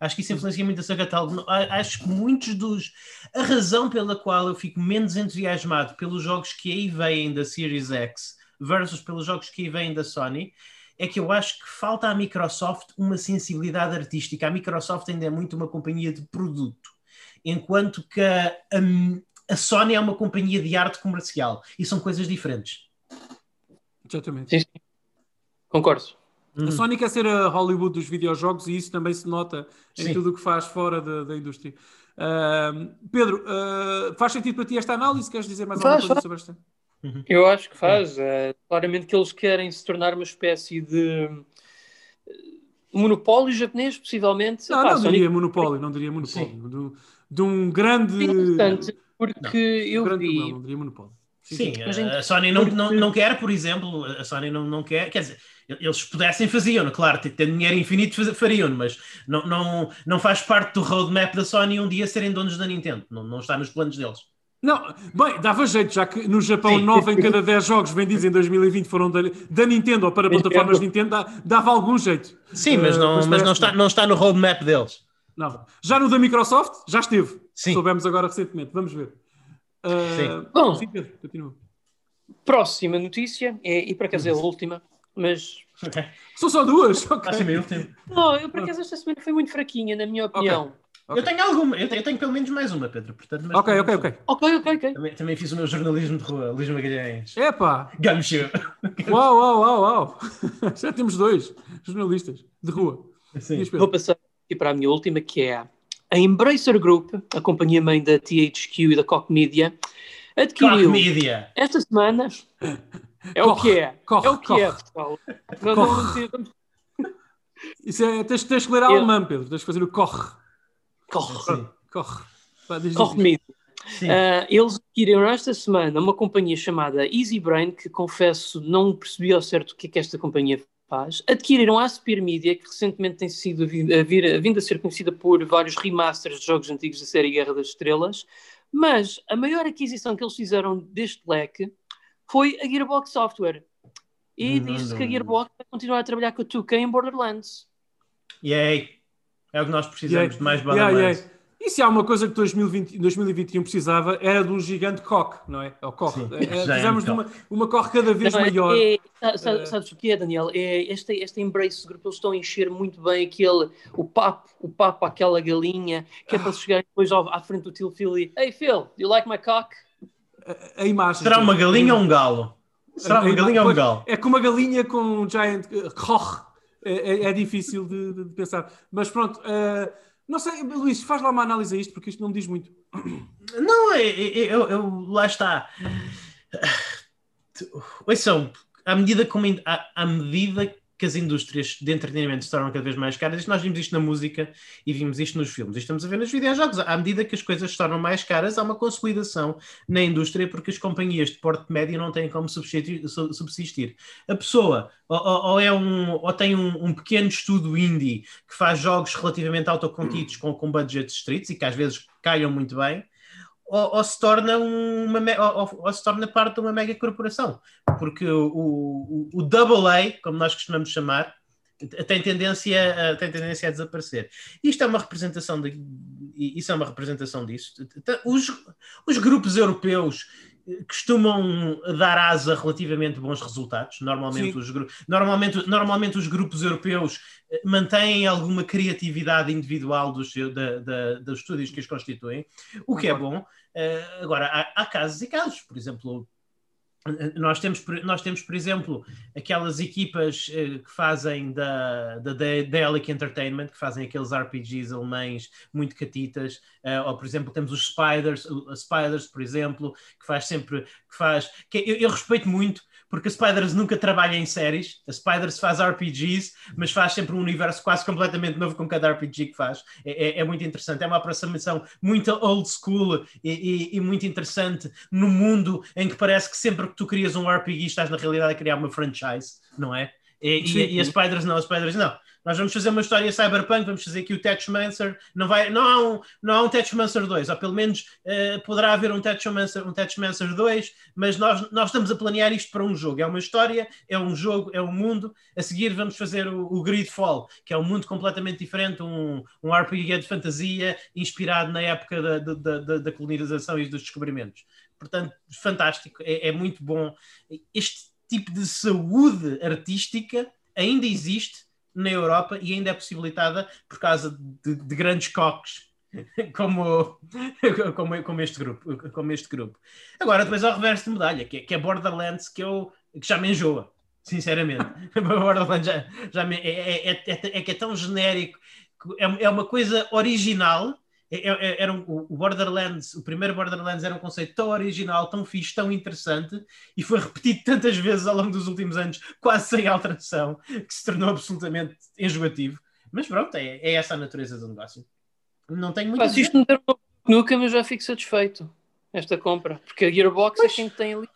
Acho que isso influencia muito o seu catálogo. A- Acho que muitos dos. A razão pela qual eu fico menos entusiasmado pelos jogos que aí vêm da Series X versus pelos jogos que aí vêm da Sony é que eu acho que falta à Microsoft uma sensibilidade artística. A Microsoft ainda é muito uma companhia de produto, enquanto que a, a- a Sony é uma companhia de arte comercial e são coisas diferentes. Exatamente. Sim, sim. Concordo. Uhum. A Sony quer ser a Hollywood dos videojogos e isso também se nota em Sim. tudo o que faz fora da, da indústria. Ahm, Pedro, ah, faz sentido para ti esta análise? Queres dizer mais Faz, alguma coisa sobre esta? Eu acho que faz. É, claramente que eles querem se tornar uma espécie de eh, monopólio japonês, possivelmente. Não, Epá, não Sonic diria monopólio, não diria monopólio. De, de um grande. é interessante, porque eu grande vi. não, não diria monopólio. Sim, Mas a- em- a Sony não, porque- não, não quer, por exemplo, a Sony não, não quer, quer dizer, eles pudessem faziam, claro, tendo dinheiro infinito fariam, mas não, não, não faz parte do roadmap da Sony um dia serem donos da Nintendo, não, não está nos planos deles. Não, bem, dava jeito, já que no Japão Sim. 9 em cada 10 jogos vendidos em 2020 foram da, da Nintendo ou para Nintendo. plataformas Nintendo, dava algum jeito. Sim, mas Eh, não, mas não, está, não está no roadmap deles. Não. Já no da Microsoft, já esteve. Sim. Soubemos agora recentemente, vamos ver. Ah, Sim. Bom. sim, Pedro, continua. Próxima notícia, é, e por acaso é a última, mas. Ok. São só duas, ok. Próximo e último. Não, eu por acaso esta semana foi muito fraquinha, na minha opinião. Eu tenho alguma, eu tenho, eu tenho pelo menos mais uma, Pedro. Portanto, mas Ok, ok, ok. Ok, ok, ok. Também, também fiz o meu jornalismo de rua, Luís Magalhães. Epá, Gumshoe. uau, uau, uau, uau. Já temos dois jornalistas de rua. Sim. Vou passar aqui para a minha última, que é a Embracer Group, a companhia mãe da THQ e da Koch Media, Cock adquiriu Media. esta semana. É o Koch, que é. Koch, é o que é, Koch. pessoal. Não, Koch. não, não, não, Isso é, tens, tens que ler Eu- alemão, Pedro. Tens que fazer o corre. Koch. Sim. Corre. Koch diz. Media. Sim. Ah, eles adquiriram esta semana uma companhia chamada Easy Brain, que confesso não percebi ao certo o que é que esta companhia faz. Adquiriram a Aspir Media, que recentemente tem sido a vir, a vir- a vindo a ser conhecida por vários remasters de jogos antigos da série Guerra das Estrelas. Mas a maior aquisição que eles fizeram deste leque foi a Gearbox Software. E Não, diz-se não, que a não. Gearbox vai continuar a trabalhar com a 2K em Borderlands. Yay. É o que nós precisamos Yeah, de mais yeah, Borderlands. yeah. E se há uma coisa que 2020, 2021 precisava, era de um gigante coque, não é? É o corre. É, é, precisamos de uma, uma corre cada vez Não, é- maior. é- Eh, sabes o que é, Daniel? É esta, esta Embrace Group, eles estão a encher muito bem aquele, o papo, o papo àquela galinha, que é para chegar depois ao, à frente do tio Phil e Hey Phil, do you like my cock? A imagem. Será uma galinha ou um galo? Será uma galinha ou um galo? É como uma galinha com um giant uh, corre. É, é- é difícil de, de- pensar. Mas pronto, uh, não sei, Luís, faz lá uma análise a isto, porque isto não me diz muito. Não, é- é- é- eu, eu- lá está. Ouçam, à medida, como, à, à medida que as indústrias de entretenimento se tornam cada vez mais caras, nós vimos isto na música e vimos isto nos filmes, estamos a ver nos videojogos. À medida que as coisas se tornam mais caras, há uma consolidação na indústria porque as companhias de porte médio não têm como subsistir. su- subsistir. A pessoa ou, ou- é um, ou tem um, um pequeno estudo indie que faz jogos relativamente autocontidos com, com budgets estritos e que às vezes calham muito bem, ou, ou se torna uma ou, ou- se torna parte de uma mega corporação, porque o, o, o Double A, como nós costumamos chamar, tem tendência, a, tem tendência a desaparecer. Isto é uma representação de, isso é uma representação disso. Os, os grupos europeus costumam dar asa relativamente bons resultados. Normalmente os, normalmente, normalmente os grupos europeus eh, mantêm alguma criatividade individual dos, da, da, dos estúdios que os constituem, o que é bom. Uh, agora, há, há, casos e casos. Por exemplo, nós temos, nós temos, por exemplo, aquelas equipas uh, que fazem da, da Daelic Entertainment, que fazem aqueles RPGs alemães muito catitas, uh, ou por exemplo, temos os Spiders, uh, Spiders, por exemplo, que faz sempre, que faz, que eu, eu respeito muito porque a Spiders nunca trabalha em séries, a Spiders faz RPGs, mas faz sempre um universo quase completamente novo com cada RPG que faz. É, é, é muito interessante, é uma aproximação muito old school e, e, e, muito interessante no mundo em que parece que sempre que tu crias um RPG estás na realidade a criar uma franchise, não é? E, e, e a Spiders não, a Spiders não. Nós vamos fazer uma história cyberpunk, vamos fazer aqui o Tetchmancer. Não, vai, não, há um, não há um Tetchmancer 2, ou pelo menos uh, poderá haver um Tetchmancer, um Tetchmancer 2, mas nós, nós estamos a planear isto para um jogo. É uma história, é um jogo, é um mundo. A seguir vamos fazer o, o Gridfall, que é um mundo completamente diferente, um, um RPG de fantasia inspirado na época da, da, da, da colonização e dos descobrimentos. Portanto, fantástico, é, é muito bom. Este tipo de saúde artística ainda existe na Europa e ainda é possibilitada por causa de, de grandes coques como, como, como, este grupo, como este grupo. Agora, depois ao reverso de medalha, que é, que é Borderlands, que, eu, que já me enjoa, sinceramente. Borderlands já, já me, é, é, é, é, que é tão genérico, é, é uma coisa original, era um, o Borderlands, o primeiro Borderlands era um conceito tão original, tão fixe, tão interessante e foi repetido tantas vezes ao longo dos últimos anos, quase sem alteração, que se tornou absolutamente enjoativo. Mas pronto, é, é essa a natureza do negócio. Não tenho muito. Isto não der nunca, mas já fico satisfeito. Esta compra, porque a Gearbox é quem tem ali.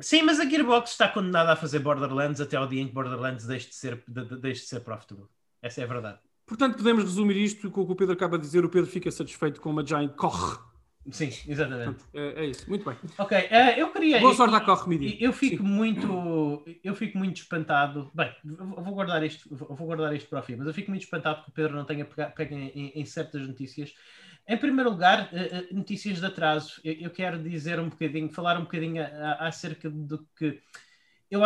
Sim, mas a Gearbox está condenada a fazer Borderlands até ao dia em que Borderlands deixe de ser, de, de, deixe de ser profitable. Essa é a verdade. Portanto, podemos resumir isto com o que o Pedro acaba de dizer. O Pedro fica satisfeito com uma Giant corre. Sim, exatamente. Portanto, é, é, isso. Muito bem. Ok, uh, eu queria. Boa sorte à corre mídia. Eu fico Sim. muito, eu fico muito espantado. Bem, vou guardar isto, vou guardar isto para o fim, mas eu fico muito espantado que o Pedro não tenha pego em, em, certas notícias. Em primeiro lugar, uh, notícias de atraso. Eu, eu, quero dizer um bocadinho, falar um bocadinho acerca do que eu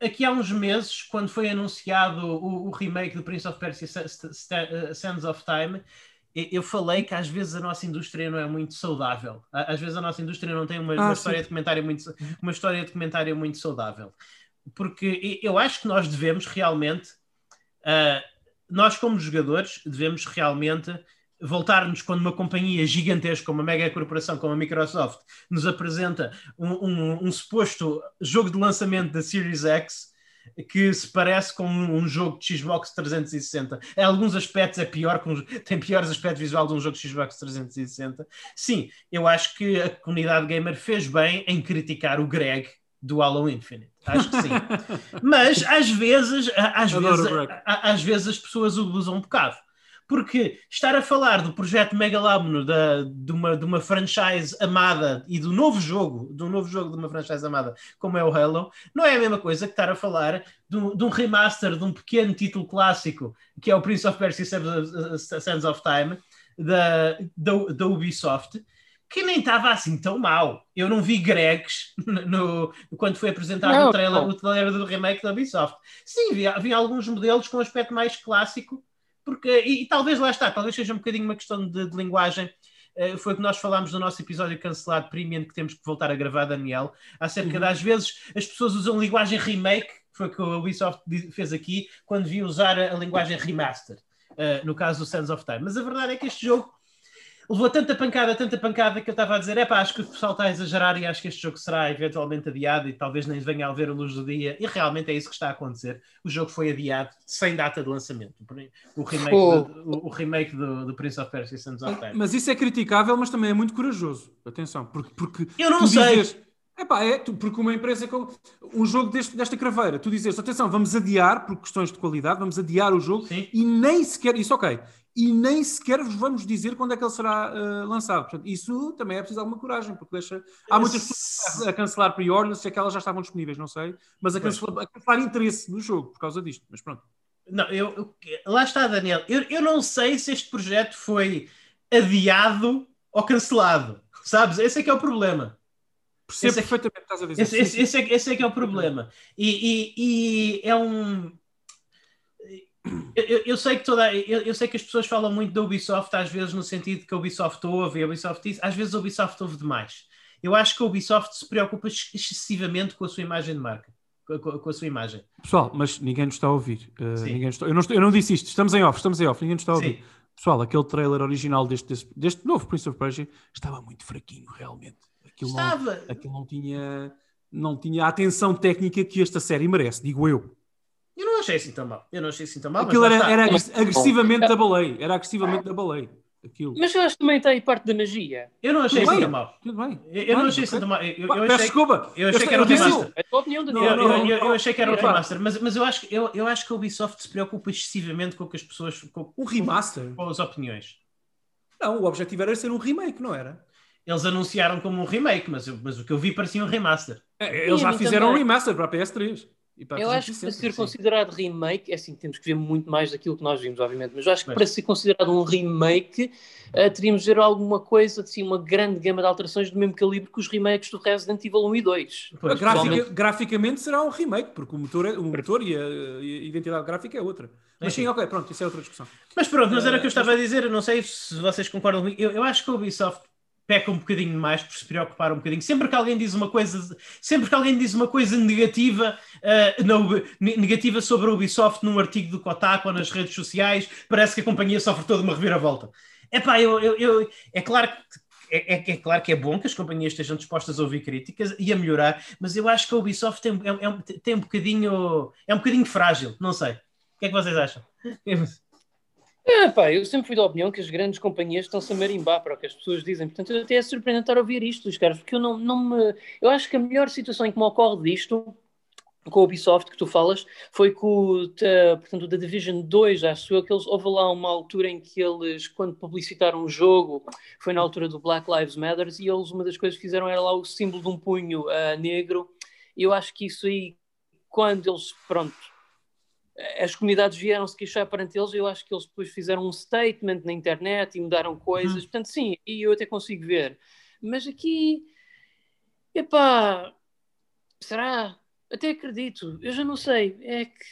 aqui há uns meses, quando foi anunciado o, o remake do Prince of Persia uh, Sands of Time, eu falei que às vezes a nossa indústria não é muito saudável. Às vezes a nossa indústria não tem uma, ah, uma história de comentário muito uma história de comentário muito saudável. Porque eu acho que nós devemos realmente uh, nós como jogadores devemos realmente voltarmos quando uma companhia gigantesca, uma mega corporação como a Microsoft, nos apresenta um, um, um, suposto jogo de lançamento da Series X que se parece com um, jogo de Xbox 360. Em alguns aspectos é pior, tem piores aspectos visual de um jogo de Xbox 360. Sim, eu acho que a comunidade gamer fez bem em criticar o Greg do Halo Infinite. Acho que sim. Mas às vezes, às vezes, às vezes as pessoas abusam um bocado porque estar a falar do projeto megalómano da, de, uma, de uma franchise amada e do novo jogo, do novo jogo de uma franchise amada, como é o Halo, não é a mesma coisa que estar a falar de um, de um remaster de um pequeno título clássico, que é o Prince of Persia Sands of Time, da, da, da Ubisoft, que nem estava assim tão mal. Eu não vi Gregs no, quando foi apresentado não, o, trailer, o trailer do remake da Ubisoft. Sim, vi, vi alguns modelos com aspecto mais clássico porque, e, e, talvez lá está, talvez seja um bocadinho uma questão de, de linguagem. Uh, foi o que nós falámos no nosso episódio cancelado Premium, que temos que voltar a gravar, Daniel, acerca uhum. das vezes as pessoas usam linguagem remake, foi o que o Ubisoft fez aqui, quando devia usar a, a linguagem remaster, uh, no caso do Sands of Time. Mas a verdade é que este jogo levou tanta pancada, tanta pancada que eu estava a dizer: é pá, acho que o pessoal está a exagerar e acho que este jogo será eventualmente adiado e talvez nem venha a ver a luz do dia. E realmente é isso que está a acontecer. O jogo foi adiado sem data de lançamento. O remake, oh. do, o, remake do, do, Prince of Persia Sands of Time. Mas isso é criticável, mas também é muito corajoso. Atenção, porque. porque eu não sei. Dizes, Epá, é, tu, porque uma empresa com um jogo deste, desta craveira, tu dizes, atenção, vamos adiar por questões de qualidade, vamos adiar o jogo Sim. e nem sequer, isso ok, e nem sequer vos vamos dizer quando é que ele será uh, lançado. Portanto, isso também é preciso alguma coragem, porque deixa. Há muitas pessoas a cancelar pre-orders, se aquelas já estavam disponíveis, não sei, mas a cancelar, a cancelar interesse no jogo por causa disto. Mas pronto. Não, eu, eu- lá está, Daniel. Eu, eu não sei se este projeto foi adiado ou cancelado. Sabes? Esse é que é o problema. Percebo Esse é- perfeitamente o que estás a dizer. Esse, esse- esse é, que- esse é que é o problema. E, e- e é um. Eu, eu- sei que toda, eu, eu sei que as pessoas falam muito da Ubisoft, às vezes no sentido que a Ubisoft ouve e a Ubisoft diz, às vezes a Ubisoft ouve demais. Eu acho que a Ubisoft se preocupa ex- excessivamente com a sua imagem de marca, com, a- com a- sua imagem. Pessoal, mas ninguém nos está a ouvir. Uh, ninguém está- eu, não estou- eu não disse isto. Estamos em off, estamos em off. Ninguém nos está a ouvir. Sim. Pessoal, aquele trailer original deste, deste, deste novo Prince of Persia estava muito fraquinho, realmente. Aquilo não, Estava. aquilo não tinha, não tinha a atenção técnica que esta série merece, digo eu. Eu não achei assim tão mal. Eu não achei assim tão mal. mas Aquilo era, está. era agres- agressivamente da baleia. Era agressivamente da baleia. Aquilo. Mas eu acho que também está aí parte da magia. Eu não achei assim tão mal. Tudo bem. Eu, eu não achei assim tão mal. Eu, eu Pá, achei desculpa. eu achei Eu- que era eu o disse- remaster. É a tua opinião, Eu, Daniel. Não, eu- eu- eu achei que era o Não. remaster, mas, mas eu, acho, que- eu, eu acho que a Ubisoft se preocupa excessivamente com o que as pessoas. com, Um remaster? com as opiniões. Não, o objetivo era ser um remake, não era? Eles anunciaram como um remake, mas, eu- mas o que eu vi parecia um remaster. É, Eles já fizeram um também. remaster para a PS3. E Eu acho que para 360, ser sim. considerado remake, é assim, temos que ver muito mais daquilo que nós vimos, obviamente, mas eu acho que Mas- para ser considerado um remake, eh, teríamos de ver alguma coisa, assim, uma grande gama de alterações do mesmo calibre que os remakes do Resident Evil 1 e 2. Pois, Grafica- graficamente será um remake, porque o motor, é- o motor e, a, e a identidade gráfica é outra. Mas sim, Enfim. ok, pronto, isso é outra discussão. Mas pronto, mas era o Eh, que eu estava a dizer. Eu não sei se vocês concordam comigo. Eu, eu acho que a Ubisoft peca um bocadinho mais por se preocupar um bocadinho. Sempre que alguém diz uma coisa, sempre que alguém diz uma coisa negativa, ne- negativa sobre a Ubisoft num artigo do Kotaku ou nas redes sociais, parece que a companhia sofre toda uma reviravolta. Epá, eu, eu, eu, é claro que é, é- é claro que é bom que as companhias estejam dispostas a ouvir críticas e a melhorar, mas eu acho que a Ubisoft tem, é, é tem um bocadinho é um bocadinho frágil, não sei. O que é que vocês acham? É, pá, eu sempre fui da opinião que as grandes companhias estão-se a marimbar para o que as pessoas dizem. Portanto, eu até é surpreendente estar a ouvir isto dos caras, porque eu não, não me. Eu acho que a melhor situação em que me ocorre disto, com a Ubisoft que tu falas, foi com o, ta- portanto, o The Division 2, acho eu, que eles, houve lá uma altura em que eles, quando publicitaram o jogo, foi na altura do Black Lives Matter, e eles, uma das coisas que fizeram era lá o símbolo de um punho ah, negro, eu acho que isso aí, quando eles, pronto, as comunidades vieram se queixar perante eles, eu acho que eles depois fizeram um statement na internet e mudaram coisas, portanto, sim, e eu até consigo ver. Mas aqui, epá, será? Até acredito, eu já não sei, é que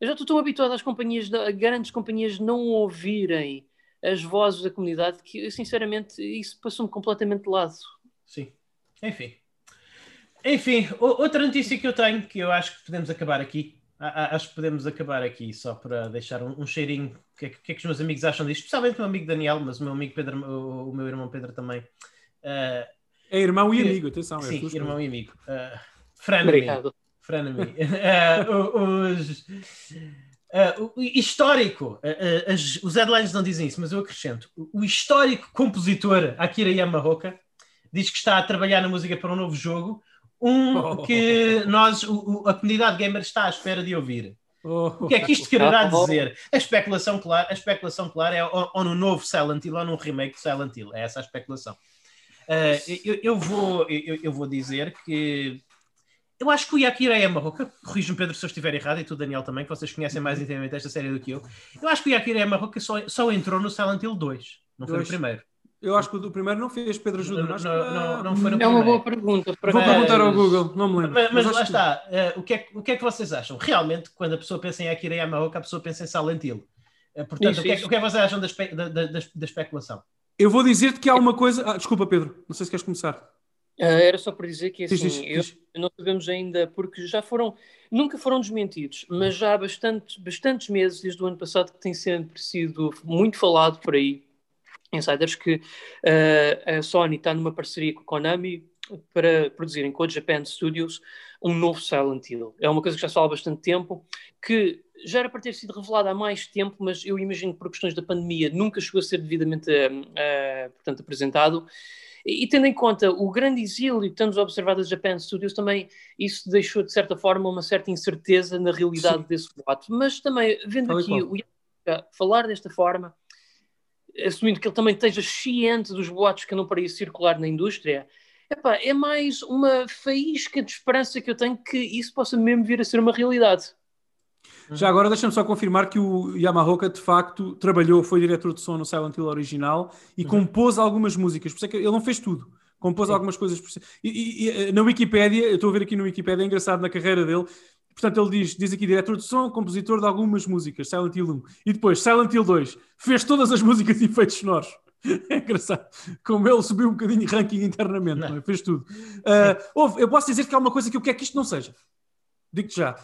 eu já estou tão habituado às companhias, a grandes companhias não ouvirem as vozes da comunidade que, eu, sinceramente, isso passou-me completamente de lado. Sim. Enfim. Enfim, outra notícia que eu tenho, que eu acho que podemos acabar aqui. A- a- Acho que podemos acabar aqui só para deixar um, um cheirinho. O que, é, que- é que os meus amigos acham disto? Especialmente o meu amigo Daniel, mas o meu amigo Pedro, o, o meu irmão Pedro também. Ah, É irmão e amigo, atenção. é sim, duas irmão e amigo. Uh. Frenemy. Ah, o- os, ah, o histórico, ah, ah, as- os headlines não dizem isso, mas eu acrescento. O, o histórico compositor Akira Yamaoka diz que está a trabalhar na música para um novo jogo, um Oh. que nós, o- o- a comunidade gamer está à espera de ouvir. Oh, O que é que isto quererá dizer? A especulação, claro, a especulação, claro, é ou, ou no novo Silent Hill ou num remake de Silent Hill. É essa a especulação. Ah, eu, eu vou, eu, eu vou dizer que eu acho que o Yakira Yamaoka, corrijo-me Pedro se eu estiver errado, e tu Daniel também, que vocês conhecem mais intimamente esta série do que eu, eu acho que o Yakira Yamaoka só, só entrou no Silent Hill 2, não foi Dois. primeiro. Eu acho que o do primeiro não fez, Pedro ajuda. Não, não, não, não foi no É uma boa pergunta. Para Vou Mas- perguntar ao Google, não me lembro. Mas, mas acho lá que- está, eh, o, que é, o que é que vocês acham? Realmente, quando a pessoa pensa em Akira Yamaoka, a pessoa pensa em Silent Hill. Eh, portanto, Isso, o, que é, o que é que vocês acham da, espe- da- da- da- da especulação? Eu vou dizer-te que há uma coisa. Ah, desculpa, Pedro, não sei se queres começar. Ah, era só para dizer que Diz, assim, diz, eu- diz. não sabemos ainda, porque já foram, nunca foram desmentidos, mas já há bastante, bastantes meses, desde o ano passado, que tem sempre sido muito falado por aí, insiders, que ah, a Sony está numa parceria com a Konami para produzirem com a Japan Studios um novo Silent Hill. É uma coisa que já se fala há bastante tempo, que já era para ter sido revelada há mais tempo, mas eu imagino que por questões da pandemia nunca chegou a ser devidamente ah, portanto, apresentado. E, e tendo em conta o grande exílio que estamos a observar da Japan Studios, também isso deixou, de certa forma, uma certa incerteza na realidade Sim. desse boato. Mas também, vendo aqui o Yaka falar desta forma, assumindo que ele também esteja ciente dos boatos que andam para aí circular na indústria, epá, é mais uma faísca de esperança que eu tenho que isso possa mesmo vir a ser uma realidade. Já agora deixa-me só confirmar que o Yamaha de facto trabalhou, foi diretor de som no Silent Hill original e Uhum. compôs algumas músicas, por isso é que ele não fez tudo. Compôs Sim. algumas coisas. por si- E, e- e, eh, na Wikipédia, eu estou a ver aqui no Wikipédia, é engraçado na carreira dele. Portanto, ele diz, diz aqui diretor de som, compositor de algumas músicas, Silent Hill 1. E depois, Silent Hill 2, fez todas as músicas e efeitos sonoros. É engraçado. Como ele subiu um bocadinho de ranking internamente, Não. não é? fez tudo. Ah, houve, eu posso dizer que há uma coisa que eu quero que isto não seja. Digo-te já.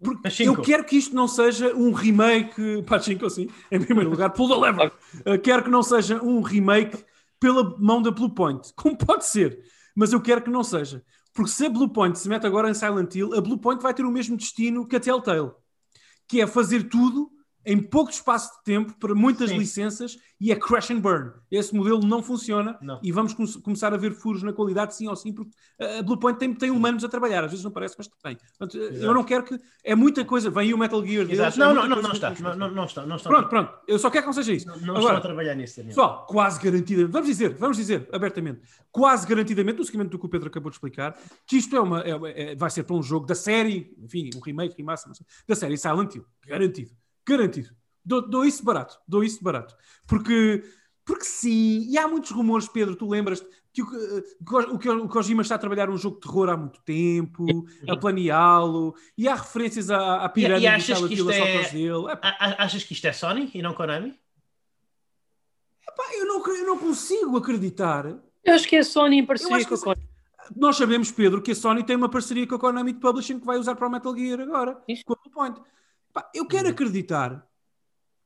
Porque eu quero que isto não seja um remake. Pachinko, sim, em primeiro lugar. Pull the lever. Uh, quero que não seja um remake pela mão da Bluepoint. Como pode ser? Mas eu quero que não seja. Porque se a Bluepoint se mete agora em Silent Hill, a Bluepoint vai ter o mesmo destino que a Telltale. Que é fazer tudo em pouco espaço de tempo para muitas Sim. licenças e é crash and burn. Esse modelo não funciona Não. e vamos come- começar a ver furos na qualidade, sim ou sim, porque a Bluepoint tem, tem humanos a trabalhar. Às vezes não parece, mas tem. Portanto, eu Exato. não quero que. É muita coisa. Vem aí o Metal Gear deles. Exato. é Não, não, não, não está. Não, não, não está. Não está. Pronto, pronto. Eu só quero que não seja isso. Não, não Agora, estão a trabalhar nisso, Daniel. Pessoal, quase garantidamente, vamos dizer, vamos dizer abertamente, quase garantidamente, no seguimento do que o Pedro acabou de explicar, que isto é uma, é- é- vai ser para um jogo da série, enfim, um remake, remaster, não da série Silent Hill. Garantido. Garantido. Dou, dou isso barato. Dou isso barato. Porque, porque sim, e há muitos rumores, Pedro, tu lembras que o, que o, o Kojima está a trabalhar um jogo de terror há muito tempo, a planeá-lo, e há referências à, à pirâmide e do achas que isto a é- dele. Epá, Achas que isto é Sony e não Konami? pá, eu, não, eu não consigo acreditar Eu acho que é a Sony em parceria com a Konami. Nós sabemos, Pedro, que a Sony tem uma parceria com a Konami de Publishing que vai usar para o Metal Gear agora, Isso. com a Bluepoint. Eu quero acreditar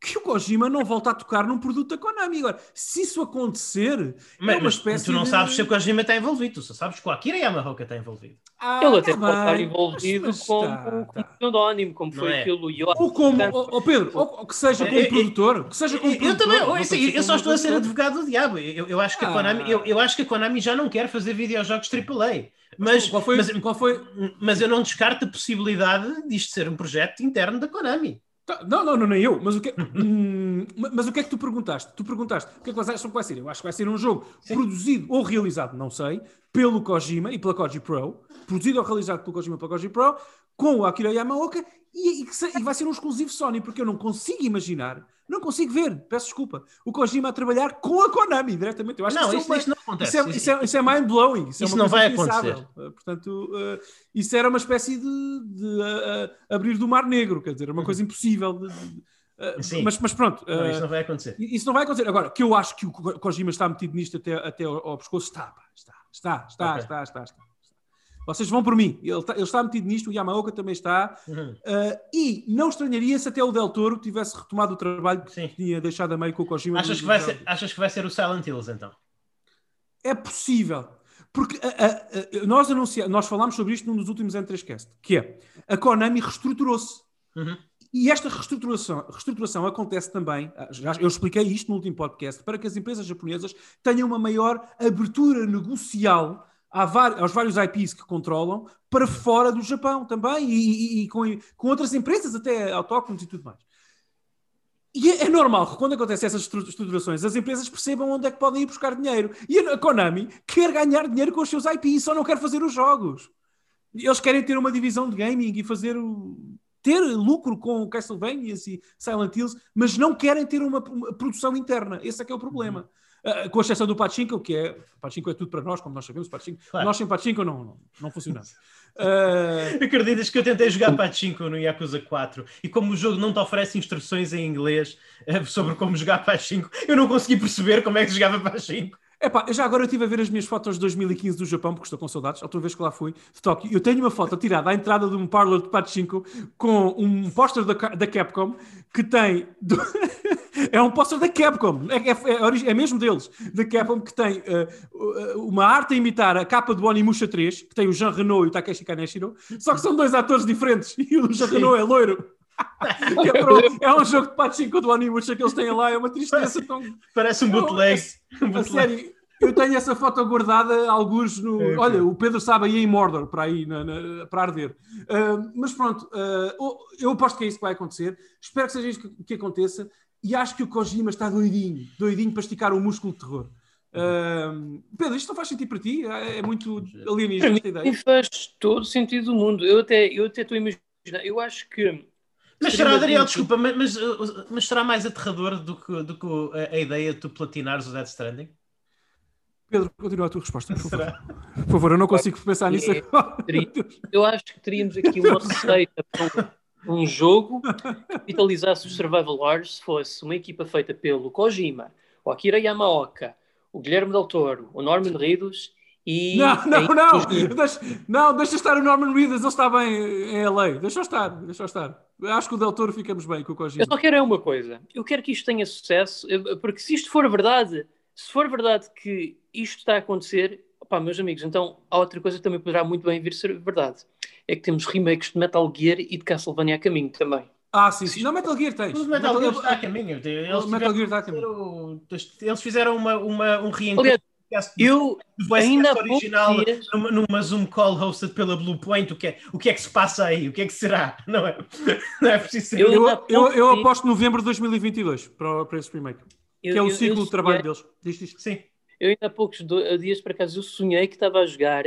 que o Kojima não volta a tocar num produto da Konami. Agora, se isso acontecer, Mas, é uma mas espécie tu não de... sabes se o Kojima está envolvido, tu só sabes que o Akira Yamaoka está envolvido. Ah, Ele até tá pode estar envolvido mas- mas como, tá, como tá. pseudónimo, como Não foi é? aquilo. E Ou como, ó, Pedro, ou, ou que seja como É, é, produtor, que seja como Eu, produtor. também, eu, ser eu só estou a ser advogado do diabo. Eu, eu acho que a Ah. Konami, eu, eu acho que a Konami já não quer fazer videojogos AAA. Mas, qual foi, mas, qual foi, mas eu não descarto a possibilidade disto ser um projeto interno da Konami. Tá, Não, não, não, nem eu. Mas o que, Hum, mas o que é que tu perguntaste? Tu perguntaste o que é que vocês acham que vai ser? Eu acho que vai ser um jogo produzido ou realizado, não sei, pelo Kojima e pela Koji Pro, produzido ou realizado pelo Kojima e pela Koji Pro, com o Akira Yamaoka e, e que se- e vai ser um exclusivo Sony, porque eu não consigo imaginar, não consigo ver, peço desculpa, o Kojima a trabalhar com a Konami diretamente. Eu acho Não, que isso, é uma- isso não acontece. isso é, isso é, isso é mind-blowing. Isso, é Isso não vai acontecer. Uh, Portanto, uh, isso era uma espécie de, de, uh, abrir do mar negro, quer dizer, uma coisa impossível. de- de- uh, Sim. mas, mas pronto, Não, isso não vai acontecer. isso não vai acontecer. Agora, que eu acho que o Ko- Kojima está metido nisto até, até ao, ao pescoço, está, pá, está, está, está, Ok. está, está, está. Vocês vão por mim. Ele está, ele está metido nisto, o Yamaoka também está. Uhum. Uh, e não estranharia se até o Del Toro tivesse retomado o trabalho que Sim. tinha deixado a meio com o Kojima. Achas que, vai ser, achas que vai ser o Silent Hills então? É possível. Porque a- a- a- nós, anuncia, nós falámos sobre isto num dos últimos N3Cast, que é a Konami reestruturou-se. Uhum. E esta reestruturação, reestruturação acontece também, ah, já, eu expliquei isto no último podcast, para que as empresas japonesas tenham uma maior abertura negocial aos vários IPs que controlam para fora do Japão também e, e- e com, com outras empresas até autóctones e tudo mais. E é, é normal que quando acontecem essas estru- estruturações, as empresas percebam onde é que podem ir buscar dinheiro. E a Konami quer ganhar dinheiro com os seus IPs, só não quer fazer os jogos. Eles querem ter uma divisão de gaming e fazer o... ter lucro com Castlevanias e Silent Hills, mas não querem ter uma, uma produção interna. Esse é que é o problema. Ah, com exceção do Pachinko, que é. Pachinko é tudo para nós, como nós sabemos. Pachinko, Claro. Nós sem Pachinko não, não, não funcionamos. Ah, Acreditas que eu tentei jogar Pachinko no Yakuza 4 e como o jogo não te oferece instruções em inglês eh, sobre como jogar Pachinko, eu não consegui perceber como é que jogava Pachinko. Epá, eu já agora estive a ver as minhas fotos de 2015 do Japão, porque estou com saudades, a outra vez que lá fui, de Tóquio. Eu tenho uma foto tirada à entrada de um parlor de Pachinko com um póster da, da Capcom que tem. do- é um póster da Capcom, é, é- é é mesmo deles, da Capcom, que tem eh, uh, uma arte a imitar a capa do Onimusha 3, que tem o Jean Renault e o Takeshi Kaneshiro, só que são dois atores diferentes e o Jean Sim. Renault é loiro. Que é, é um jogo de Pachinko do Onimusha que eles têm lá, é uma tristeza tão. Parece um bootleg. Um A bootleg. sério, eu tenho essa foto guardada, alguns no. É, Olha, o Pedro sabe aí em Mordor, para aí, na- na- para arder. Ah, mas pronto, o- eu aposto que é isso que vai acontecer. Espero que seja isso que, que aconteça. E acho que o Kojima está doidinho, doidinho para esticar o músculo de terror. Ah, Pedro, isto não faz sentido para ti? É é muito alienígena esta E ideia. faz todo sentido do mundo. Eu até eu até estou a imaginar. Eu acho que Mas será, Daniel, desculpa, mas, mas, mas, será mais aterrador do que, do que a, a ideia de tu platinares o Death Stranding? Pedro, continua a tua resposta, por favor. Por favor, eu não consigo pensar nisso É, agora. Eu acho que teríamos aqui uma receita para um, um jogo que capitalizasse os Survival Wars se fosse uma equipa feita pelo Kojima, o Akira Yamaoka, o Guilherme Del Toro, o Norman Reedus e... Não, não, e- não. Deixa, não, deixa estar o Norman Reedus, ele está bem em LA. Deixa estar, deixa estar. Acho que o Del Toro ficamos bem com o Kojima. Eu só quero é uma coisa. Eu quero que isto tenha sucesso, porque se isto for verdade, se for verdade que isto está a acontecer, opá, meus amigos, então há outra coisa que também poderá muito bem vir a ser verdade. É que temos remakes de Metal Gear e de Castlevania a caminho também. Ah, sim, sim. Não, Metal Gear tens. O Metal Gear está a caminho. Eles, Metal Gear está a caminho. eles fizeram uma, uma, um reencontro Eu do ainda podcast original dias- numa, numa Zoom call hosted pela Blue Point. O que, é, o que é que se passa aí? O que é que será? Não é, não é preciso ser. Eu- Eu, eu, eu aposto novembro de 2022 para, para esse remake. eu- que é o eu- ciclo eu de trabalho sonhei- deles. Diz isto. Sim. Eu ainda há poucos dias, por acaso, eu sonhei que estava a jogar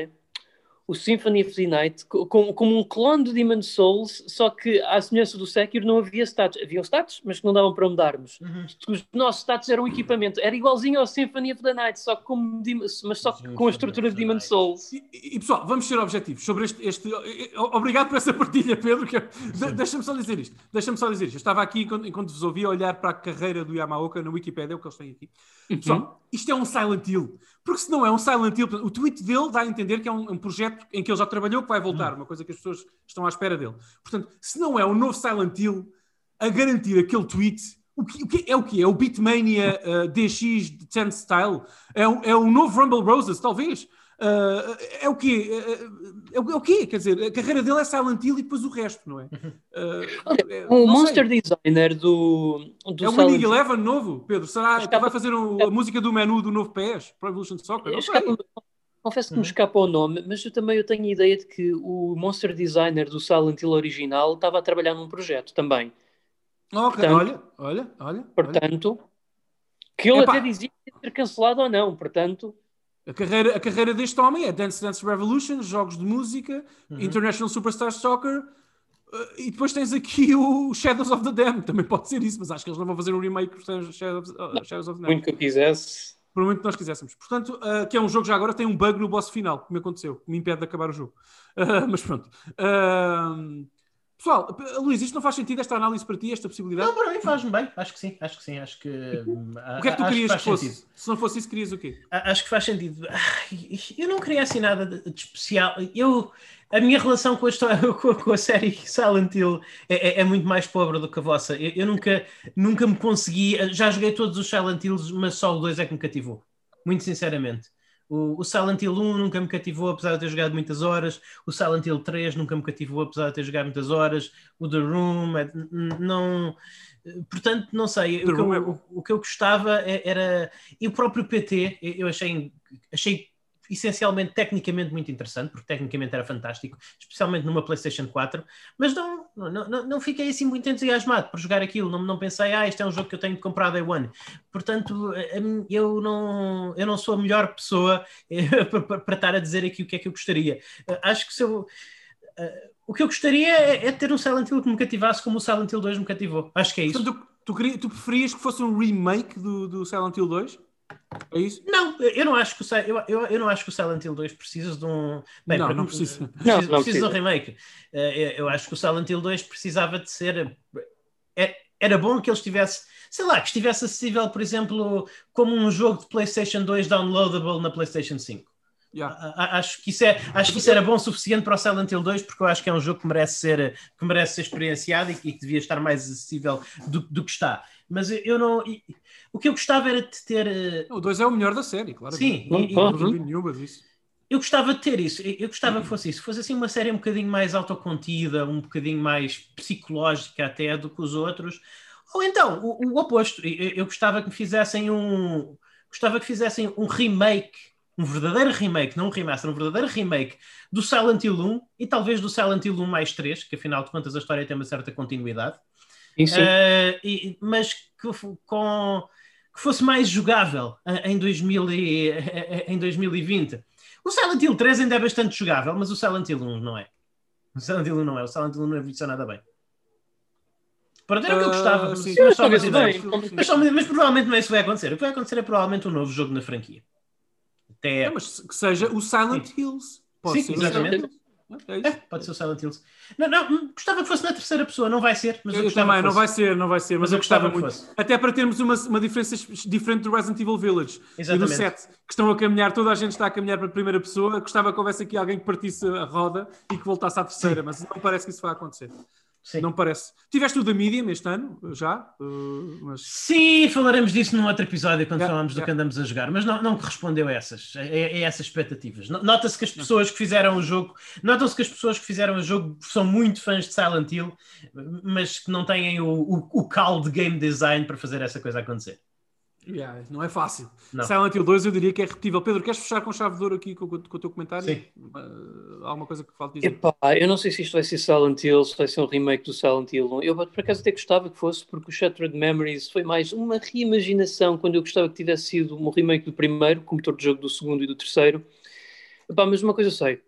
o Symphony of the Night co- como, como um clone do Demon Souls, só que, à semelhança do Sekiro, não havia status. Haviam status, mas que não davam para mudarmos. Uhum. Os nossos status eram um equipamento. Era igualzinho ao Symphony of the Night, só que como mas só com a estrutura de Demon. Souls. E, e, pessoal, vamos ser objetivos sobre este. este obrigado por essa partilha, Pedro. Que, de, Deixa-me só dizer isto. Deixa-me só dizer isto. Eu estava aqui enquanto, enquanto vos ouvia olhar para a carreira do Yamaoka na Wikipedia, é o que eles têm aqui. Pessoal, isto é um Silent Hill. Porque se não é um Silent Hill, o tweet dele dá a entender que é um, um projeto em que ele já trabalhou, que vai voltar, uma coisa que as pessoas estão à espera dele. Portanto, se não é um novo Silent Hill, a garantir aquele tweet. O que, o que- é o que? É o Beatmania uh, DX de 10 Style? É, é o novo Rumble Roses, talvez? Uh, é o quê? É, é o- é o quê? Quer dizer, a carreira dele é Silent Hill e depois o resto, não é? Uh, é- O monster sei. designer do, do É o Winning Eleven novo, Pedro? Será que vai fazer o- a música do menu do novo PS? Pro Evolution Soccer? Confesso que me Uhum. escapa o nome, mas eu também eu tenho a ideia de que o monster designer do Silent Hill original estava a trabalhar num projeto também. Ok, Portanto- olha, olha, olha. olha. Portanto, que ele Epá. até dizia que ia ser cancelado ou não. Portanto, A carreira, a carreira deste homem é Dance Dance Revolution, jogos de música, Uhum. International Superstar Soccer, uh, e depois tens aqui o Shadows of the Dam, também pode ser isso, mas acho que eles não vão fazer um remake de Shadows, uh, Shadows of the Dam, muito que eu quisesse. por muito que nós quiséssemos. Portanto, uh, que é um jogo já agora tem um bug no boss final, que me aconteceu, que me impede de acabar o jogo. Uh, mas pronto. Pessoal, Luís, isto não faz sentido esta análise para ti, esta possibilidade? Não, para mim faz-me bem. Acho que sim. Acho que sim. Acho que. hum, o que é que tu querias que, faz fosse? sentido. Se não fosse isso, querias o quê? Acho que faz sentido. Eu não queria assim nada de, especial. Eu, a minha relação com a, história, com, com a série Silent Hill é, é- é muito mais pobre do que a vossa. Eu, eu nunca, nunca me consegui. Já joguei todos os Silent Hills, mas só o 2 é que me cativou. Muito sinceramente. O, o Silent Hill 1 nunca me cativou, apesar de ter jogado muitas horas. O Silent Hill 3 nunca me cativou, apesar de ter jogado muitas horas. O The Room, é- não. Portanto, não sei. O que, Room é eu, bom. o que eu gostava é- era. E o próprio PT, eu eu achei, achei essencialmente tecnicamente muito interessante, porque tecnicamente era fantástico, especialmente numa PlayStation 4, mas não, não, não, não fiquei assim muito entusiasmado por jogar aquilo, não, não pensei, ah, isto é um jogo que eu tenho de comprar Day One. Portanto, a- a- eu não, eu não sou a melhor pessoa eh, para, estar a dizer aqui o que é que eu gostaria. Eh, Acho que se eu. eh, O que eu gostaria é, é ter um Silent Hill que me cativasse como o Silent Hill 2 me cativou. Acho que é isso. Portanto, tu, tu, tu preferias que fosse um remake do, do Silent Hill 2? É isso? Não, eu não acho que o, eu, eu, eu não acho que o Silent Hill 2 precisa de um. Bem, Não, não precisa. Não, precisa, não precisa de um remake. Eh, eu acho que o Silent Hill 2 precisava de ser. é- Era bom que ele estivesse, sei lá, que estivesse acessível, por exemplo, como um jogo de PlayStation 2 downloadable na PlayStation 5. Yeah. Acho que, isso é, acho que isso era bom o suficiente para o Silent Hill 2, porque eu acho que é um jogo que merece ser, que merece ser experienciado e que, devia estar mais acessível do, do que está. Mas eu, não. O que eu gostava era de ter. eh, O 2 é o melhor da série, claro. Sim, Não, e- e-. Não nenhuma disso. eu gostava de ter isso, eu eu gostava que fosse isso, fosse assim uma série um bocadinho mais autocontida, um bocadinho mais psicológica até do que os outros, ou então o, o oposto, eu, eu gostava que me fizessem um gostava que fizessem um remake, um verdadeiro remake, não um remaster, um verdadeiro remake do Silent Hill 1 e talvez do Silent Hill 1 mais 3, que afinal de contas a história tem uma certa continuidade. Sim, sim. Eh, e- mas que, com, que fosse mais jogável eh, em, 2000 e- eh, em 2020. O Silent Hill 3 ainda é bastante jogável, mas o Silent Hill 1 não é. O Silent Hill 1 não é. O Silent Hill 1 não evoluciona nada bem. Pronto, era o que eu Ah, gostava. sim. mas, só Mas, só- mas provavelmente não é isso que vai acontecer. O que vai acontecer é provavelmente um novo jogo na franquia. Até... É, mas que seja o Silent Hills. Sim, ser exatamente. É. É, pode ser o Silent Hills. Não, não, hum, gostava que fosse na terceira pessoa, não vai ser, mas eu, Eu também, não vai ser, não vai ser, mas, Mas eu eu gostava, gostava muito. fosse. Até para termos uma, uma diferença diferente do Resident Evil Village e do Exatamente. 7, que estão a caminhar, toda a gente está a caminhar para a primeira pessoa. Gostava que houvesse aqui alguém que partisse a roda e que voltasse à terceira, mas não parece que isso vai acontecer. Sim. Não parece. Tiveste o da Medium este ano, já, uh, mas Sim, falaremos disso num outro episódio quando Yeah, falamos do yeah. que andamos a jogar, mas não, não correspondeu a essas, a, a essas expectativas. No- Nota-se que as pessoas que fizeram o jogo, notam-se que as pessoas que fizeram o jogo são muito fãs de Silent Hill, mas que não têm o, o, o cal de game design para fazer essa coisa acontecer. Yeah, não é fácil. Não. Silent Hill 2 eu diria que é repetível. Pedro, queres fechar com chave de ouro aqui com, com o teu comentário? Sim. Uh, alguma coisa que falta dizer? Epá, eu não sei se isto vai ser Silent Hill, se vai ser um remake do Silent Hill 1. Eu por acaso até gostava que fosse, porque o Shattered Memories foi mais uma reimaginação quando eu gostava que tivesse sido um remake do primeiro, com o motor de jogo do segundo e do terceiro. Epá, mas uma coisa eu sei.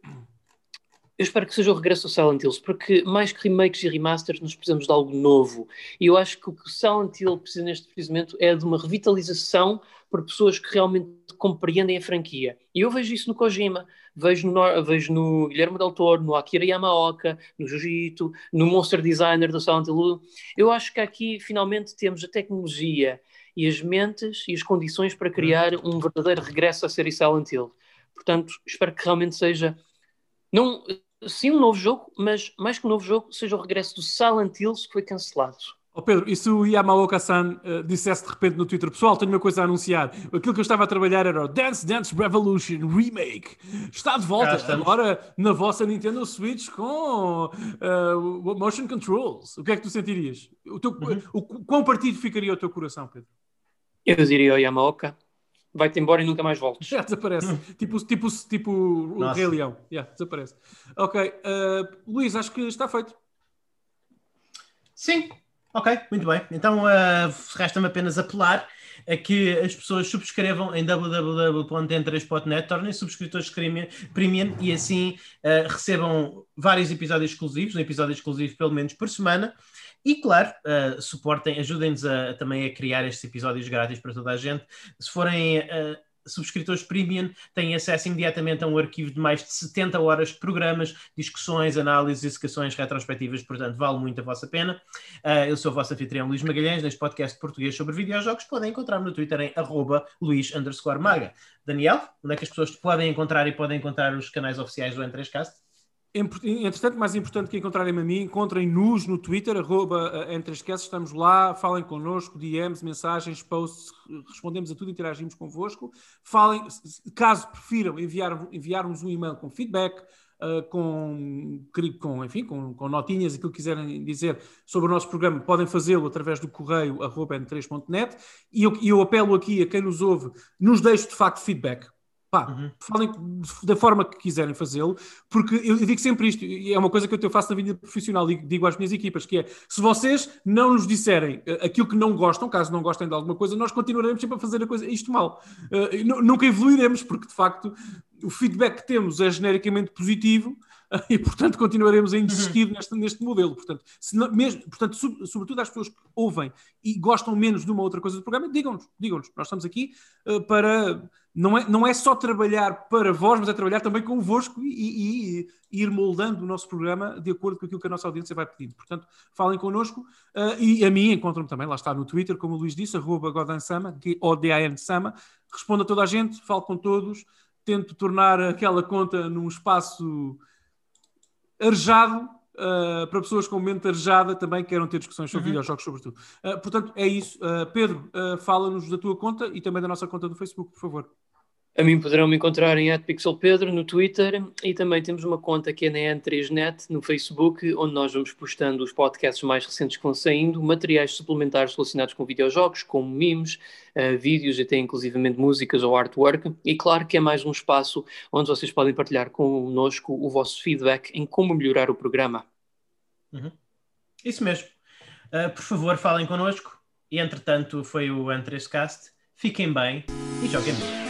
Eu espero que seja o regresso ao Silent Hills, porque mais que remakes e remasters, nós precisamos de algo novo. E eu acho que o que o Silent Hill precisa neste preciso momento é de uma revitalização por pessoas que realmente compreendem a franquia. E eu vejo isso no Kojima, vejo no, vejo no Guilherme Del Toro, no Akira Yamaoka, no Jujito, no Monster Designer do Silent Hill. Eu acho que aqui finalmente temos a tecnologia e as mentes e as condições para criar um verdadeiro regresso à série Silent Hill. Portanto, espero que realmente seja não, sim um novo jogo, mas mais que um novo jogo, seja o regresso do Silent Hills que foi cancelado. Ó Pedro, e se o Yamaoka-san uh, dissesse de repente no Twitter, pessoal, tenho uma coisa a anunciar. Aquilo que eu estava a trabalhar era o Dance Dance Revolution Remake. Está de volta, agora na vossa Nintendo Switch com uh, motion controls. O que é que tu sentirias? O, teu, Uhum. o, quão partido ficaria o teu coração, Pedro? Eu diria ao Yamaoka, vai-te embora e nunca mais voltes. Já desaparece. tipo, tipo, tipo o. Rei Leão. Yeah, desaparece. Ok. uh, Luís, acho que está feito. Sim, ok, muito bem. Então uh, resta-me apenas apelar a que as pessoas subscrevam em www.n3.net, tornem-se subscritores premium, premium e assim uh, recebam vários episódios exclusivos, um episódio exclusivo pelo menos por semana. E claro, uh, suportem, ajudem-nos a, também a criar estes episódios grátis para toda a gente. Se forem uh, subscritores premium, têm acesso imediatamente a um arquivo de mais de 70 horas de programas, discussões, análises, execuções retrospectivas, portanto, vale muito a vossa pena. Uh, eu sou o vosso anfitrião Luís Magalhães, neste podcast português sobre videojogos. Podem encontrar-me no Twitter em arroba Luís Maga. Daniel, onde é que as pessoas te podem encontrar e podem encontrar os canais oficiais do N3Cast? Entretanto, mais importante que encontrarem-me a mim, encontrem-nos no Twitter, arroba N3Cast, estamos lá, falem connosco, DMs, mensagens, posts, respondemos a tudo, interagimos convosco. Falem, caso prefiram enviar, enviar-nos um e-mail com feedback, uh, com, com, enfim, com, com notinhas, aquilo que quiserem dizer sobre o nosso programa, podem fazê-lo através do correio arroba n3.net e eu, eu apelo aqui a quem nos ouve, nos deixe de facto feedback. Pá, uhum. falem da forma que quiserem fazê-lo, porque eu digo sempre isto, e é uma coisa que eu faço na vida profissional, digo, digo às minhas equipas, que é, se vocês não nos disserem aquilo que não gostam, caso não gostem de alguma coisa, nós continuaremos sempre a fazer a coisa, isto mal. Uh, nunca evoluiremos, porque de facto o feedback que temos é genericamente positivo, e portanto continuaremos a insistir uhum. neste, neste modelo. Portanto, não, mesmo, portanto, sobretudo às pessoas que ouvem e gostam menos de uma outra coisa do programa, digam-nos, digam-nos. Nós estamos aqui uh, para. Não é, não é só trabalhar para vós, mas é trabalhar também convosco e, e, e, ir moldando o nosso programa de acordo com aquilo que a nossa audiência vai pedindo. Portanto, falem connosco uh, e a mim encontram-me também, lá está no Twitter, como o Luís disse, arroba Godansama, O-D-A-N Sama. Respondo a toda a gente, falo com todos, tento tornar aquela conta num espaço arejado uh, para pessoas com mente arejada também queiram ter discussões sobre uhum. videojogos, sobretudo. Uh, portanto, é isso. Uh, Pedro, fala-nos da tua conta e também da nossa conta do Facebook, por favor. A mim poderão me encontrar em @pixelpedro no Twitter e também temos uma conta que é na N3Net no Facebook, onde nós vamos postando os podcasts mais recentes que vão saindo, materiais suplementares relacionados com videojogos, como memes, uh, vídeos e até inclusivamente músicas ou artwork. E claro que é mais um espaço onde vocês podem partilhar connosco o vosso feedback em como melhorar o programa. Uhum. Isso mesmo. Uh, por favor, falem connosco. E entretanto, foi o N3Cast. Fiquem bem e joguem muito.